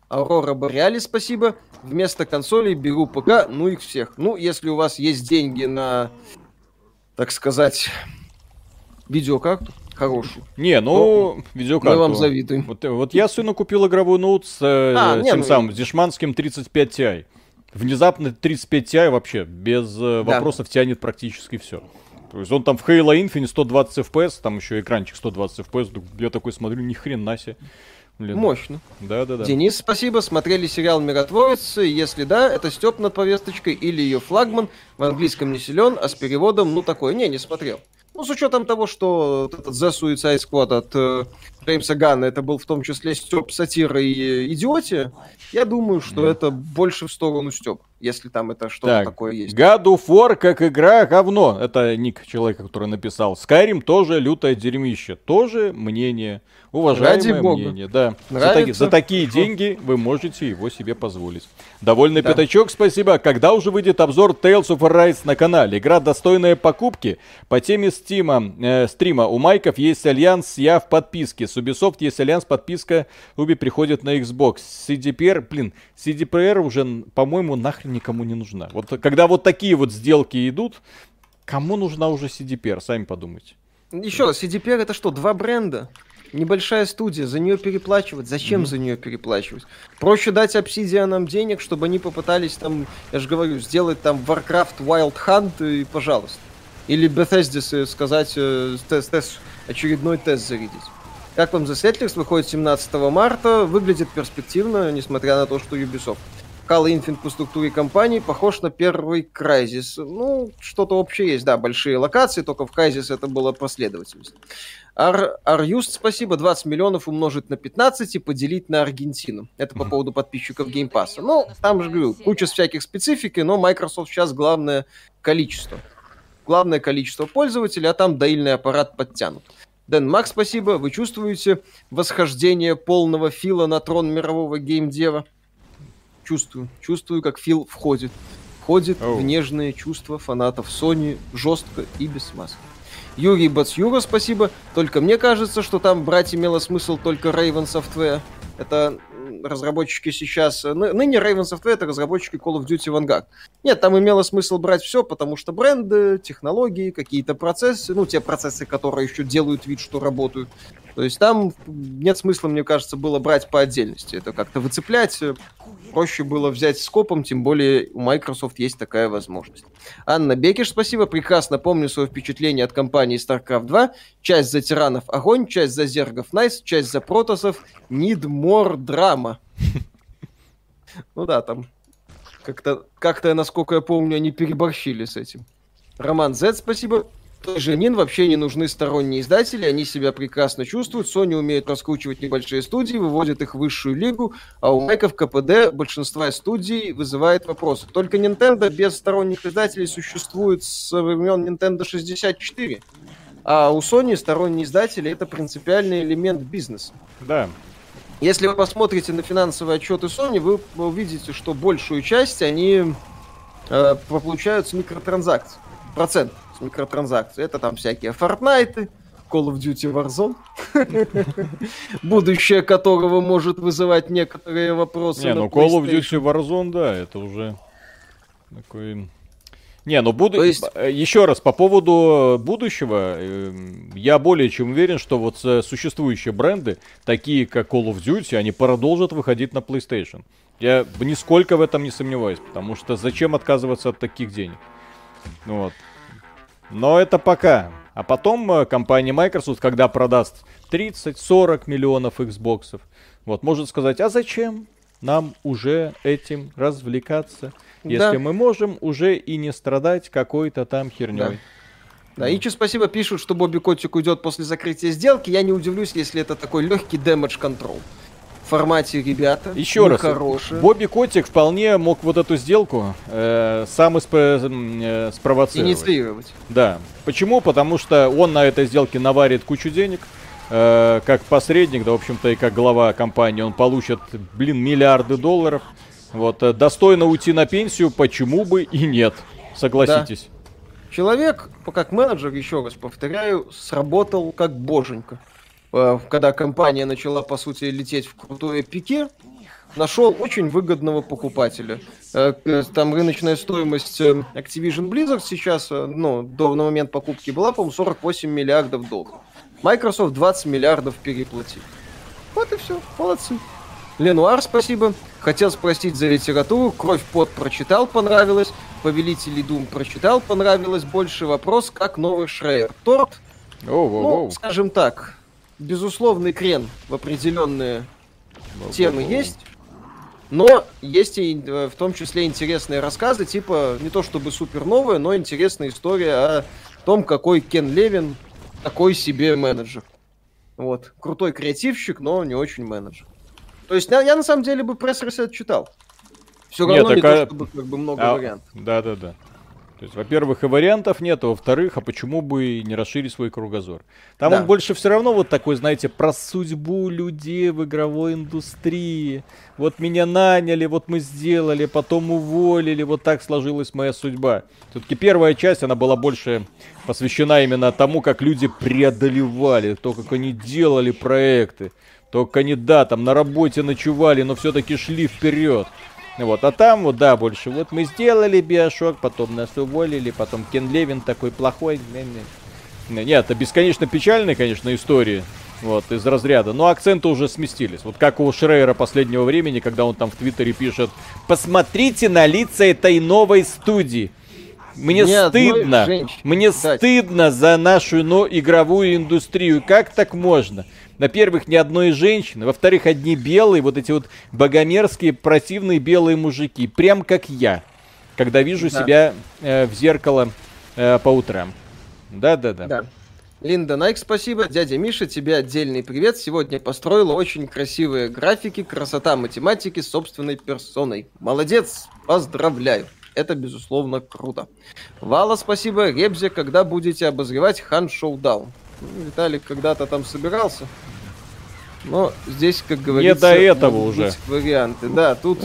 Аурора Бореали, спасибо. Вместо консолей беру ПК, ну их всех. Ну, если у вас есть деньги на, так сказать, видеокарту, хорошую. Не, ну, видеокарту. Мы вам завидуем. Вот, вот я сыну купил игровой ноут с э, а, тем не, ну... самым, с Дешманским 35 Ti. Внезапно 35 Ti вообще без э, да. вопросов тянет практически все. То есть он там в Halo Infinite 120 FPS, там еще экранчик 120 FPS, я такой смотрю, ни хрена себе. Блин. Мощно. Да, да, да. Денис, спасибо. Смотрели сериал Миротворец. Если да, это Степ над повесточкой или ее флагман. В английском не силен, а с переводом, ну такой. Не, не смотрел. Ну, с учетом того, что этот The Suicide Squad от э, Джеймса Ганна, это был в том числе Степ сатира и идиотия, я думаю, что mm. это больше в сторону Степ, если там это что-то так, такое есть. Of War как игра говно. Это ник человека, который написал. Skyrim тоже лютое дерьмище. Тоже мнение Уважаемое Ради мнение, Бога. да. За, таки, за такие деньги вы можете его себе позволить. Довольный да. пятачок, спасибо. Когда уже выйдет обзор Tales of Arise на канале? Игра достойная покупки. По теме стима, э, стрима у Майков есть альянс EA в подписке. С Ubisoft есть альянс подписка. Уби приходит на Xbox. CDPR, блин, CDPR уже, по-моему, нахрен никому не нужна. Вот когда вот такие вот сделки идут, кому нужна уже CDPR? Сами подумайте. Еще раз, CDPR это что, два бренда? Небольшая студия, за нее переплачивать. Зачем mm-hmm. за нее переплачивать? Проще дать обсидианам денег, чтобы они попытались там, я же говорю, сделать там Warcraft Wild Hunt и пожалуйста. Или Bethesda сказать, э, тест, тест, очередной тест зарядить. Как вам The Settlers выходит 17 марта, выглядит перспективно, несмотря на то, что Ubisoft. Halo Infinite по структуре компании похож на первый Crysis. Ну, что-то общее есть, да, большие локации, только в Crysis это было последовательность. Ар, Арюст, спасибо, 20 миллионов умножить на 15 и поделить на Аргентину. Это по поводу подписчиков Game Pass. Ну, там же, говорю, куча всяких специфики, но Microsoft сейчас главное количество. Главное количество пользователей, а там доильный аппарат подтянут. Дэн Макс, спасибо. Вы чувствуете восхождение полного Фила на трон мирового геймдева? Чувствую. Чувствую, как Фил входит. Входит oh. в нежные чувства фанатов Sony жестко и без маски. Юрий Бацюра, спасибо. Только мне кажется, что там брать имело смысл только Raven Software. Это разработчики сейчас... Ныне Raven Software это разработчики Call of Duty Vanguard. Нет, там имело смысл брать все, потому что бренды, технологии, какие-то процессы, ну, те процессы, которые еще делают вид, что работают. То есть там нет смысла, мне кажется, было брать по отдельности. Это как-то выцеплять проще было взять скопом, тем более у Microsoft есть такая возможность. Анна Бекиш, спасибо. Прекрасно помню свое впечатление от компании StarCraft 2. Часть за тиранов огонь, часть за зергов найс, часть за протосов need more drama. Ну да, там как-то, как-то, насколько я помню, они переборщили с этим. Роман Z, спасибо. Той же Нин вообще не нужны сторонние издатели, они себя прекрасно чувствуют, Sony умеет раскручивать небольшие студии, выводит их в высшую лигу, а у Майков КПД большинства студий вызывает вопросы. Только Nintendo без сторонних издателей существует со времен Nintendo 64. А у Sony сторонние издатели это принципиальный элемент бизнеса. Да. Если вы посмотрите на финансовые отчеты Sony, вы увидите, что большую часть они э, получают с микротранзакций. Процент микротранзакции. Это там всякие Fortnite, Call of Duty Warzone, будущее которого может вызывать некоторые вопросы. Не, ну Call of Duty Warzone, да, это уже такой... Не, ну буду... есть... Э, еще раз, по поводу будущего, эм, я более чем уверен, что вот существующие бренды, такие как Call of Duty, они продолжат выходить на PlayStation. Я нисколько в этом не сомневаюсь, потому что зачем отказываться от таких денег? Вот. Но это пока. А потом э, компания Microsoft, когда продаст 30-40 миллионов Xbox, вот, может сказать, а зачем нам уже этим развлекаться, да. если мы можем уже и не страдать какой-то там херней. Да. Да, Ичи спасибо пишут, что Бобби Котик уйдет после закрытия сделки. Я не удивлюсь, если это такой легкий damage control формате ребята. Еще раз, хорошие. Бобби Котик вполне мог вот эту сделку э, сам исп- э, спровоцировать. Инициировать. Да. Почему? Потому что он на этой сделке наварит кучу денег. Э, как посредник, да, в общем-то, и как глава компании, он получит, блин, миллиарды долларов. Вот, э, достойно уйти на пенсию, почему бы и нет, согласитесь. Да. Человек, как менеджер, еще раз повторяю, сработал как боженька. Э, когда компания начала, по сути, лететь в крутое пике, нашел очень выгодного покупателя. Э, там рыночная стоимость э, Activision Blizzard сейчас, ну, до на момент покупки была, по-моему, 48 миллиардов долларов. Microsoft 20 миллиардов переплатил. Вот и все, молодцы. Ленуар, спасибо. Хотел спросить за литературу. Кровь под прочитал, понравилось. Повелитель Дум прочитал, понравилось. Больше вопрос, как новый Шрейер. Торт? Оу, оу, ну, скажем так, безусловный крен в определенные темы есть, но есть и э, в том числе интересные рассказы, типа не то чтобы супер новая, но интересная история о том, какой Кен Левин такой себе менеджер. Вот. Крутой креативщик, но не очень менеджер. То есть я, я на самом деле бы пресс-ресет читал. Все равно Нет, не то, чтобы как бы много а, вариантов. Да, да, да. То есть, во-первых, и вариантов нет, а во-вторых, а почему бы не расширить свой кругозор? Там да. он больше все равно вот такой, знаете, про судьбу людей в игровой индустрии. Вот меня наняли, вот мы сделали, потом уволили, вот так сложилась моя судьба. Все-таки первая часть, она была больше посвящена именно тому, как люди преодолевали, то, как они делали проекты. То, как они, да, там на работе ночевали, но все-таки шли вперед. Вот, а там вот, да, больше. Вот мы сделали Биошок, потом нас уволили, потом Кен Левин такой плохой. Нет, это бесконечно печальные, конечно, истории. Вот, из разряда. Но акценты уже сместились. Вот как у Шрейера последнего времени, когда он там в Твиттере пишет «Посмотрите на лица этой новой студии». Мне Ни стыдно, мне Дать. стыдно за нашу но игровую индустрию. Как так можно? Во-первых, ни одной женщины. Во-вторых, одни белые, вот эти вот богомерзкие, противные белые мужики. Прям как я, когда вижу да. себя э, в зеркало э, по утрам. Да-да-да. Да. Линда Найк, спасибо. Дядя Миша, тебе отдельный привет. Сегодня построила очень красивые графики, красота математики собственной персоной. Молодец, поздравляю. Это, безусловно, круто. Вала, спасибо. Ребзе, когда будете обозревать Хан Шоудаун? Виталик когда-то там собирался. Но здесь, как говорится... Не до этого уже. Варианты. Да, тут,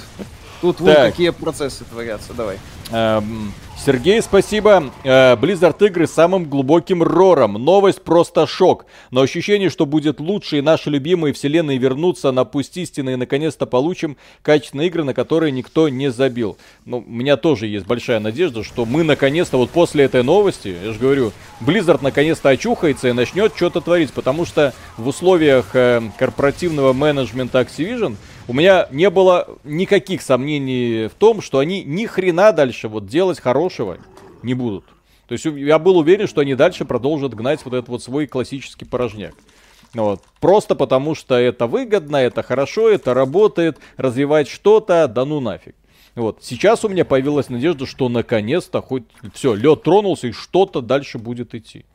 тут вот какие процессы творятся. Давай. Эм, Сергей, спасибо. Э, Blizzard игры с самым глубоким рором. Новость просто шок. Но ощущение, что будет лучше и наши любимые вселенные вернутся на пусть истины и наконец-то получим качественные игры, на которые никто не забил. Ну, у меня тоже есть большая надежда, что мы наконец-то вот после этой новости, я же говорю, Blizzard наконец-то очухается и начнет что-то творить, потому что в условиях э, корпоративного менеджмента Activision у меня не было никаких сомнений в том, что они ни хрена дальше вот делать хорошего не будут. То есть я был уверен, что они дальше продолжат гнать вот этот вот свой классический порожняк. Вот. Просто потому, что это выгодно, это хорошо, это работает, развивать что-то, да ну нафиг. Вот. Сейчас у меня появилась надежда, что наконец-то хоть все, лед тронулся и что-то дальше будет идти.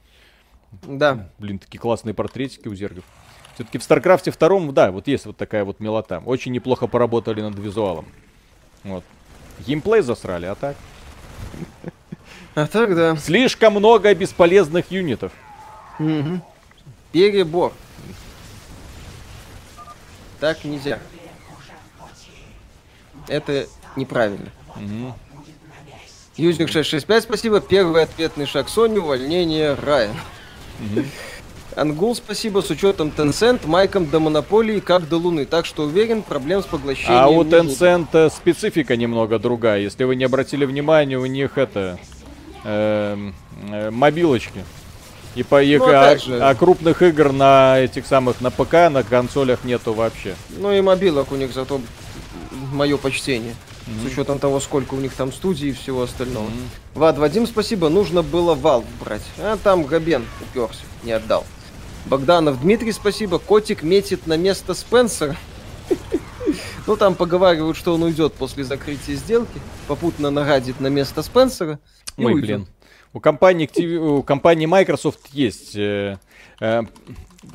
Да. Блин, такие классные портретики у зергов. Все-таки в Старкрафте втором, да, вот есть вот такая вот милота. Очень неплохо поработали над визуалом. Вот. Геймплей засрали, а так? А так, да. Слишком много бесполезных юнитов. Угу. Перебор. Так нельзя. Это неправильно. Угу. Юзник 665, спасибо. Первый ответный шаг Sony, увольнение Райан. Угу. Ангул, спасибо, с учетом Tencent, Майком до монополии, как до Луны. Так что уверен, проблем с поглощением А у Tencent будет. специфика немного другая. Если вы не обратили внимания, у них это... Э, э, мобилочки. И по их, ну, а, а крупных игр на этих самых на ПК, на консолях нету вообще. Ну и мобилок у них зато мое почтение. Mm-hmm. С учетом того, сколько у них там студий и всего остального. Mm-hmm. Вад, Вадим, спасибо. Нужно было вал брать. А там Габен уперся, не отдал. Богданов Дмитрий, спасибо. Котик метит на место Спенсера. Ну, там поговаривают, что он уйдет после закрытия сделки. Попутно нагадит на место Спенсера. Ой, блин. У компании, у компании Microsoft есть э, э,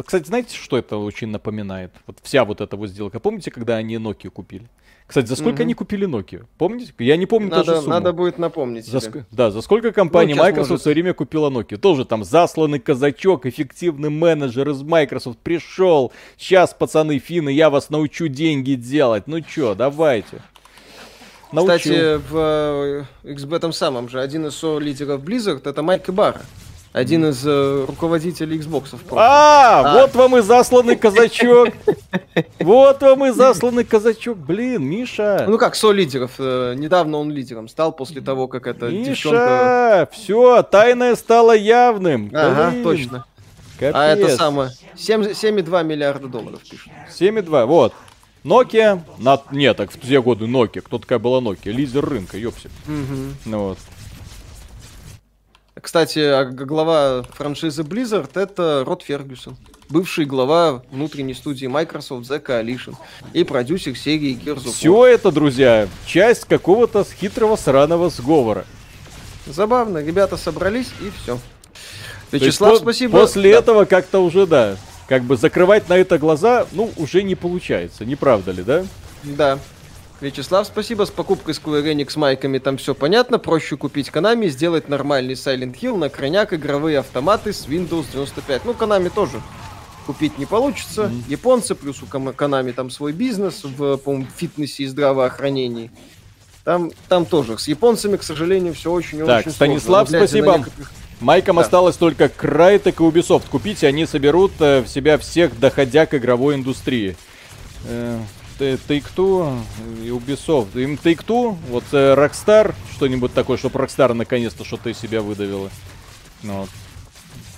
кстати, знаете, что это очень напоминает? Вот вся вот эта вот сделка. Помните, когда они Nokia купили? Кстати, за сколько угу. они купили Nokia? Помните? Я не помню надо, тоже сумму. Надо будет напомнить. За ск... Да, за сколько компания ну, Microsoft может... в свое время купила Nokia? Тоже там засланный казачок, эффективный менеджер из Microsoft пришел. Сейчас, пацаны, финны, я вас научу деньги делать. Ну чё, давайте. Научу. Кстати, в XB этом самом же один из лидеров Blizzard это Майк Ибара. Один из э, руководителей Xbox. А, а, вот вам и засланный казачок. Вот вам и засланный казачок. Блин, Миша. Ну как, со лидеров. Э, недавно он лидером стал после того, как эта Миша, девчонка... все, тайное стало явным. Ага, Блин. точно. Капец. А это самое, 7,2 миллиарда долларов пишут. 7,2, вот. Nokia, на... нет, так в те годы Nokia, кто такая была Nokia? Лидер рынка, ёпси. Угу. Ну вот. Кстати, глава франшизы Blizzard это Род Фергюсон, бывший глава внутренней студии Microsoft The Coalition и продюсер серии Gears of War. Все это, друзья, часть какого-то хитрого сраного сговора. Забавно, ребята собрались и все. Вячеслав, есть, спасибо. После да. этого как-то уже, да, как бы закрывать на это глаза, ну, уже не получается, не правда ли, да? Да. Вячеслав, спасибо. С покупкой Square Enix майками там все понятно. Проще купить Konami, сделать нормальный Silent Hill, на крайняк игровые автоматы с Windows 95. Ну, Konami тоже купить не получится. Mm-hmm. Японцы, плюс у Konami там свой бизнес в, по фитнесе и здравоохранении. Там, там тоже. С японцами, к сожалению, все очень-очень Так, Станислав, сложно. спасибо. Некоторых... Майкам да. осталось только Crytek и Ubisoft купить, и они соберут э, в себя всех доходяг игровой индустрии. Э, Take-Two и Ubisoft. Им Take-Two, вот э, Rockstar, что-нибудь такое, чтобы Rockstar наконец-то что-то из себя выдавило. Ну, вот.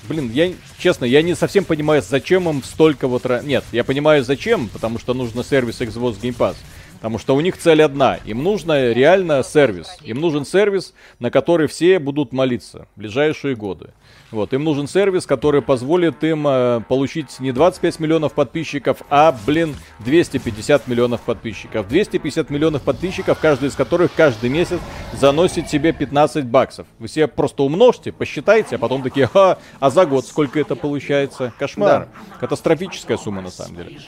Блин, я, честно, я не совсем понимаю, зачем им столько вот... Нет, я понимаю, зачем, потому что нужно сервис Xbox Game Pass. Потому что у них цель одна. Им нужно реально сервис. Им нужен сервис, на который все будут молиться в ближайшие годы. Вот, им нужен сервис, который позволит им э, получить не 25 миллионов подписчиков, а, блин, 250 миллионов подписчиков. 250 миллионов подписчиков, каждый из которых каждый месяц заносит себе 15 баксов. Вы себе просто умножьте, посчитайте, а потом такие, ха, а за год сколько это получается? Кошмар. Да. Катастрофическая сумма на самом деле.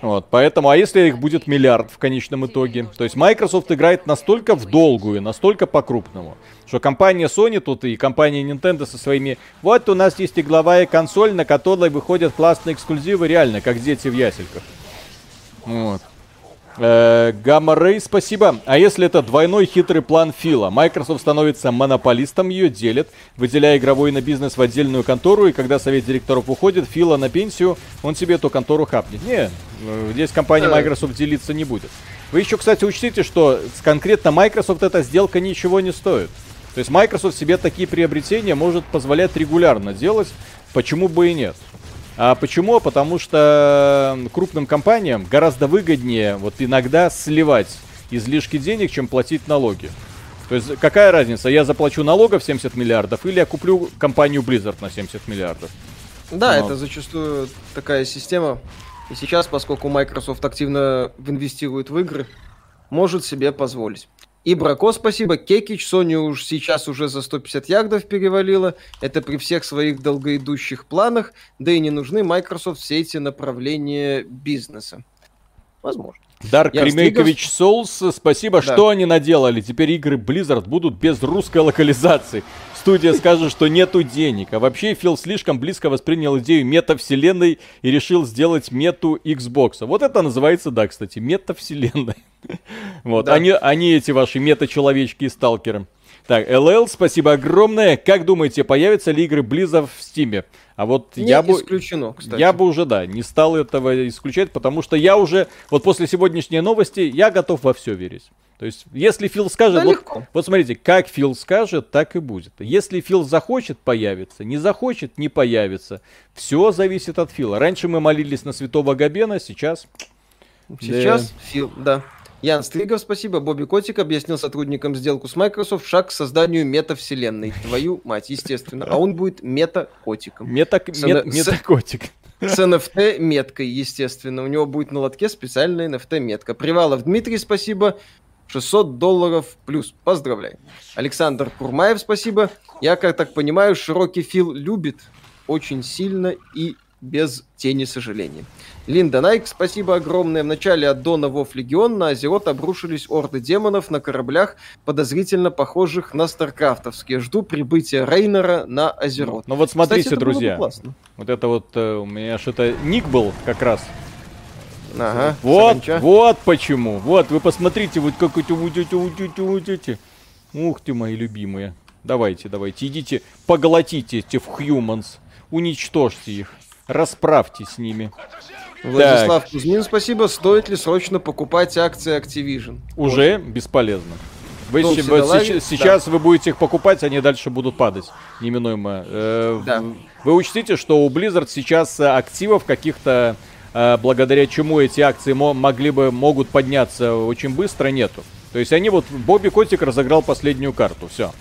Вот, поэтому, а если их будет миллиард в конечном итоге? То есть Microsoft играет настолько в долгую, настолько по-крупному, что компания Sony тут и компания Nintendo со своими... Вот у нас есть игловая консоль, на которой выходят классные эксклюзивы, реально, как дети в ясельках. Вот. Э, Гамма Рей, спасибо. А если это двойной хитрый план Фила? Microsoft становится монополистом, ее делит, выделяя игровой на бизнес в отдельную контору, и когда совет директоров уходит, Фила на пенсию, он себе эту контору хапнет. Не, э, здесь компания Microsoft делиться не будет. Вы еще, кстати, учтите, что конкретно Microsoft эта сделка ничего не стоит. То есть Microsoft себе такие приобретения может позволять регулярно делать, почему бы и нет. А почему? Потому что крупным компаниям гораздо выгоднее вот иногда сливать излишки денег, чем платить налоги. То есть какая разница, я заплачу налогов 70 миллиардов или я куплю компанию Blizzard на 70 миллиардов? Да, Но... это зачастую такая система. И сейчас, поскольку Microsoft активно инвестирует в игры, может себе позволить. И Брако, спасибо. Кекич, Sony уж сейчас уже за 150 ярдов перевалила. Это при всех своих долгоидущих планах. Да и не нужны Microsoft все эти направления бизнеса. Возможно. Дарк Ремейкович Souls, спасибо, да. что они наделали. Теперь игры Blizzard будут без русской локализации. Студия скажет, что нету денег. А вообще Фил слишком близко воспринял идею метавселенной и решил сделать мету Xbox. Вот это называется, да, кстати, метавселенная. Вот, да. они, они эти ваши мета-человечки и сталкеры. Так, LL, спасибо огромное. Как думаете, появятся ли игры Blizzard в Стиме? А вот не я бы... исключено, кстати. Я бы уже, да, не стал этого исключать, потому что я уже, вот после сегодняшней новости, я готов во все верить. То есть, если Фил скажет, да вот, вот смотрите, как Фил скажет, так и будет. Если Фил захочет, появится, не захочет, не появится. Все зависит от Фила. Раньше мы молились на святого Габена, сейчас... Сейчас да. Фил, да. Ян Стригов, спасибо. Бобби Котик объяснил сотрудникам сделку с Microsoft шаг к созданию метавселенной. Твою мать, естественно. А он будет мета-котиком. Мета, мет, мета-котик. С NFT-меткой, естественно. У него будет на лотке специальная NFT-метка. Привалов Дмитрий, спасибо. 600 долларов плюс. Поздравляю. Александр Курмаев, спасибо. Я, как так понимаю, широкий Фил любит очень сильно и без тени сожаления. Линда Найк, спасибо огромное. В начале аддона WoW Legion на Азерот обрушились орды демонов на кораблях, подозрительно похожих на старкрафтовские. Жду прибытия Рейнера на Азерот. Ну, ну вот смотрите, Кстати, друзья. Вот это вот э, у меня что-то ник был как раз. Ага. Вот, саранча. вот почему. Вот, вы посмотрите, вот как эти уйдете, уйдете, уйдете. Ух ты, мои любимые. Давайте, давайте, идите, поглотите этих humans, уничтожьте их, расправьте с ними. Владислав так. Кузьмин, спасибо. Стоит ли срочно покупать акции Activision? Уже вот. бесполезно. Вы ну, сейчас, сейчас да. вы будете их покупать, они дальше будут падать, неминуемо. Э, да. Вы учтите, что у Blizzard сейчас активов каких-то, э, благодаря чему эти акции могли бы, могут подняться очень быстро, нету. То есть они вот, Бобби Котик разыграл последнюю карту, все.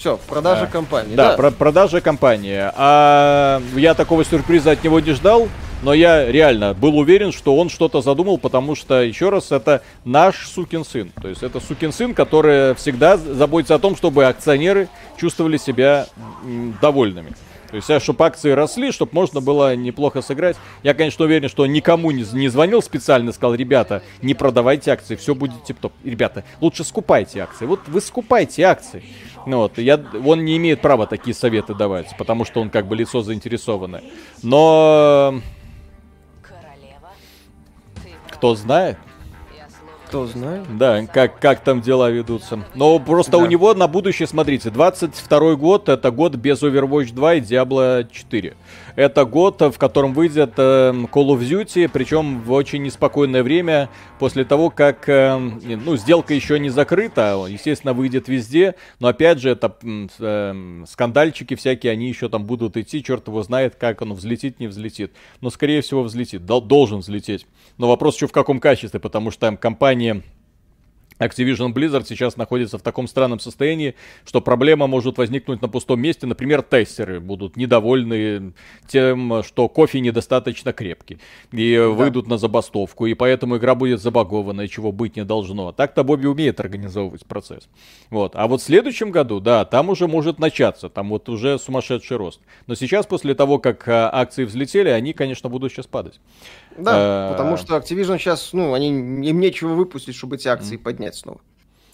Все, продажа а, компании. Да, да. Про продажа компании. А я такого сюрприза от него не ждал. Но я реально был уверен, что он что-то задумал, потому что, еще раз, это наш сукин сын. То есть это сукин сын, который всегда заботится о том, чтобы акционеры чувствовали себя довольными. То есть, а, чтобы акции росли, чтобы можно было неплохо сыграть. Я, конечно, уверен, что никому не, не звонил специально, сказал, ребята, не продавайте акции, все будет тип-топ. Ребята, лучше скупайте акции. Вот вы скупайте акции. Ну вот, я, он не имеет права такие советы давать, потому что он как бы лицо заинтересованное. Но... Кто знает? Кто знает. Да, как, как там дела ведутся. Но просто да. у него на будущее, смотрите, 22 год это год без Overwatch 2 и Diablo 4. Это год, в котором выйдет э, Call of Duty, причем в очень неспокойное время, после того, как, э, ну, сделка еще не закрыта, естественно, выйдет везде, но опять же, это э, скандальчики всякие, они еще там будут идти, черт его знает, как оно взлетит, не взлетит. Но, скорее всего, взлетит, должен взлететь. Но вопрос еще в каком качестве, потому что там компания Activision Blizzard сейчас находится в таком странном состоянии, что проблема может возникнуть на пустом месте. Например, тестеры будут недовольны тем, что кофе недостаточно крепкий. И да. выйдут на забастовку. И поэтому игра будет забагованная, чего быть не должно. Так-то Бобби умеет организовывать процесс. Вот. А вот в следующем году, да, там уже может начаться. Там вот уже сумасшедший рост. Но сейчас, после того, как а, акции взлетели, они, конечно, будут сейчас падать. Да, а... потому что Activision сейчас, ну, они, им нечего выпустить, чтобы эти акции поднять снова.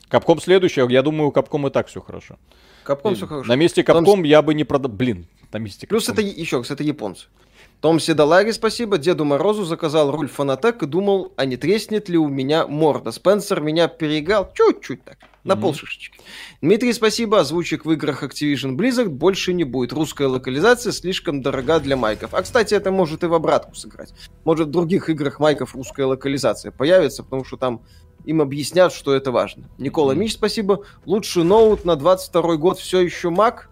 Капком следующий, я думаю, у Капком и так все хорошо. Капком все хорошо. На месте Капком я бы не продал. Блин, на месте Плюс это еще это японцы. Том Седалари, спасибо. Деду Морозу заказал руль Фанатек и думал, а не треснет ли у меня морда. Спенсер меня переиграл чуть-чуть так, на mm-hmm. полшишечки. Дмитрий, спасибо. Озвучек в играх Activision Blizzard больше не будет. Русская локализация слишком дорога для майков. А, кстати, это может и в обратку сыграть. Может, в других играх майков русская локализация появится, потому что там им объяснят, что это важно. Никола Мич, спасибо. Лучший ноут на 22 год все еще Mac?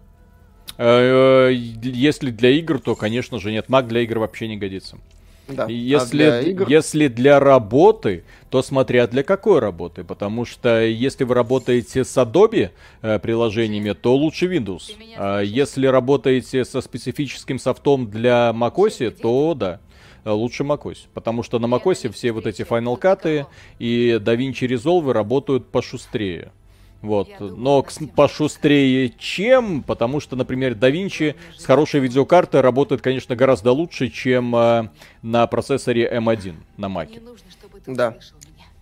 Э, если для игр, то, конечно же, нет. Mac для игр вообще не годится. Да. Если, а для игр... если для работы, то смотря для какой работы. Потому что если вы работаете с Adobe э, приложениями, то лучше Windows. А если работаете со специфическим софтом для macOS, то да лучше macOS. Потому что на macOS все вот эти Final Cut и DaVinci Resolve работают пошустрее. Вот. Но пошустрее чем? Потому что, например, DaVinci с хорошей видеокартой работает, конечно, гораздо лучше, чем э, на процессоре M1 на Маке. Да.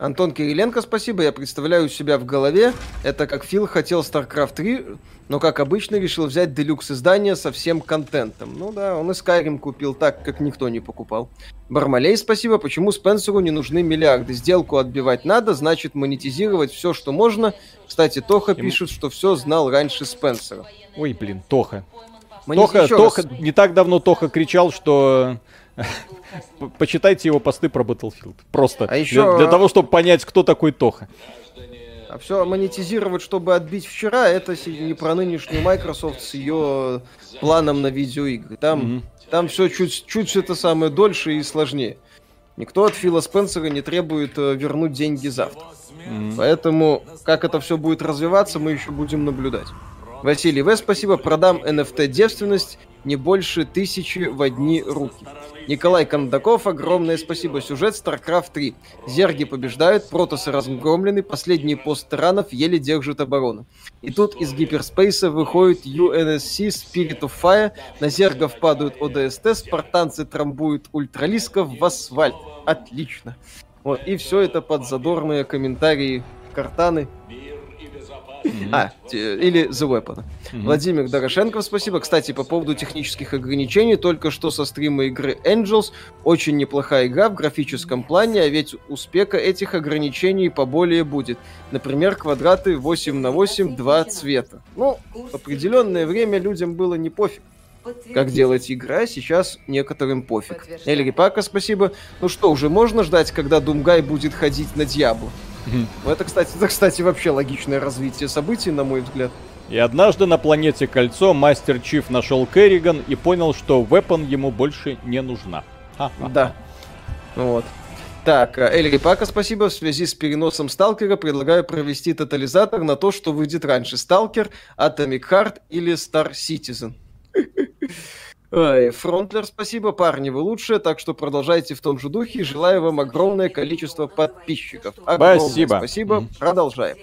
Антон Кириленко, спасибо. Я представляю себя в голове. Это как Фил хотел StarCraft 3, но, как обычно, решил взять делюкс издание со всем контентом. Ну да, он и Skyrim купил так, как никто не покупал. Бармалей, спасибо. Почему Спенсеру не нужны миллиарды? Сделку отбивать надо, значит монетизировать все, что можно. Кстати, Тоха пишет, что все знал раньше Спенсера. Ой, блин, Тоха. Тоха, Тоха, раз... не так давно Тоха кричал, что Почитайте его посты про Battlefield. Просто. А еще... для, для того, чтобы понять, кто такой Тоха. А все монетизировать, чтобы отбить вчера, это не про нынешнюю Microsoft с ее планом на видеоигры. Там, mm-hmm. там все чуть, чуть это самое дольше и сложнее. Никто от Фила Спенсера не требует э, вернуть деньги завтра. Mm-hmm. Поэтому, как это все будет развиваться, мы еще будем наблюдать. Василий В, спасибо. Продам NFT девственность не больше тысячи в одни руки. Николай Кондаков, огромное спасибо. Сюжет StarCraft 3. Зерги побеждают, протосы разгромлены, последний пост тиранов еле держит оборону. И тут из гиперспейса выходит UNSC Spirit of Fire, на зергов падают ОДСТ, спартанцы трамбуют ультралисков в асфальт. Отлично. Вот, и все это под задорные комментарии Картаны а, или The Weapon. Владимир Дорошенков, спасибо. Кстати, по поводу технических ограничений, только что со стрима игры Angels. Очень неплохая игра в графическом плане, а ведь у спека этих ограничений поболее будет. Например, квадраты 8 на 8, два цвета. Ну, в определенное время людям было не пофиг как делать игра, сейчас некоторым пофиг. Эльри Пака, спасибо. Ну что, уже можно ждать, когда Думгай будет ходить на Дьябло? Ну, это, кстати, это, кстати, вообще логичное развитие событий, на мой взгляд. И однажды на планете Кольцо Мастер Чиф нашел Керриган и понял, что Вепон ему больше не нужна. Ха-ха. Да. Вот. Так, э, Эльри Пака, спасибо. В связи с переносом Сталкера предлагаю провести тотализатор на то, что выйдет раньше. Сталкер, Atomic Heart или Star Citizen. Ой, Фронтлер, спасибо, парни, вы лучшие, так что продолжайте в том же духе. Желаю вам огромное количество подписчиков. Огромное спасибо. Спасибо, продолжаем.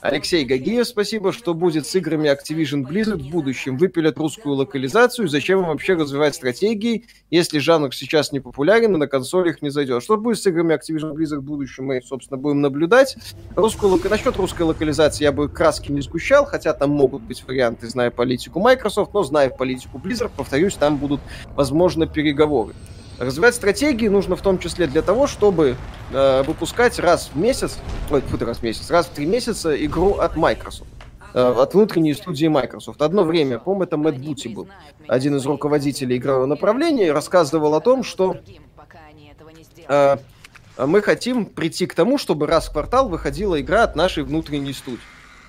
Алексей Гагиев, спасибо, что будет с играми Activision Blizzard в будущем. Выпилят русскую локализацию, зачем им вообще развивать стратегии, если жанр сейчас не популярен и на консолях не зайдет. Что будет с играми Activision Blizzard в будущем, мы, собственно, будем наблюдать. Русскую лок... Насчет русской локализации я бы краски не сгущал, хотя там могут быть варианты, зная политику Microsoft, но зная политику Blizzard, повторюсь, там будут, возможно, переговоры. Развивать стратегии нужно в том числе для того, чтобы э, выпускать раз в месяц, ой, фу, раз в месяц, раз в три месяца игру от Microsoft э, от внутренней студии Microsoft. Одно время, помню, это Мэтт Бути был, один из руководителей игрового направления, рассказывал о том, что э, мы хотим прийти к тому, чтобы раз в квартал выходила игра от нашей внутренней студии.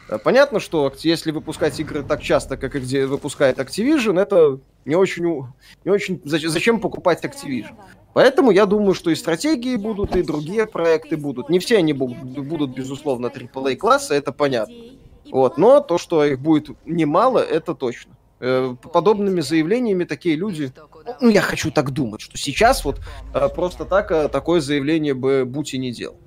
Э, понятно, что если выпускать игры так часто, как и где выпускает Activision, это не очень... Не очень зачем покупать Activision? Поэтому я думаю, что и стратегии будут, и другие проекты будут. Не все они будут, безусловно, AAA класса, это понятно. Вот, но то, что их будет немало, это точно. Э, подобными заявлениями такие люди, ну, я хочу так думать, что сейчас вот э, просто так такое заявление бы Бути не делал.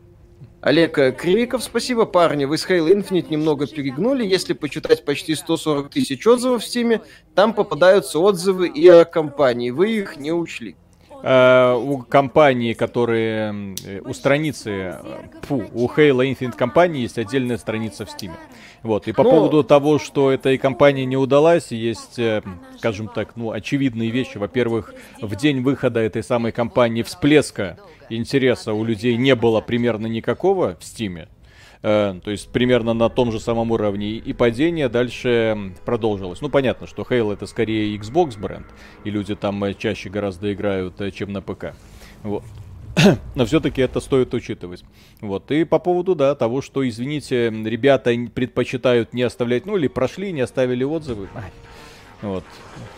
Олег Кривиков, спасибо, парни. Вы с Halo Infinite немного перегнули. Если почитать почти 140 тысяч отзывов в Steam, там попадаются отзывы и о компании. Вы их не учли. Uh, у компании, которые... У страницы... Э, фу, у Halo Infinite компании есть отдельная страница в Steam. Вот, и по ну, поводу того, что этой компании не удалась, есть, э, скажем так, ну, очевидные вещи. Во-первых, в день выхода этой самой компании всплеска интереса у людей не было примерно никакого в Стиме. Э, то есть примерно на том же самом уровне. И падение дальше продолжилось. Ну, понятно, что Halo это скорее Xbox бренд, и люди там э, чаще гораздо играют, э, чем на ПК. Вот. Но все-таки это стоит учитывать. Вот. И по поводу, да, того, что, извините, ребята предпочитают не оставлять, ну или прошли, не оставили отзывы. Ай, вот.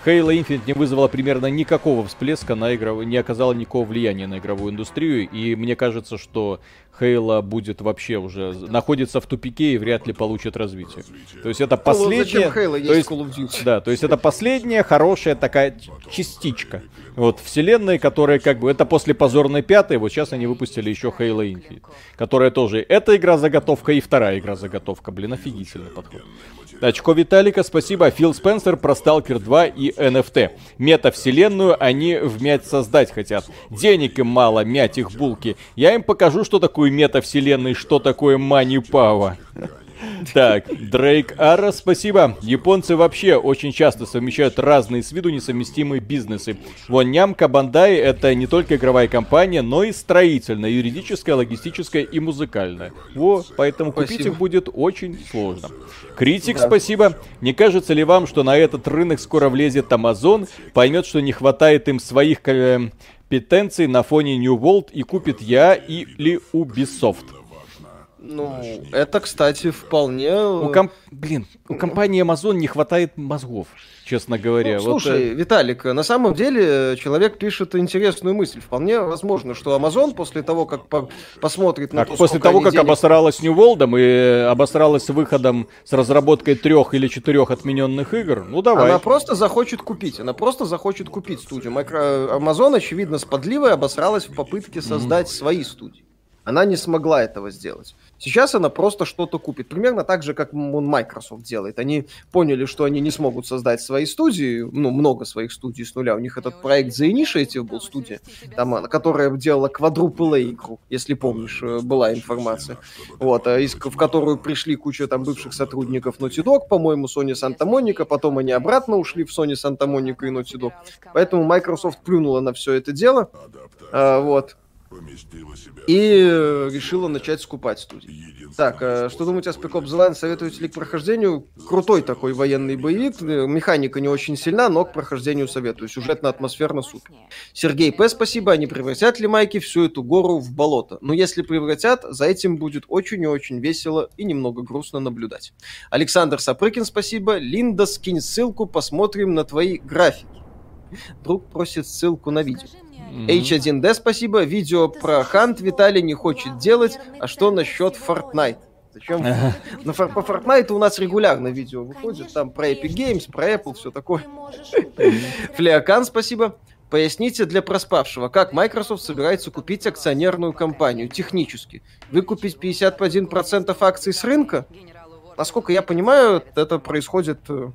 Halo Infinite не вызвала примерно никакого всплеска на игровую, не оказала никакого влияния на игровую индустрию, и мне кажется, что Хейла будет вообще уже находится в тупике и вряд ли получит развитие. То есть это последняя... Halo есть, есть Duty? Да, то есть это последняя хорошая такая частичка. Вот, вселенной, которая как бы... Это после позорной пятой, вот сейчас они выпустили еще Halo Infinite. Которая тоже... Эта игра заготовка и вторая игра заготовка. Блин, офигительный подход. Очко Виталика, спасибо. Фил Спенсер про Stalker 2 и NFT. Метавселенную они вмять создать хотят. Денег им мало, мять их булки. Я им покажу, что такое метавселенная и что такое мани пава. Так, Дрейк Ара, спасибо. Японцы вообще очень часто совмещают разные с виду несовместимые бизнесы. Вон Нямка Бандай это не только игровая компания, но и строительная, юридическая, логистическая и музыкальная. Во, поэтому спасибо. купить их будет очень сложно. Критик, да. спасибо. Не кажется ли вам, что на этот рынок скоро влезет Amazon, поймет, что не хватает им своих компетенций на фоне New World и купит я или Ubisoft? Ну, это, кстати, вполне... У ком... Блин, у компании Amazon не хватает мозгов, честно говоря. Ну, слушай, вот, э, Виталик, на самом деле человек пишет интересную мысль. Вполне возможно, что Amazon после того, как по посмотрит на так, то, После того, как денег... обосралась New World и обосралась выходом с разработкой трех или четырех отмененных игр, ну давай. Она просто захочет купить. Она просто захочет купить студию. Micro... Amazon, очевидно, с подливой обосралась в попытке создать mm-hmm. свои студии. Она не смогла этого сделать. Сейчас она просто что-то купит. Примерно так же, как Microsoft делает. Они поняли, что они не смогут создать свои студии, ну, много своих студий с нуля. У них этот проект The Initiative был студия, там, которая делала Quadruple игру, если помнишь, э, была информация. Вот, а из, в которую пришли куча там бывших сотрудников Naughty Dog, по-моему, Sony Santa Monica, потом они обратно ушли в Sony Santa Monica и Naughty Dog. Поэтому Microsoft плюнула на все это дело. А, вот. И э, решила начать скупать студии. Так, э, что думаете о Spec Ops The Line? Советуете ли к прохождению? Крутой такой военный боевик. Э, механика не очень сильна, но к прохождению советую. Сюжетно-атмосферно супер. Сергей П. Спасибо. А не превратят ли майки всю эту гору в болото? Но если превратят, за этим будет очень и очень весело и немного грустно наблюдать. Александр Сапрыкин, спасибо. Линда, скинь ссылку, посмотрим на твои графики. Друг просит ссылку на видео. Mm-hmm. H1D, спасибо. Видео про Хант Виталий не хочет делать. А что насчет Fortnite? Зачем? На, по Fortnite у нас регулярно видео выходит. Там про Epic Games, про Apple, все такое. Флеокан, спасибо. Поясните для проспавшего, как Microsoft собирается купить акционерную компанию технически? Выкупить 51% акций с рынка? Насколько я понимаю, это происходит э,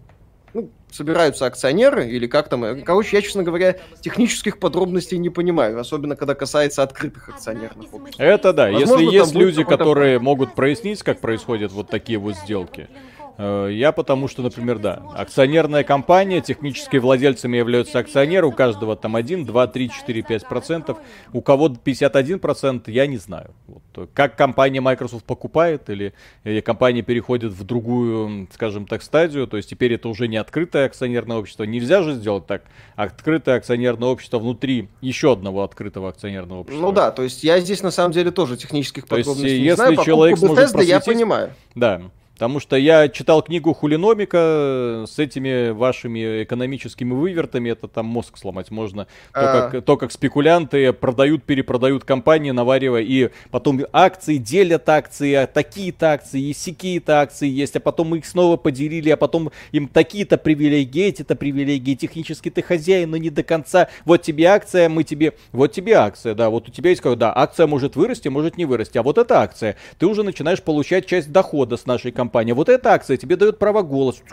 ну, собираются акционеры или как там. Э, короче, я, честно говоря, технических подробностей не понимаю, особенно когда касается открытых акционерных обществ. Это да, Возможно, если есть люди, которые могут прояснить, как происходят вот такие вот сделки, я потому что, например, да, акционерная компания, техническими владельцами являются акционеры, у каждого там 1, 2, 3, 4, 5 процентов, у кого 51 процент, я не знаю. Вот. Как компания Microsoft покупает или, или компания переходит в другую, скажем так, стадию, то есть теперь это уже не открытое акционерное общество, нельзя же сделать так, открытое акционерное общество внутри еще одного открытого акционерного общества. Ну да, то есть я здесь на самом деле тоже технических подробностей то есть, не если знаю, человек сможет просветить, я понимаю. Да, Потому что я читал книгу Хулиномика с этими вашими экономическими вывертами, это там мозг сломать можно. То, а. как, то как спекулянты продают, перепродают компании, наваривая, и потом акции делят акции, а такие-то акции, и сякие-то акции есть, а потом мы их снова поделили, а потом им такие-то привилегии, эти-то привилегии, технически ты хозяин, но не до конца. Вот тебе акция, мы тебе... Вот тебе акция, да, вот у тебя есть, да, акция может вырасти, может не вырасти, а вот эта акция, ты уже начинаешь получать часть дохода с нашей компании компания. Вот эта акция тебе дает право голоса.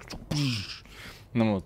Ну, вот.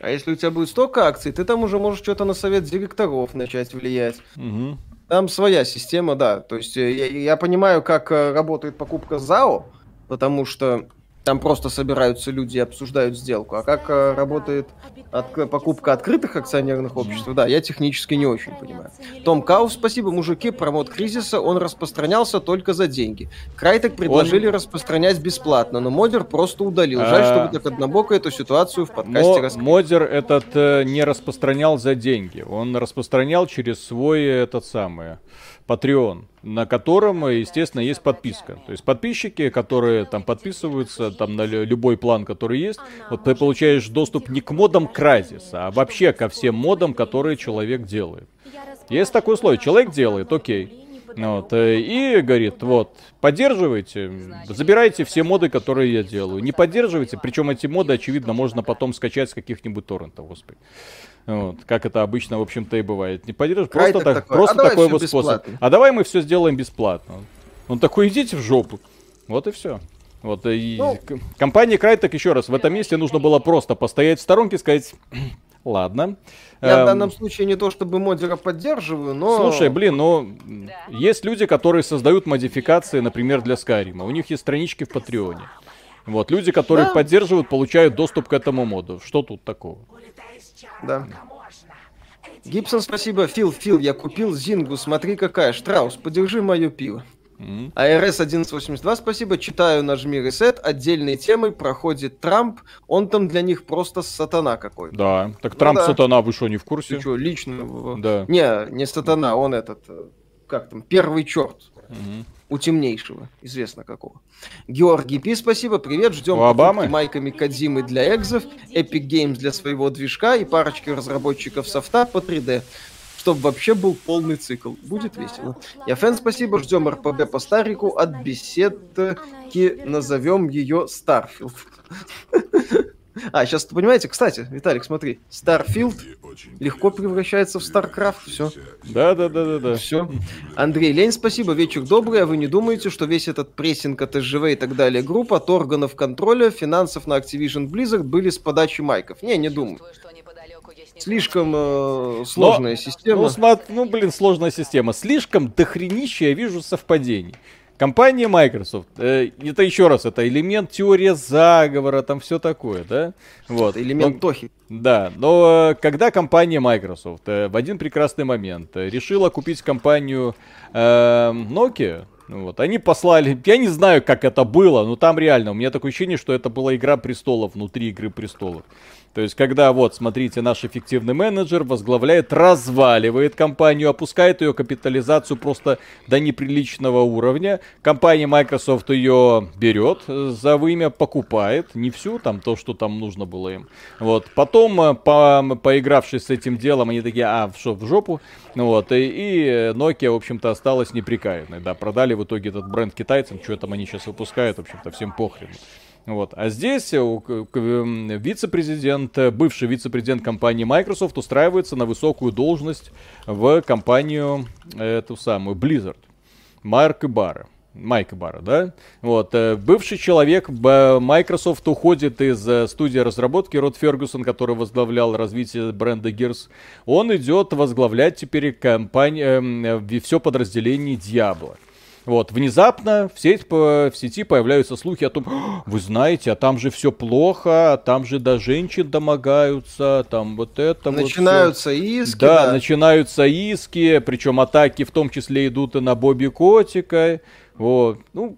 А если у тебя будет столько акций, ты там уже можешь что-то на совет директоров начать влиять. Угу. Там своя система, да. То есть э, я, я понимаю, как э, работает покупка ЗАО, потому что там просто собираются люди и обсуждают сделку. А как э, работает от, покупка открытых акционерных обществ, да, я технически не очень понимаю. Том Кауф, спасибо, мужики, промот кризиса, он распространялся только за деньги. Крайтек предложили он... распространять бесплатно, но модер просто удалил. Жаль, что вы а. так однобоко эту ситуацию в подкасте раскрыли. Модер этот э, не распространял за деньги, он распространял через свой этот самый Patreon, на котором, естественно, есть подписка. То есть подписчики, которые там подписываются там на любой план, который есть, вот ты получаешь доступ не к модам Crysis, а вообще ко всем модам, которые человек делает. Есть такое условие, человек делает, окей. Вот, э, и говорит, вот, поддерживайте, забирайте все моды, которые я делаю. Не поддерживайте, причем эти моды, очевидно, можно потом скачать с каких-нибудь торрентов, господи. Вот, как это обычно, в общем-то, и бывает. Не поддержишь, просто, так, такой. просто а такой вот способ. А давай мы все сделаем бесплатно. Он такой, идите в жопу. Вот и все. Вот и ну, компания Крайтек, еще раз, в этом месте нужно было просто постоять в сторонке и сказать, ладно. Я эм, в данном случае не то чтобы модера поддерживаю, но... Слушай, блин, но да. есть люди, которые создают модификации, например, для Скайрима. У них есть странички в Патреоне. Вот, люди, которые да. поддерживают, получают доступ к этому моду. Что тут такого? Да. Гибсон, спасибо. Фил, Фил, я купил Зингу, смотри какая. Штраус, подержи мое пиво. Mm-hmm. АРС 1182, спасибо. Читаю, нажми ресет. Отдельной темой проходит Трамп. Он там для них просто сатана какой-то. Да. Так Трамп ну, да. сатана, вы что, не в курсе? Ты что, лично? Да. Не, не сатана, он этот, э, как там, первый черт. Mm-hmm у темнейшего, известно какого. Георгий Пи, спасибо, привет, ждем покупки майками Кадзимы для экзов, Epic Games для своего движка и парочки разработчиков софта по 3D чтобы вообще был полный цикл. Будет весело. Я фэн, спасибо. Ждем РПГ по Старику от беседки. Назовем ее Старфилд. А, сейчас, понимаете, кстати, Виталик, смотри, Starfield легко превращается в StarCraft, все. Да, да, да, да, да. Все. Андрей Лень, спасибо, вечер добрый, а вы не думаете, что весь этот прессинг от СЖВ и так далее групп от органов контроля финансов на Activision Blizzard были с подачи майков? Не, не думаю. Слишком э, сложная Но, система. Ну, смат, ну, блин, сложная система. Слишком дохренища я вижу совпадений. Компания Microsoft, э, это еще раз, это элемент теория заговора, там все такое, да? Вот. Элемент но, Тохи. Да, но э, когда компания Microsoft э, в один прекрасный момент э, решила купить компанию э, Nokia, вот, они послали, я не знаю, как это было, но там реально, у меня такое ощущение, что это была Игра Престолов внутри Игры Престолов. То есть, когда, вот, смотрите, наш эффективный менеджер возглавляет, разваливает компанию, опускает ее капитализацию просто до неприличного уровня. Компания Microsoft ее берет за вымя, покупает, не всю, там, то, что там нужно было им. Вот, потом, э, по, поигравшись с этим делом, они такие, а, что, в жопу? Вот, и, и Nokia, в общем-то, осталась неприкаянной, да, продали в итоге этот бренд китайцам, что там они сейчас выпускают, в общем-то, всем похрен. Вот. А здесь вице-президент, бывший вице-президент компании Microsoft устраивается на высокую должность в компанию эту самую Blizzard. Марк Ибара. Майк Бара, да? Вот. Э, бывший человек Microsoft уходит из э, студии разработки Род Фергюсон, который возглавлял развитие бренда Gears. Он идет возглавлять теперь компанию, э, все подразделение Diablo. Вот, внезапно в, сеть, в сети появляются слухи о том, вы знаете, а там же все плохо, а там же до женщин домогаются, там вот это Начинаются вот иски. Да, да, начинаются иски, причем атаки в том числе идут и на Бобби Котика. Вот, ну...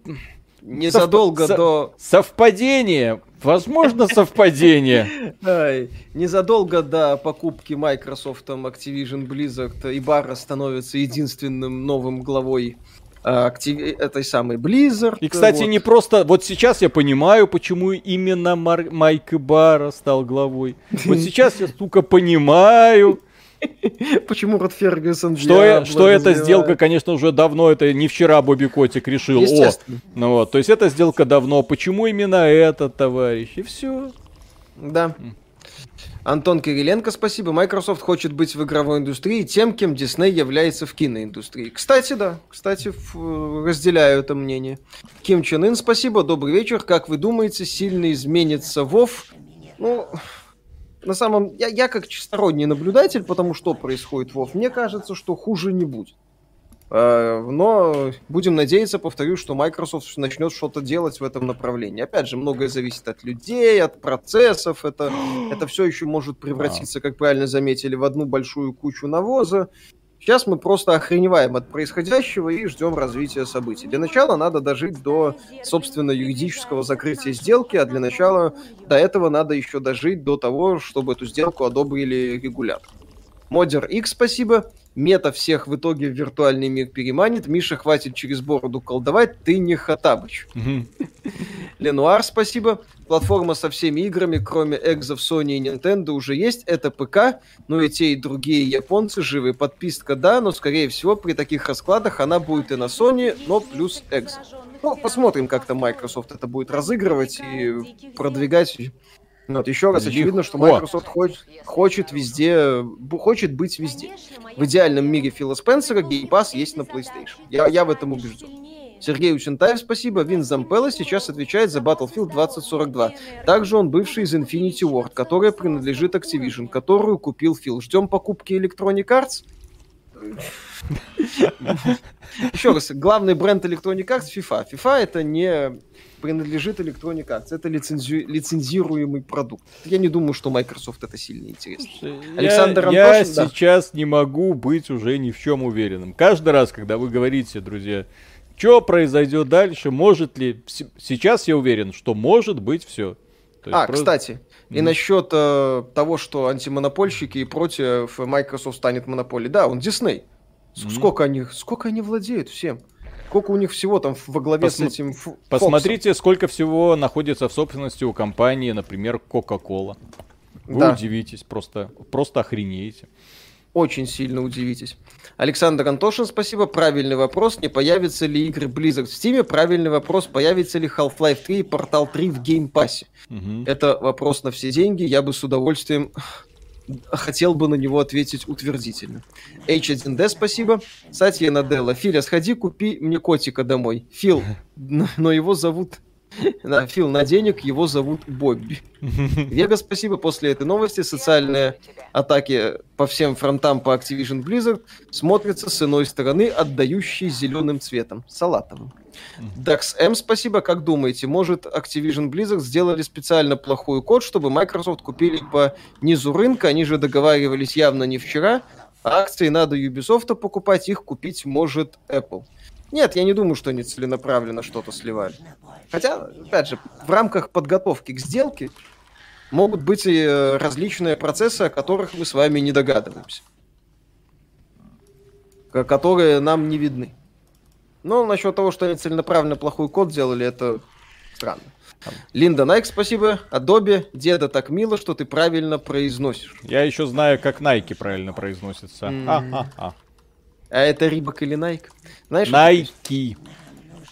Незадолго Сов... до... Совпадение, возможно совпадение. Незадолго до покупки Microsoft Activision Blizzard Ибара становится единственным новым главой актив... этой самой Blizzard. И, кстати, вот. не просто... Вот сейчас я понимаю, почему именно Мар... Майк Бара стал главой. Вот сейчас я, сука, понимаю... Почему Род Фергюсон Что, что эта сделка, конечно, уже давно, это не вчера Бобби Котик решил. О, ну вот, то есть эта сделка давно. Почему именно этот товарищ? И все. Да. Антон Кириленко, спасибо. Microsoft хочет быть в игровой индустрии тем, кем Disney является в киноиндустрии. Кстати, да. Кстати, разделяю это мнение. Ким Чен Ын, спасибо. Добрый вечер. Как вы думаете, сильно изменится Вов? Ну, на самом... Я, я как сторонний наблюдатель, потому что происходит Вов, мне кажется, что хуже не будет. Э, но будем надеяться, повторю, что Microsoft начнет что-то делать в этом направлении. Опять же, многое зависит от людей, от процессов. Это, это все еще может превратиться, как правильно заметили, в одну большую кучу навоза. Сейчас мы просто охреневаем от происходящего и ждем развития событий. Для начала надо дожить до, собственно, юридического закрытия сделки, а для начала до этого надо еще дожить до того, чтобы эту сделку одобрили регулятор. Модер X, спасибо. Мета всех в итоге в виртуальный мир переманит. Миша, хватит через бороду колдовать, ты не Хатабыч. Ленуар, спасибо. Платформа со всеми играми, кроме экзов Sony и Nintendo, уже есть. Это ПК, но и те, и другие японцы живы. Подписка, да, но, скорее всего, при таких раскладах она будет и на Sony, но плюс экз. Ну, посмотрим, как то Microsoft это будет разыгрывать и продвигать вот еще раз, очевидно, что Microsoft хочет, хочет везде, хочет быть везде. В идеальном мире Фила Спенсера Game Pass есть на PlayStation. Я, я в этом убежден. Сергей Учентаев, спасибо. Вин Зампелла сейчас отвечает за Battlefield 2042. Также он бывший из Infinity Ward, которая принадлежит Activision, которую купил Фил. Ждем покупки Electronic Arts? Еще раз, главный бренд Electronic Arts FIFA. FIFA это не принадлежит Electronic Arts. Это лицензи... лицензируемый продукт. Я не думаю, что Microsoft это сильно интересно. Слушай, Александр я, Антошин, я да. сейчас не могу быть уже ни в чем уверенным. Каждый раз, когда вы говорите, друзья, что произойдет дальше, может ли... Сейчас я уверен, что может быть все. А, просто... кстати, и mm. насчет э, того, что антимонопольщики и против Microsoft станет монополией. Да, он Disney. Mm. Сколько они, сколько они владеют всем? Сколько у них всего там во главе Посм... с этим Ф... Посмотрите, Фоксом. сколько всего находится в собственности у компании, например, Coca-Cola. Вы да. удивитесь, просто, просто охренеете. Очень сильно удивитесь. Александр Антошин, спасибо. Правильный вопрос. Не появятся ли игры Blizzard в Steam? Правильный вопрос. Появится ли Half-Life 3 и Portal 3 в Game Pass? Угу. Это вопрос на все деньги. Я бы с удовольствием хотел бы на него ответить утвердительно. H1D, спасибо. Сатья Наделла. Филя, сходи, купи мне котика домой. Фил, но его зовут Да, Фил, на денег его зовут Бобби. Вега, спасибо. После этой новости социальные атаки по всем фронтам по Activision Blizzard смотрятся с иной стороны, отдающей зеленым цветом, салатовым. Dax M, спасибо. Как думаете, может Activision Blizzard сделали специально плохой код, чтобы Microsoft купили по низу рынка? Они же договаривались явно не вчера. А акции надо Ubisoft покупать, их купить может Apple. Нет, я не думаю, что они целенаправленно что-то сливали. Хотя, опять же, в рамках подготовки к сделке могут быть и э, различные процессы, о которых мы с вами не догадываемся. Которые нам не видны. Но насчет того, что они целенаправленно плохой код делали, это странно. Линда Найк, спасибо. Adobe, деда так мило, что ты правильно произносишь. Я еще знаю, как Найки правильно произносится. Mm-hmm. А это Рибок или Найк? Знаешь, Найки.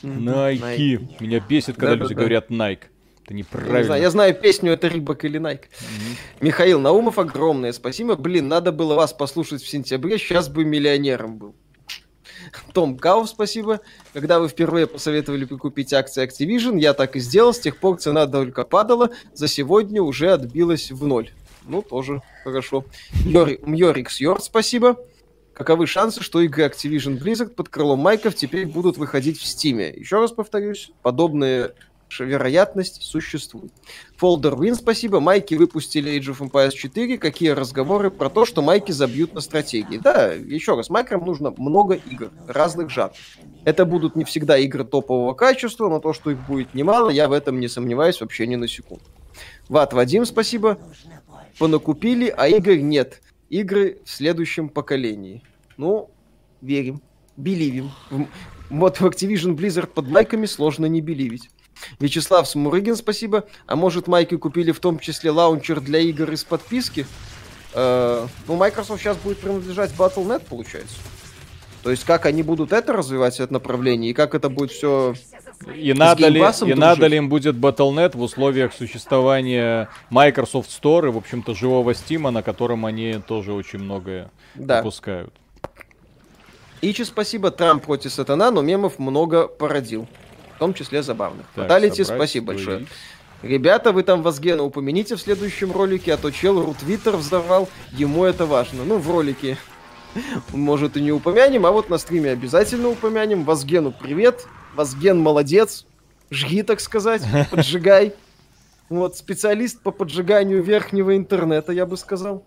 Найки. Меня бесит, когда люди говорят Найк. Это неправильно. Не знаю, я знаю песню, это Рибок или Найк. Mm-hmm. Михаил Наумов, огромное спасибо. Блин, надо было вас послушать в сентябре, сейчас бы миллионером был. Том Кау, спасибо. Когда вы впервые посоветовали купить акции Activision, я так и сделал. С тех пор цена только падала. За сегодня уже отбилась в ноль. Ну, тоже хорошо. Йори, Мьорикс Йорд, спасибо. Каковы шансы, что игры Activision Blizzard под крылом Майков теперь будут выходить в Стиме? Еще раз повторюсь, подобные вероятность существует. Folder Win, спасибо. Майки выпустили Age of Empires 4. Какие разговоры про то, что майки забьют на стратегии? Да, еще раз, майкам нужно много игр разных жанров. Это будут не всегда игры топового качества, но то, что их будет немало, я в этом не сомневаюсь вообще ни на секунду. Ват, Вадим, спасибо. Понакупили, а игр нет. Игры в следующем поколении. Ну, верим. Беливим. Вот в Activision Blizzard под майками сложно не беливить. Вячеслав Смурыгин, спасибо. А может, майки купили в том числе лаунчер для игр из подписки? Э, ну, Microsoft сейчас будет принадлежать Battle.net, получается. То есть, как они будут это развивать, это направление, и как это будет все и надо, ли, и надо ли им будет Battle.net в условиях существования Microsoft Store и, в общем-то, живого Steam, на котором они тоже очень многое да. выпускают. Ичи, спасибо. Трамп против сатана, но мемов много породил том числе забавных. Фаталити, спасибо большое. Ребята, вы там Вазгена упомяните в следующем ролике, а то чел Рутвиттер взорвал, ему это важно. Ну, в ролике, может, и не упомянем, а вот на стриме обязательно упомянем. Вазгену привет, Вазген молодец, жги, так сказать, поджигай. Вот, специалист по поджиганию верхнего интернета, я бы сказал.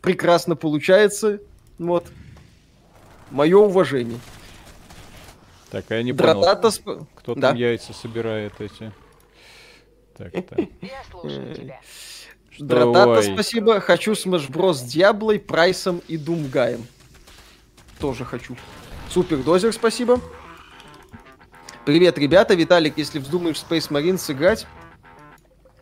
Прекрасно получается. Вот. Мое уважение. Так, а я не Дратата понял, сп... кто да. там яйца собирает эти. Так, так. Я слушаю тебя. Дратата, спасибо. Хочу Smash Bros. с Диаблой, Прайсом и Думгаем. Тоже хочу. Супер Дозер, спасибо. Привет, ребята. Виталик, если вздумаешь Space Marine сыграть,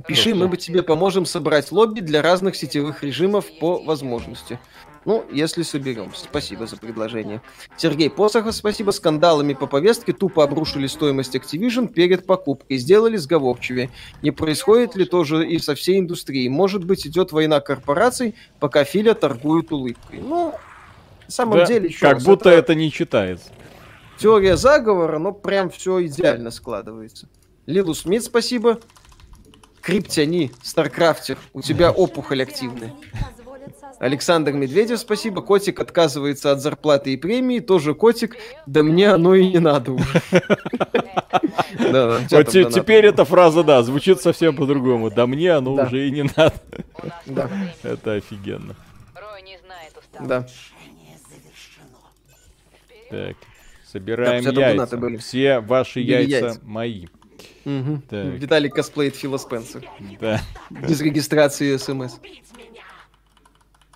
пиши, мы бы тебе поможем собрать лобби для разных сетевых режимов по возможности. Ну, если соберемся. Спасибо за предложение. Сергей Посохов, спасибо. Скандалами по повестке тупо обрушили стоимость Activision перед покупкой. Сделали сговорчивее. Не происходит ли тоже и со всей индустрией? Может быть, идет война корпораций, пока Филя торгует улыбкой. Ну, на самом да, деле, еще Как раз, будто это... это не читается. Теория заговора, но прям все идеально складывается. Лилу Смит, спасибо. Криптяни, Старкрафтер, у тебя опухоль активная. Александр Медведев, спасибо. Котик отказывается от зарплаты и премии. Тоже котик. Да мне оно и не надо уже. Вот теперь эта фраза, да, звучит совсем по-другому. Да мне оно уже и не надо. Это офигенно. Да. Так, собираем яйца. Все ваши яйца мои. Виталий косплеит Фила Спенсер. Да. Без регистрации смс.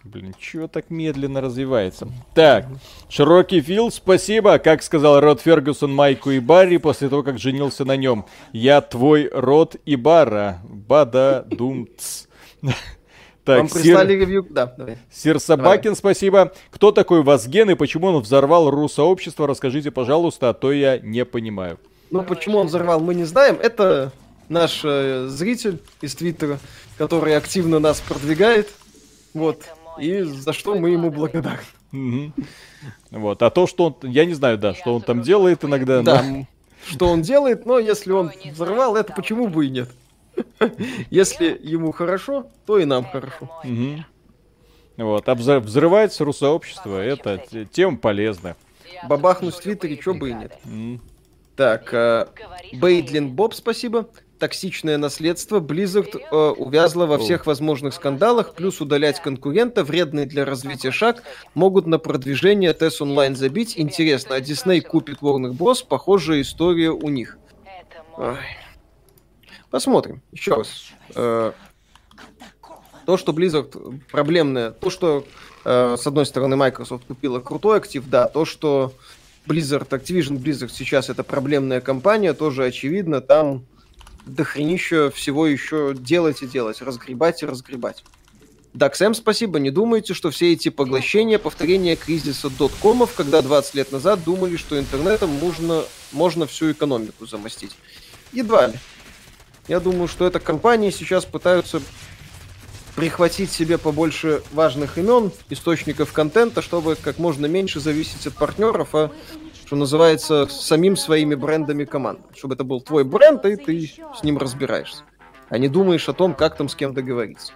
Блин, чего так медленно развивается? Так, широкий Фил, спасибо. Как сказал Род Фергюсон Майку и Барри после того, как женился на нем. Я твой Род и Барра. Бада думц. Так, Вам прислали Сир... ревью? Да, давай. Сир Собакин, давай. спасибо. Кто такой Вазген и почему он взорвал ру-сообщество? Расскажите, пожалуйста, а то я не понимаю. Ну, почему он взорвал, мы не знаем. Это наш э, зритель из Твиттера, который активно нас продвигает. Вот и за что мы ему благодарны. Вот, а то, что он, я не знаю, да, что он там делает иногда. Да, что он делает, но если он взорвал, это почему бы и нет. Если ему хорошо, то и нам хорошо. Вот, а взрывается русообщество, это тем полезно. Бабахнуть в Твиттере, что бы и нет. Так, э, Бейдлин Боб, спасибо токсичное наследство, Blizzard э, увязла во всех возможных скандалах, плюс удалять конкурента, вредный для развития шаг, могут на продвижение TES онлайн забить. Интересно, а Disney купит Warner Bros? Похожая история у них. Ой. Посмотрим. Еще раз. Э, То, что Blizzard проблемная, то, что э, с одной стороны Microsoft купила крутой актив, да, то, что Blizzard, Activision Blizzard сейчас это проблемная компания, тоже очевидно, там дохренища всего еще делать и делать, разгребать и разгребать. Даксэм, спасибо. Не думайте, что все эти поглощения повторение кризиса доткомов, когда 20 лет назад думали, что интернетом можно, можно всю экономику замостить. Едва ли. Я думаю, что это компании сейчас пытаются прихватить себе побольше важных имен, источников контента, чтобы как можно меньше зависеть от партнеров, а что называется, самим своими брендами команд. Чтобы это был твой бренд, и ты с ним разбираешься. А не думаешь о том, как там с кем договориться.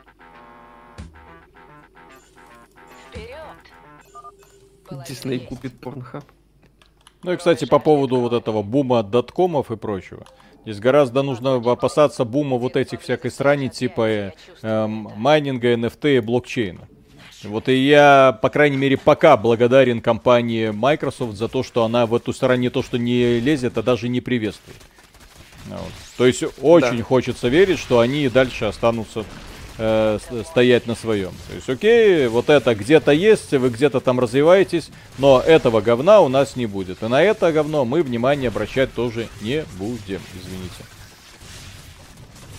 Дисней купит Порнхаб. Ну и, кстати, по поводу вот этого бума доткомов и прочего. Здесь гораздо нужно опасаться бума вот этих всякой срани типа э, э, майнинга, NFT и блокчейна. Вот и я, по крайней мере, пока благодарен компании Microsoft за то, что она в эту сторону не то, что не лезет, а даже не приветствует. Вот. То есть очень да. хочется верить, что они и дальше останутся э, стоять на своем. То есть, окей, вот это где-то есть, вы где-то там развиваетесь, но этого говна у нас не будет. И на это говно мы внимание обращать тоже не будем, извините.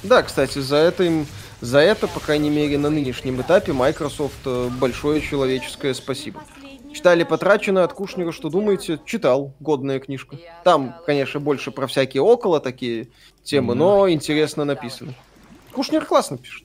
Да, кстати, за это им, за это, по крайней мере, на нынешнем этапе Microsoft э, большое человеческое спасибо. Читали потрачено от Кушнера, что думаете? Читал, годная книжка. Там, конечно, больше про всякие около такие темы, но интересно написано. Кушнер классно пишет.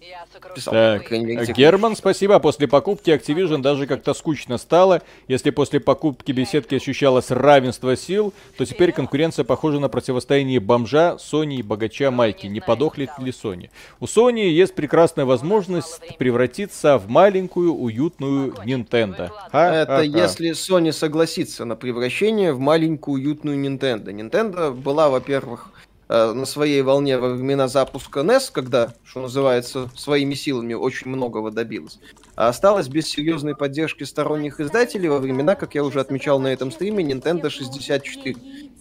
Писал, так, Герман, спасибо. После покупки Activision даже как-то скучно стало. Если после покупки беседки ощущалось равенство сил, то теперь конкуренция похожа на противостояние бомжа, Sony и богача Майки. Не подохнет ли Sony? У Sony есть прекрасная возможность превратиться в маленькую, уютную Nintendo. Ха Это если Sony согласится на превращение в маленькую, уютную Nintendo. Nintendo была, во-первых, на своей волне во времена запуска NES, когда, что называется, своими силами очень многого добилась, а осталась без серьезной поддержки сторонних издателей во времена, как я уже отмечал на этом стриме, Nintendo 64.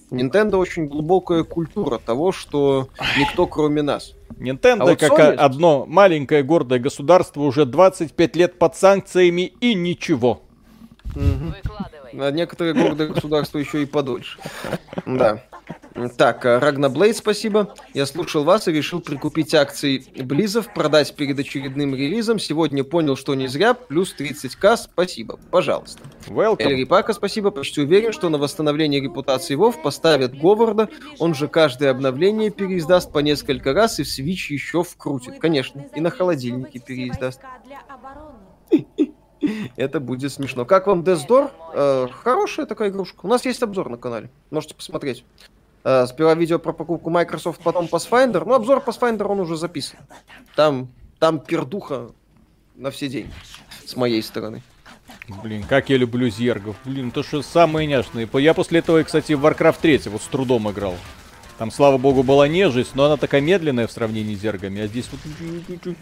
Nintendo очень глубокая культура того, что никто кроме нас. Nintendo, а вот как Sony... одно маленькое гордое государство, уже 25 лет под санкциями и ничего. Угу. А некоторые гордые государства еще и подольше. Да. Так, э, Рагна Блейд, спасибо. Я слушал вас и решил прикупить акции Близов, продать перед очередным релизом. Сегодня понял, что не зря. Плюс 30к, спасибо. Пожалуйста. Welcome. Эль Рипака, спасибо. Почти уверен, что на восстановление репутации Вов поставят Говарда. Он же каждое обновление переиздаст по несколько раз и в Switch еще вкрутит. Конечно. И на холодильнике переиздаст. Это будет смешно. Как вам Death Door? Э, хорошая такая игрушка. У нас есть обзор на канале. Можете посмотреть. Э, сперва видео про покупку Microsoft, потом Pathfinder. Ну, обзор Pathfinder он уже записан. Там, там пердуха на все деньги. С моей стороны. Блин, как я люблю зергов. Блин, то что самые няшные. Я после этого, кстати, в Warcraft 3 вот с трудом играл. Там, слава богу, была нежесть, но она такая медленная в сравнении с зергами. А здесь вот...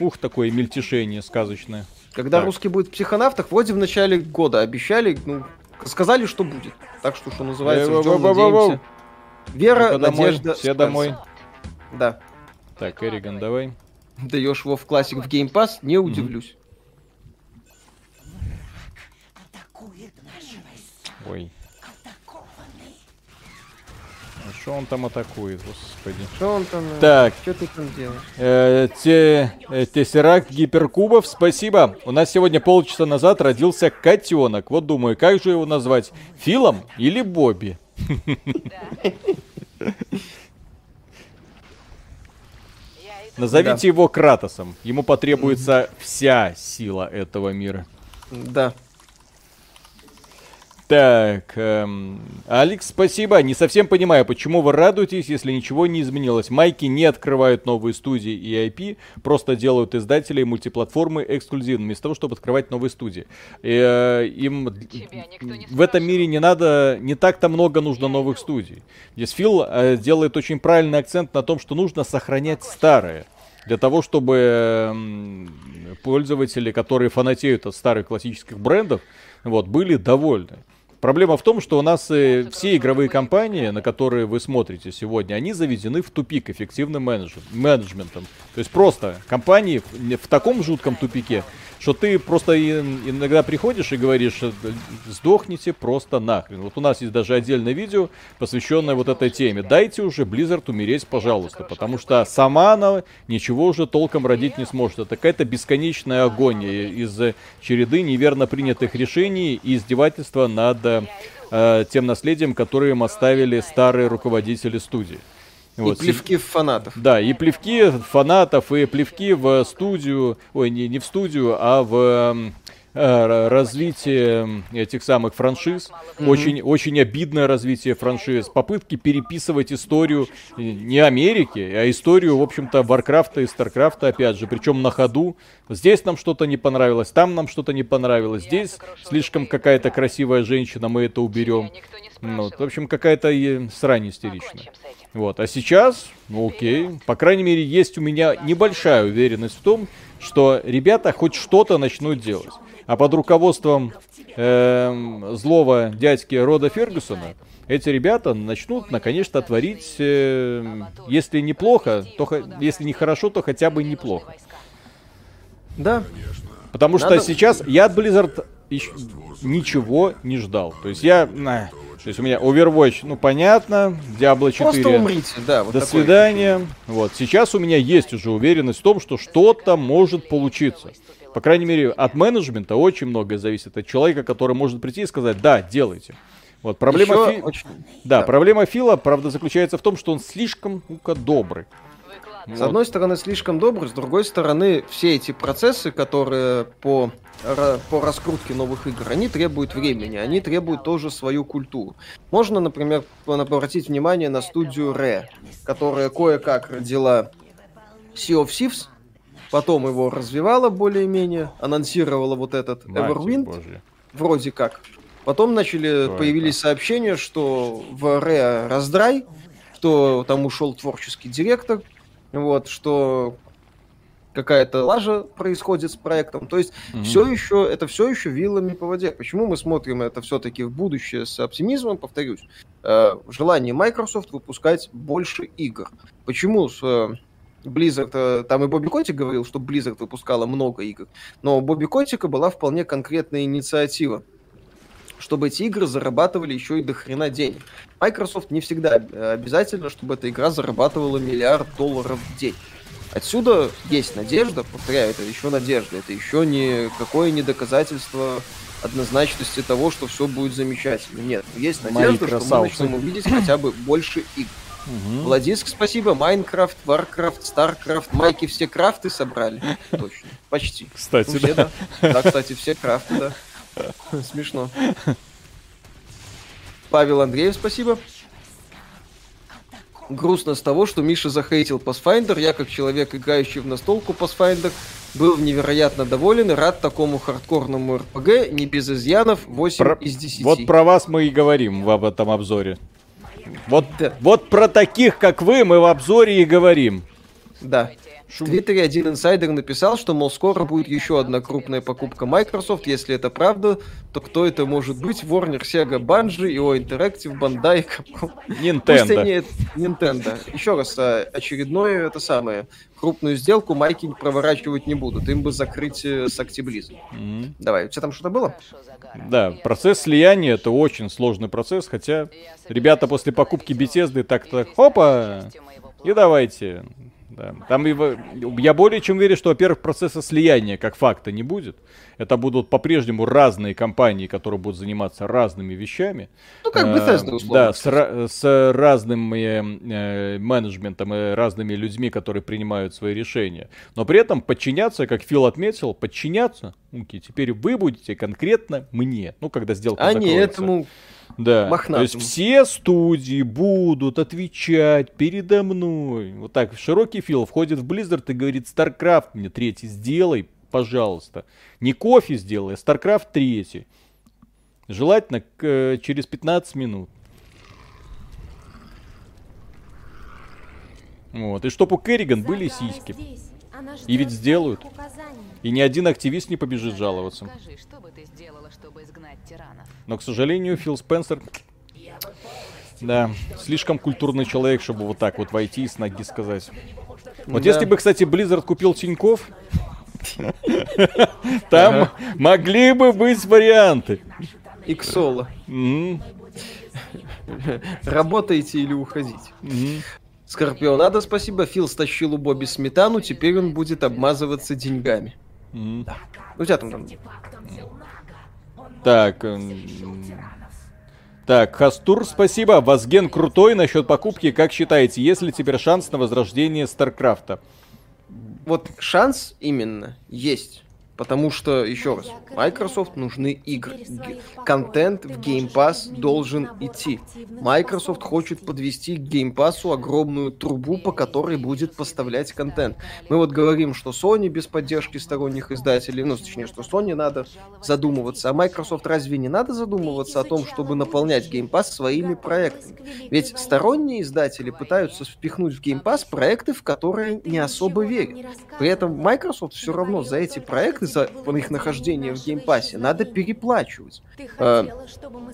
Ух, такое мельтешение сказочное. Когда так. русский будет в психонавтах, вроде в начале года обещали, ну, сказали, что будет. Так что, что называется, ждем, надеемся. Вера, ну Надежда, Все домой. Да. Так, Эриган, давай. Даешь WoW Classic в Game Pass, не удивлюсь. Ой. А что он там атакует, господи? Что он там? Э, так. Что ты там делаешь? Э, те, э, Тессеракт Гиперкубов, спасибо. У нас сегодня полчаса назад родился котенок. Вот думаю, как же его назвать? Филом или Бобби? Назовите его Кратосом. Ему потребуется вся сила этого мира. Да. Так, эм, Алекс, спасибо. Не совсем понимаю, почему вы радуетесь, если ничего не изменилось. Майки не открывают новые студии и IP, просто делают издателей мультиплатформы эксклюзивными, вместо того, чтобы открывать новые студии. И, э, им в этом мире не надо, не так-то много нужно новых студий. Здесь Фил э, делает очень правильный акцент на том, что нужно сохранять старое для того, чтобы э, пользователи, которые фанатеют от старых классических брендов, вот, были довольны. Проблема в том, что у нас э, все игровые компании, на которые вы смотрите сегодня, они заведены в тупик эффективным менеджментом. То есть просто компании в таком жутком тупике, что ты просто иногда приходишь и говоришь, «Э, сдохните просто нахрен. Вот у нас есть даже отдельное видео, посвященное вот этой теме. Дайте уже Blizzard умереть, пожалуйста, потому что сама она ничего уже толком родить не сможет. Это какая-то бесконечная агония из череды неверно принятых решений и издевательства над э, тем наследием, которое им оставили старые руководители студии. Вот. И плевки в фанатов. Да, и плевки фанатов, и плевки в студию, ой, не, не в студию, а в э, развитие этих самых франшиз. Mm-hmm. Очень, очень обидное развитие франшиз. Попытки переписывать историю не Америки, а историю, в общем-то, Варкрафта и Старкрафта, опять же, причем на ходу. Здесь нам что-то не понравилось, там нам что-то не понравилось, здесь слишком какая-то красивая женщина, мы это уберем. Ну, в общем, какая-то срань истеричная. Вот, а сейчас, ну окей, по крайней мере, есть у меня небольшая уверенность в том, что ребята хоть что-то начнут делать. А под руководством э, злого дядьки Рода Фергюсона эти ребята начнут наконец-то творить, э, если неплохо, то если не хорошо, то хотя бы неплохо. Да. Потому Надо... что сейчас я от Blizzard ничего не ждал. То есть я... То есть у меня Overwatch, ну понятно, Diablo 4. Просто умрите, да. Вот До свидания. Вот, сейчас у меня есть уже уверенность в том, что что-то может получиться. По крайней мере, от менеджмента очень многое зависит. От человека, который может прийти и сказать, да, делайте. Вот, проблема, Фи... очень... да, да, проблема Фила, правда, заключается в том, что он слишком ну добрый. С одной стороны, слишком добрый, с другой стороны, все эти процессы, которые по, по раскрутке новых игр, они требуют времени, они требуют тоже свою культуру. Можно, например, обратить внимание на студию Rare, которая кое-как родила Sea of Thieves, потом его развивала более-менее, анонсировала вот этот Everwind, Божья. вроде как. Потом начали, Ой, появились да. сообщения, что в Rare раздрай, что там ушел творческий директор, вот, что какая-то лажа происходит с проектом. То есть mm-hmm. все еще, это все еще вилами по воде. Почему мы смотрим это все-таки в будущее с оптимизмом, повторюсь, э, желание Microsoft выпускать больше игр. Почему с э, Blizzard, э, там и Бобби Котик говорил, что Blizzard выпускала много игр, но у Бобби Котика была вполне конкретная инициатива чтобы эти игры зарабатывали еще и до хрена денег. Microsoft не всегда обязательно, чтобы эта игра зарабатывала миллиард долларов в день. Отсюда есть надежда, повторяю, это еще надежда, это еще никакое не доказательство однозначности того, что все будет замечательно. Нет, есть надежда, что мы начнем увидеть хотя бы больше игр. Угу. Владиск, спасибо. Майнкрафт, Варкрафт, Старкрафт, Майки все крафты собрали. Точно. Почти. Кстати, ну, все, да. да. Да, кстати, все крафты, да. Смешно. Павел Андреев, спасибо. Грустно с того, что Миша захейтил Pathfinder. Я, как человек, играющий в настолку Pathfinder, был невероятно доволен и рад такому хардкорному РПГ, не без изъянов, 8 про... из 10. Вот про вас мы и говорим в этом обзоре. Вот, да. вот про таких, как вы, мы в обзоре и говорим. Да. В Твиттере один инсайдер написал, что, мол, скоро будет еще одна крупная покупка Microsoft. Если это правда, то кто это может быть? Warner, Sega, Bungie, IO Interactive, Bandai, Capcom. Nintendo. Они... Nintendo. Еще раз, а, очередное это самое. Крупную сделку майки проворачивать не будут. Им бы закрыть э, с Activision. Mm-hmm. Давай, у тебя там что-то было? Да, процесс слияния это очень сложный процесс, хотя ребята после покупки Bethesda так-то хопа, и давайте да. Там его, я более чем уверен, что, во-первых, процесса слияния как факта не будет. Это будут по-прежнему разные компании, которые будут заниматься разными вещами. Ну, как Bethesda, условно. Да, с, с разным э, менеджментом и разными людьми, которые принимают свои решения. Но при этом подчиняться, как Фил отметил, подчиняться, окей, теперь вы будете конкретно мне. Ну, когда сделка а закроется. Не этому да. Мохнатым. То есть все студии будут отвечать передо мной. Вот так, широкий фил входит в Blizzard и говорит, StarCraft мне третий сделай, пожалуйста. Не кофе сделай, а StarCraft третий. Желательно к, через 15 минут. Вот. И чтобы у Керриган были сиськи. И ведь сделают. И ни один активист не побежит жаловаться. Скажи, что бы ты сделала, чтобы изгнать тиранов? Но, к сожалению, Фил Спенсер... Да, слишком культурный человек, чтобы вот так вот войти и с ноги сказать. Вот да. если бы, кстати, Blizzard купил Тиньков, там могли бы быть варианты. Иксола. Работаете или уходите. Скорпион, надо спасибо. Фил стащил у Бобби сметану, теперь он будет обмазываться деньгами. Да. У тебя там там. Так. Так, Хастур, спасибо. Вазген крутой насчет покупки. Как считаете, есть ли теперь шанс на возрождение Старкрафта? Вот шанс именно есть. Потому что, еще раз, Microsoft нужны игры. Контент в Game Pass должен идти. Microsoft хочет подвести к Game Pass огромную трубу, по которой будет поставлять контент. Мы вот говорим, что Sony без поддержки сторонних издателей, ну, точнее, что Sony надо задумываться, а Microsoft разве не надо задумываться о том, чтобы наполнять Game Pass своими проектами? Ведь сторонние издатели пытаются впихнуть в Game Pass проекты, в которые не особо верят. При этом Microsoft все равно за эти проекты за их нахождение в геймпассе надо переплачивать. Э,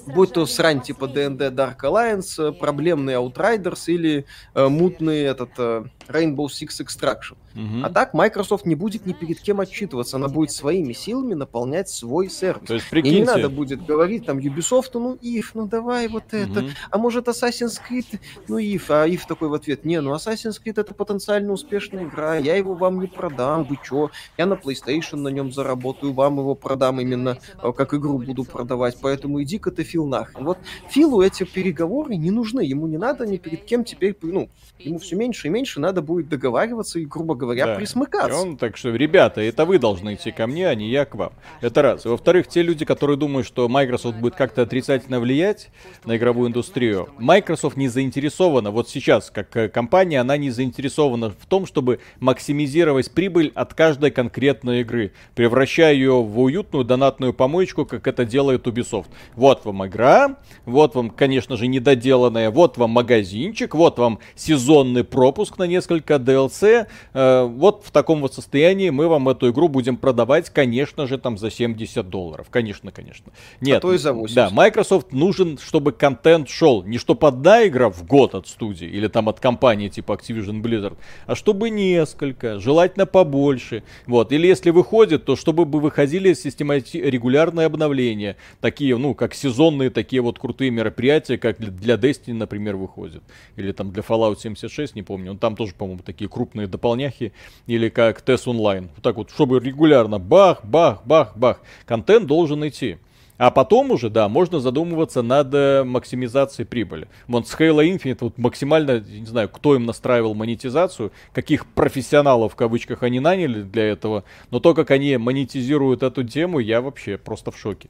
будь то срань типа D&D Dark Alliance, проблемный Outriders или э, мутный этот э, Rainbow Six Extraction. Угу. А так Microsoft не будет ни перед кем отчитываться, она будет своими силами наполнять свой сервис. То есть, прикиньте... И не надо будет говорить там Ubisoft, ну if, ну давай вот это, угу. а может Assassin's Creed, ну if, а if такой в ответ, не, ну Assassin's Creed это потенциально успешная игра, я его вам не продам, вы чё, я на PlayStation на нем заработаю, вам его продам именно э, как игру буду продавать, поэтому иди-ка ты Фил нахрен. Вот Филу эти переговоры не нужны, ему не надо ни перед кем теперь, ну, ему все меньше и меньше надо будет договариваться и, грубо говоря, да. присмыкаться. И он, так что, ребята, это вы должны идти ко мне, а не я к вам. Это раз. Во-вторых, те люди, которые думают, что Microsoft будет как-то отрицательно влиять на игровую индустрию, Microsoft не заинтересована, вот сейчас, как э, компания, она не заинтересована в том, чтобы максимизировать прибыль от каждой конкретной игры, превращая ее в уютную донатную помоечку, как это делает Ubisoft. Вот вам игра, вот вам, конечно же, недоделанная, вот вам магазинчик, вот вам сезонный пропуск на несколько DLC. Э, вот в таком вот состоянии мы вам эту игру будем продавать, конечно же, там за 70 долларов. Конечно, конечно. Нет, а то и за 80. Да, Microsoft нужен, чтобы контент шел. Не чтобы одна игра в год от студии или там от компании типа Activision Blizzard, а чтобы несколько, желательно побольше. Вот. Или если выходит, то чтобы бы выходили системати... регулярные обновления. Такие, ну, как сезонные такие вот крутые мероприятия, как для Destiny, например, выходят. Или там для Fallout 76, не помню. Он там тоже, по-моему, такие крупные дополняхи. Или как TES Online. Вот так вот, чтобы регулярно бах, бах, бах, бах. Контент должен идти. А потом уже, да, можно задумываться над э, максимизацией прибыли. Вот с Halo Infinite вот максимально, не знаю, кто им настраивал монетизацию, каких профессионалов в кавычках они наняли для этого, но то, как они монетизируют эту тему, я вообще просто в шоке.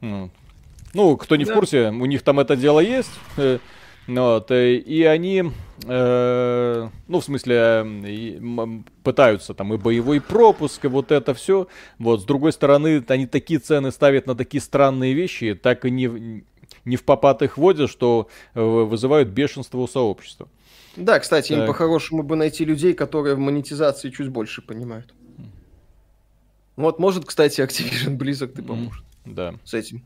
Ну, кто не да. в курсе, у них там это дело есть. Э, вот, э, и они, э, ну, в смысле, э, пытаются там и боевой пропуск, и вот это все. Вот, с другой стороны, они такие цены ставят на такие странные вещи, так и не, не в попад их вводят, что вызывают бешенство у сообщества. Да, кстати, так. им по-хорошему бы найти людей, которые в монетизации чуть больше понимают. Вот, может, кстати, Activision близок ты поможет. Да. С этим.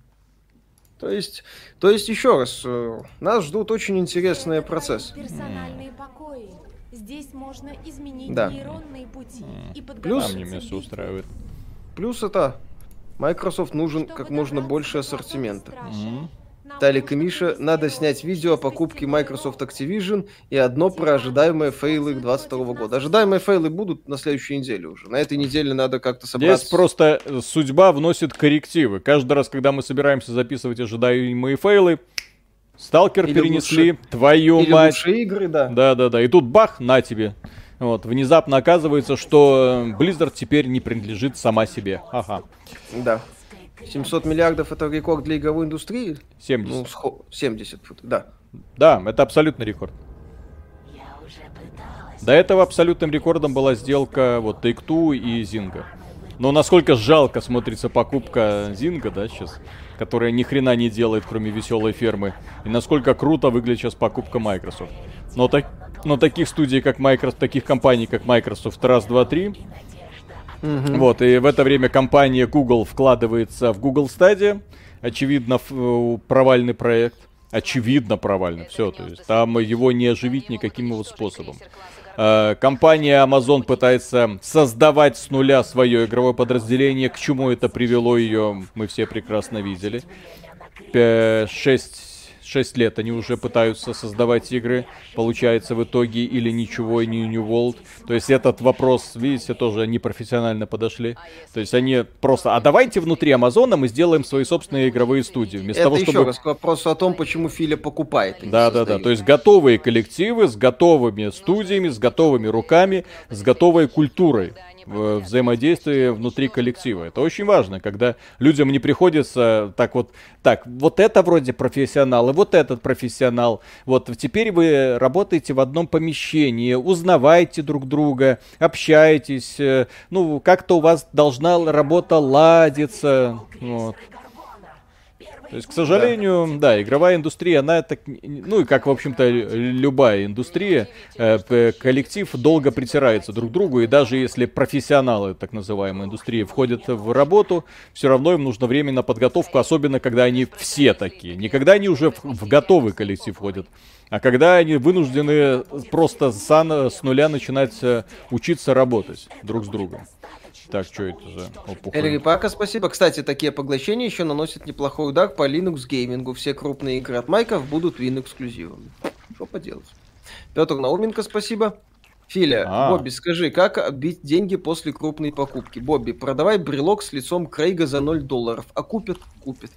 То есть, то есть еще раз, э, нас ждут очень интересные процессы. Персональные покои. Здесь можно изменить да. нейронные пути mm. и Плюс, мне место устраивает. Плюс это Microsoft нужен как можно больше ассортимента. Mm. Талик и Миша, надо снять видео о покупке Microsoft Activision и одно про ожидаемые фейлы 2022 года. Ожидаемые фейлы будут на следующей неделе уже. На этой неделе надо как-то собраться. Здесь просто судьба вносит коррективы. Каждый раз, когда мы собираемся записывать ожидаемые фейлы, Сталкер Или перенесли, лучше... твою Или мать. Лучшие игры, да. Да, да, да. И тут бах, на тебе. Вот, внезапно оказывается, что Blizzard теперь не принадлежит сама себе. Ага. Да. 700 миллиардов это рекорд для игровой индустрии? 70. Ну, схо... 70, да. Да, это абсолютный рекорд. До этого абсолютным рекордом была сделка вот Take-Two и Zynga. Но насколько жалко смотрится покупка Zynga, да, сейчас, которая ни хрена не делает, кроме веселой фермы. И насколько круто выглядит сейчас покупка Microsoft. Но, так, но таких студий, как Microsoft, таких компаний, как Microsoft, раз, два, три, Угу. Вот, и в это время компания Google вкладывается в Google Stadia. Очевидно, э, провальный проект. Очевидно провальный. Все, то есть там его не оживить никаким его способом. Э, компания Amazon пытается создавать с нуля свое игровое подразделение. К чему это привело ее, мы все прекрасно видели. 6 6 лет они уже пытаются создавать игры, получается в итоге или ничего, и не New World. То есть этот вопрос, видите, тоже они профессионально подошли. То есть они просто, а давайте внутри Амазона мы сделаем свои собственные игровые студии. Вместо Это того, еще чтобы... раз к вопросу о том, почему Филя покупает. Да, да, да. То есть готовые коллективы с готовыми студиями, с готовыми руками, с готовой культурой взаимодействие внутри коллектива. Это очень важно, когда людям не приходится так вот, так, вот это вроде профессионал, и вот этот профессионал. Вот теперь вы работаете в одном помещении, узнавайте друг друга, общаетесь, э, ну, как-то у вас должна работа ладиться. Вот. То есть, к сожалению, да, да игровая индустрия, она так, ну и как, в общем-то, любая индустрия, э, коллектив долго притирается друг к другу, и даже если профессионалы, так называемой индустрии, входят в работу, все равно им нужно время на подготовку, особенно когда они все такие. Не когда они уже в, в готовый коллектив входят, а когда они вынуждены просто с, с нуля начинать э, учиться работать друг с другом. Так, что это за опухоль? Эльри Пака, спасибо. Кстати, такие поглощения еще наносят неплохой удар по Linux геймингу. Все крупные игры от Майков будут Win эксклюзивами. Что поделать? Петр Науменко, спасибо. Филя, а. Бобби, скажи, как отбить деньги после крупной покупки? Бобби, продавай брелок с лицом Крейга за 0 долларов, а купят, купят.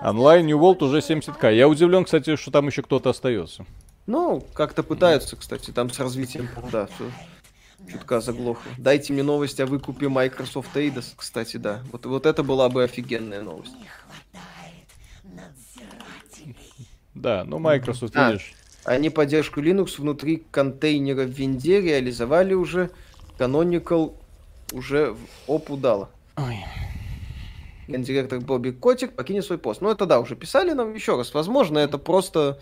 Онлайн New World уже 70к. Я удивлен, кстати, что там еще кто-то остается. Ну, как-то пытаются, кстати, там с развитием. Да, все. Чутка заглохло. Дайте мне новость о выкупе Microsoft Eidos, кстати, да. Вот, вот это была бы офигенная новость. Да, ну Microsoft, а, видишь. Они поддержку Linux внутри контейнера в винде реализовали уже. Canonical уже в опу дала. Ой. Гендиректор Бобби Котик покинет свой пост. Ну, это да, уже писали нам еще раз. Возможно, это просто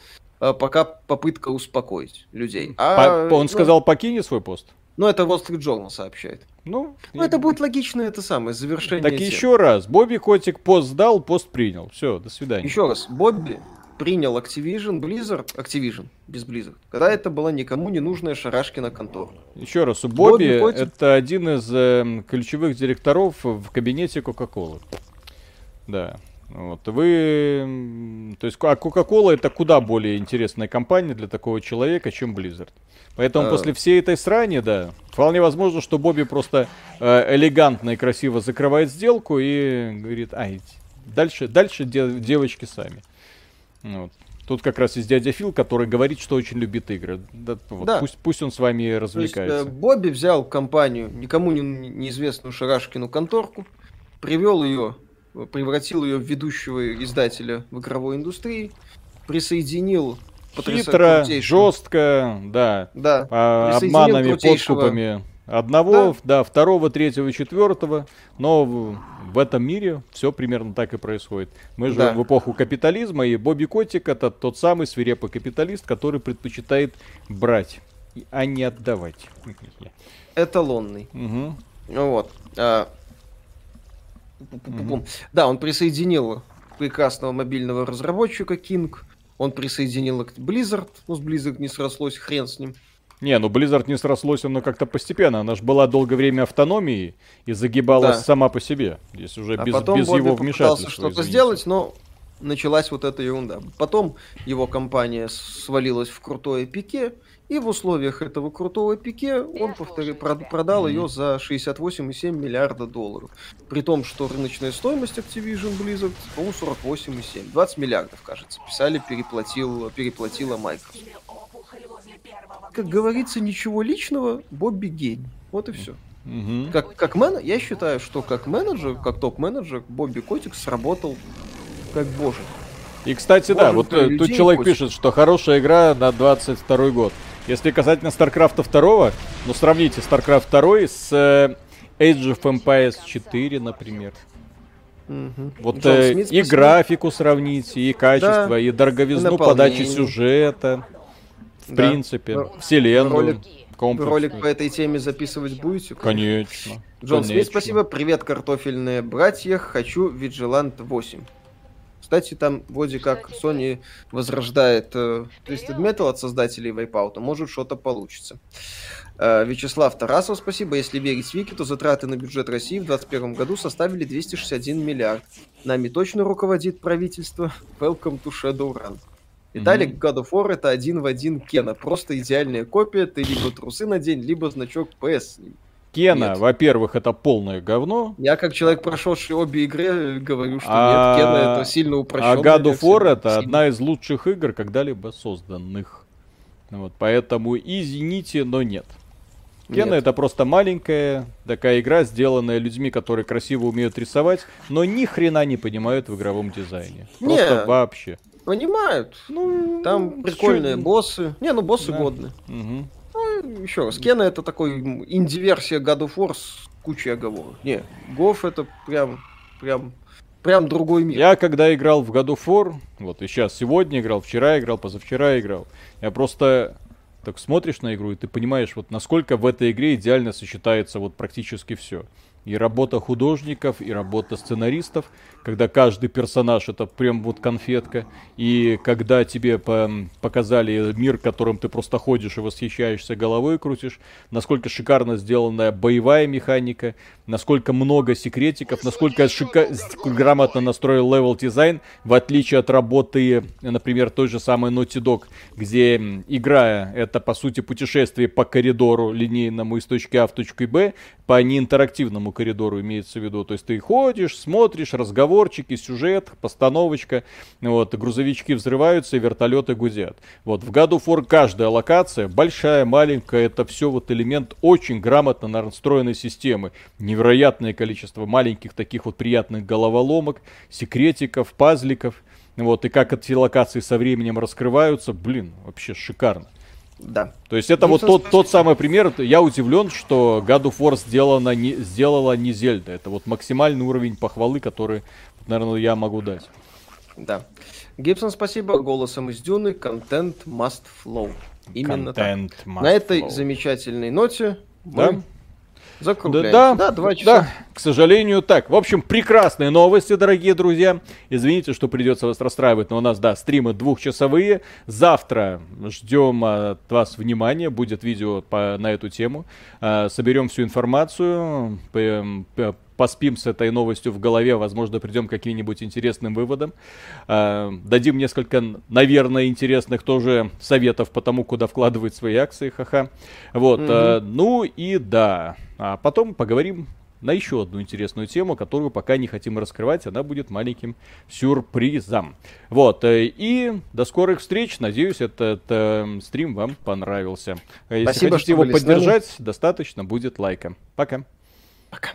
пока попытка успокоить людей. А, он ну, сказал, покини свой пост? Ну, это Wall Street Journal сообщает. Ну, ну это будет логично, это самое, завершение. Так тем. еще раз, Бобби Котик пост сдал, пост принял. Все, до свидания. Еще раз, Бобби принял Activision, Blizzard, Activision, без Blizzard, когда это была никому не нужная шарашкина контора. Еще раз, у Бобби, Бобби это один из э, ключевых директоров в кабинете Coca-Cola. Да. Вот, вы... То есть, а Coca-Cola это куда более интересная компания для такого человека, чем Blizzard. Поэтому а... после всей этой срани, да, вполне возможно, что Бобби просто э, элегантно и красиво закрывает сделку и говорит, ай, дальше, дальше де- девочки сами. Вот. Тут как раз есть дядя Фил, который говорит, что очень любит игры. Да, вот, да. Пусть, пусть он с вами развлекается. есть, э, Бобби взял компанию, никому не, неизвестную Шарашкину конторку, привел ее превратил ее в ведущего издателя в игровой индустрии, присоединил Хитро, жестко, да, да а, обманами, подкупами одного, да. да, второго, третьего, четвертого, но в, в этом мире все примерно так и происходит. Мы живем да. в эпоху капитализма, и Бобби Котик это тот самый свирепый капиталист, который предпочитает брать, а не отдавать. Эталонный. Угу. Вот. А, Mm-hmm. Да, он присоединил прекрасного мобильного разработчика King. Он присоединил Blizzard. Ну, с Blizzard не срослось, хрен с ним. Не, ну Blizzard не срослось, но как-то постепенно. Она же была долгое время автономией и загибалась да. сама по себе. Здесь уже а без, потом без его вмешательства. что-то сделать, но началась вот эта ерунда. Потом его компания свалилась в крутое пике, и в условиях этого крутого пике он повтори, продал ее за 68,7 миллиарда долларов. При том, что рыночная стоимость Activision Blizzard, по-моему, 48,7. 20 миллиардов, кажется. Писали, переплатил, переплатила Microsoft. Как говорится, ничего личного, Бобби гений. Вот и все. Угу. Как, как мен... Я считаю, что как менеджер, как топ-менеджер, Бобби Котик сработал как божий. И, кстати, Боже, да, вот э, тут человек пишет, что хорошая игра на 22 год. Если касательно StarCraft 2, ну сравните StarCraft 2 с э, Age of Empires 4, например. Угу. Вот э, Смит, и графику сравните, и качество, да, и дороговизну подачи сюжета. в да. принципе, Но... вселенную. Ролик, ролик по этой теме записывать будете? Конечно. Джон Смит, спасибо. Привет, картофельные братья. Хочу Vigilant 8. Кстати, там вроде как Sony возрождает э, Twisted Metal от создателей Wipeout, может что-то получится. Э, Вячеслав Тарасов, спасибо. Если верить Вики, то затраты на бюджет России в 2021 году составили 261 миллиард. Нами точно руководит правительство. Welcome to Shadowrun. Виталик, mm-hmm. God of War это один в один Кена. Просто идеальная копия. Ты либо трусы надень, либо значок PS. Кена, нет. во-первых, это полное говно. Я как человек, прошедший обе игры, говорю, что а... нет, Кена это сильно упрощенная. А God of War это сильно. одна из лучших игр, когда-либо созданных. Вот, поэтому извините, но нет. Кена это просто маленькая такая игра, сделанная людьми, которые красиво умеют рисовать, но ни хрена не понимают в игровом дизайне. Просто Нет. вообще. Понимают. Ну, там прикольные чё? боссы. Не, ну боссы да. годные. Угу еще раз, Кена это такой инди-версия God of War с кучей оговорок. Не, Гоф это прям, прям, прям другой мир. Я когда играл в God of War, вот и сейчас, сегодня играл, вчера играл, позавчера играл, я просто так смотришь на игру и ты понимаешь, вот насколько в этой игре идеально сочетается вот практически все и работа художников, и работа сценаристов, когда каждый персонаж это прям вот конфетка, и когда тебе по показали мир, которым ты просто ходишь и восхищаешься, головой крутишь, насколько шикарно сделанная боевая механика, насколько много секретиков, насколько шика... грамотно настроил level дизайн, в отличие от работы, например, той же самой Naughty Dog, где игра это по сути путешествие по коридору линейному из точки А в точку Б, по неинтерактивному коридору имеется в виду. То есть ты ходишь, смотришь, разговорчики, сюжет, постановочка, вот, грузовички взрываются и вертолеты гудят. Вот, в году фор каждая локация, большая, маленькая, это все вот элемент очень грамотно настроенной системы. Невероятное количество маленьких таких вот приятных головоломок, секретиков, пазликов. Вот, и как эти локации со временем раскрываются, блин, вообще шикарно. Да. То есть это ну, вот тот, тот самый пример. Я удивлен, что God of War сделала не, сделала не Зельда. Это вот максимальный уровень похвалы, который, наверное, я могу дать. Да. Гибсон, спасибо. Голосом из Дюны. Контент must flow. Именно Content так. На этой flow. замечательной ноте да? Закругляемся. Да, да, два часа. Да, к сожалению, так. В общем, прекрасные новости, дорогие друзья. Извините, что придется вас расстраивать, но у нас, да, стримы двухчасовые. Завтра ждем от вас внимания, будет видео по, на эту тему. А, соберем всю информацию, поспим с этой новостью в голове, возможно, придем к каким-нибудь интересным выводам. Э, дадим несколько, наверное, интересных тоже советов по тому, куда вкладывать свои акции, ха-ха. Вот, mm-hmm. э, ну и да, а потом поговорим на еще одну интересную тему, которую пока не хотим раскрывать. Она будет маленьким сюрпризом. Вот. Э, и до скорых встреч. Надеюсь, этот э, стрим вам понравился. Если Спасибо, хотите его поддержать, достаточно будет лайка. Пока. Пока.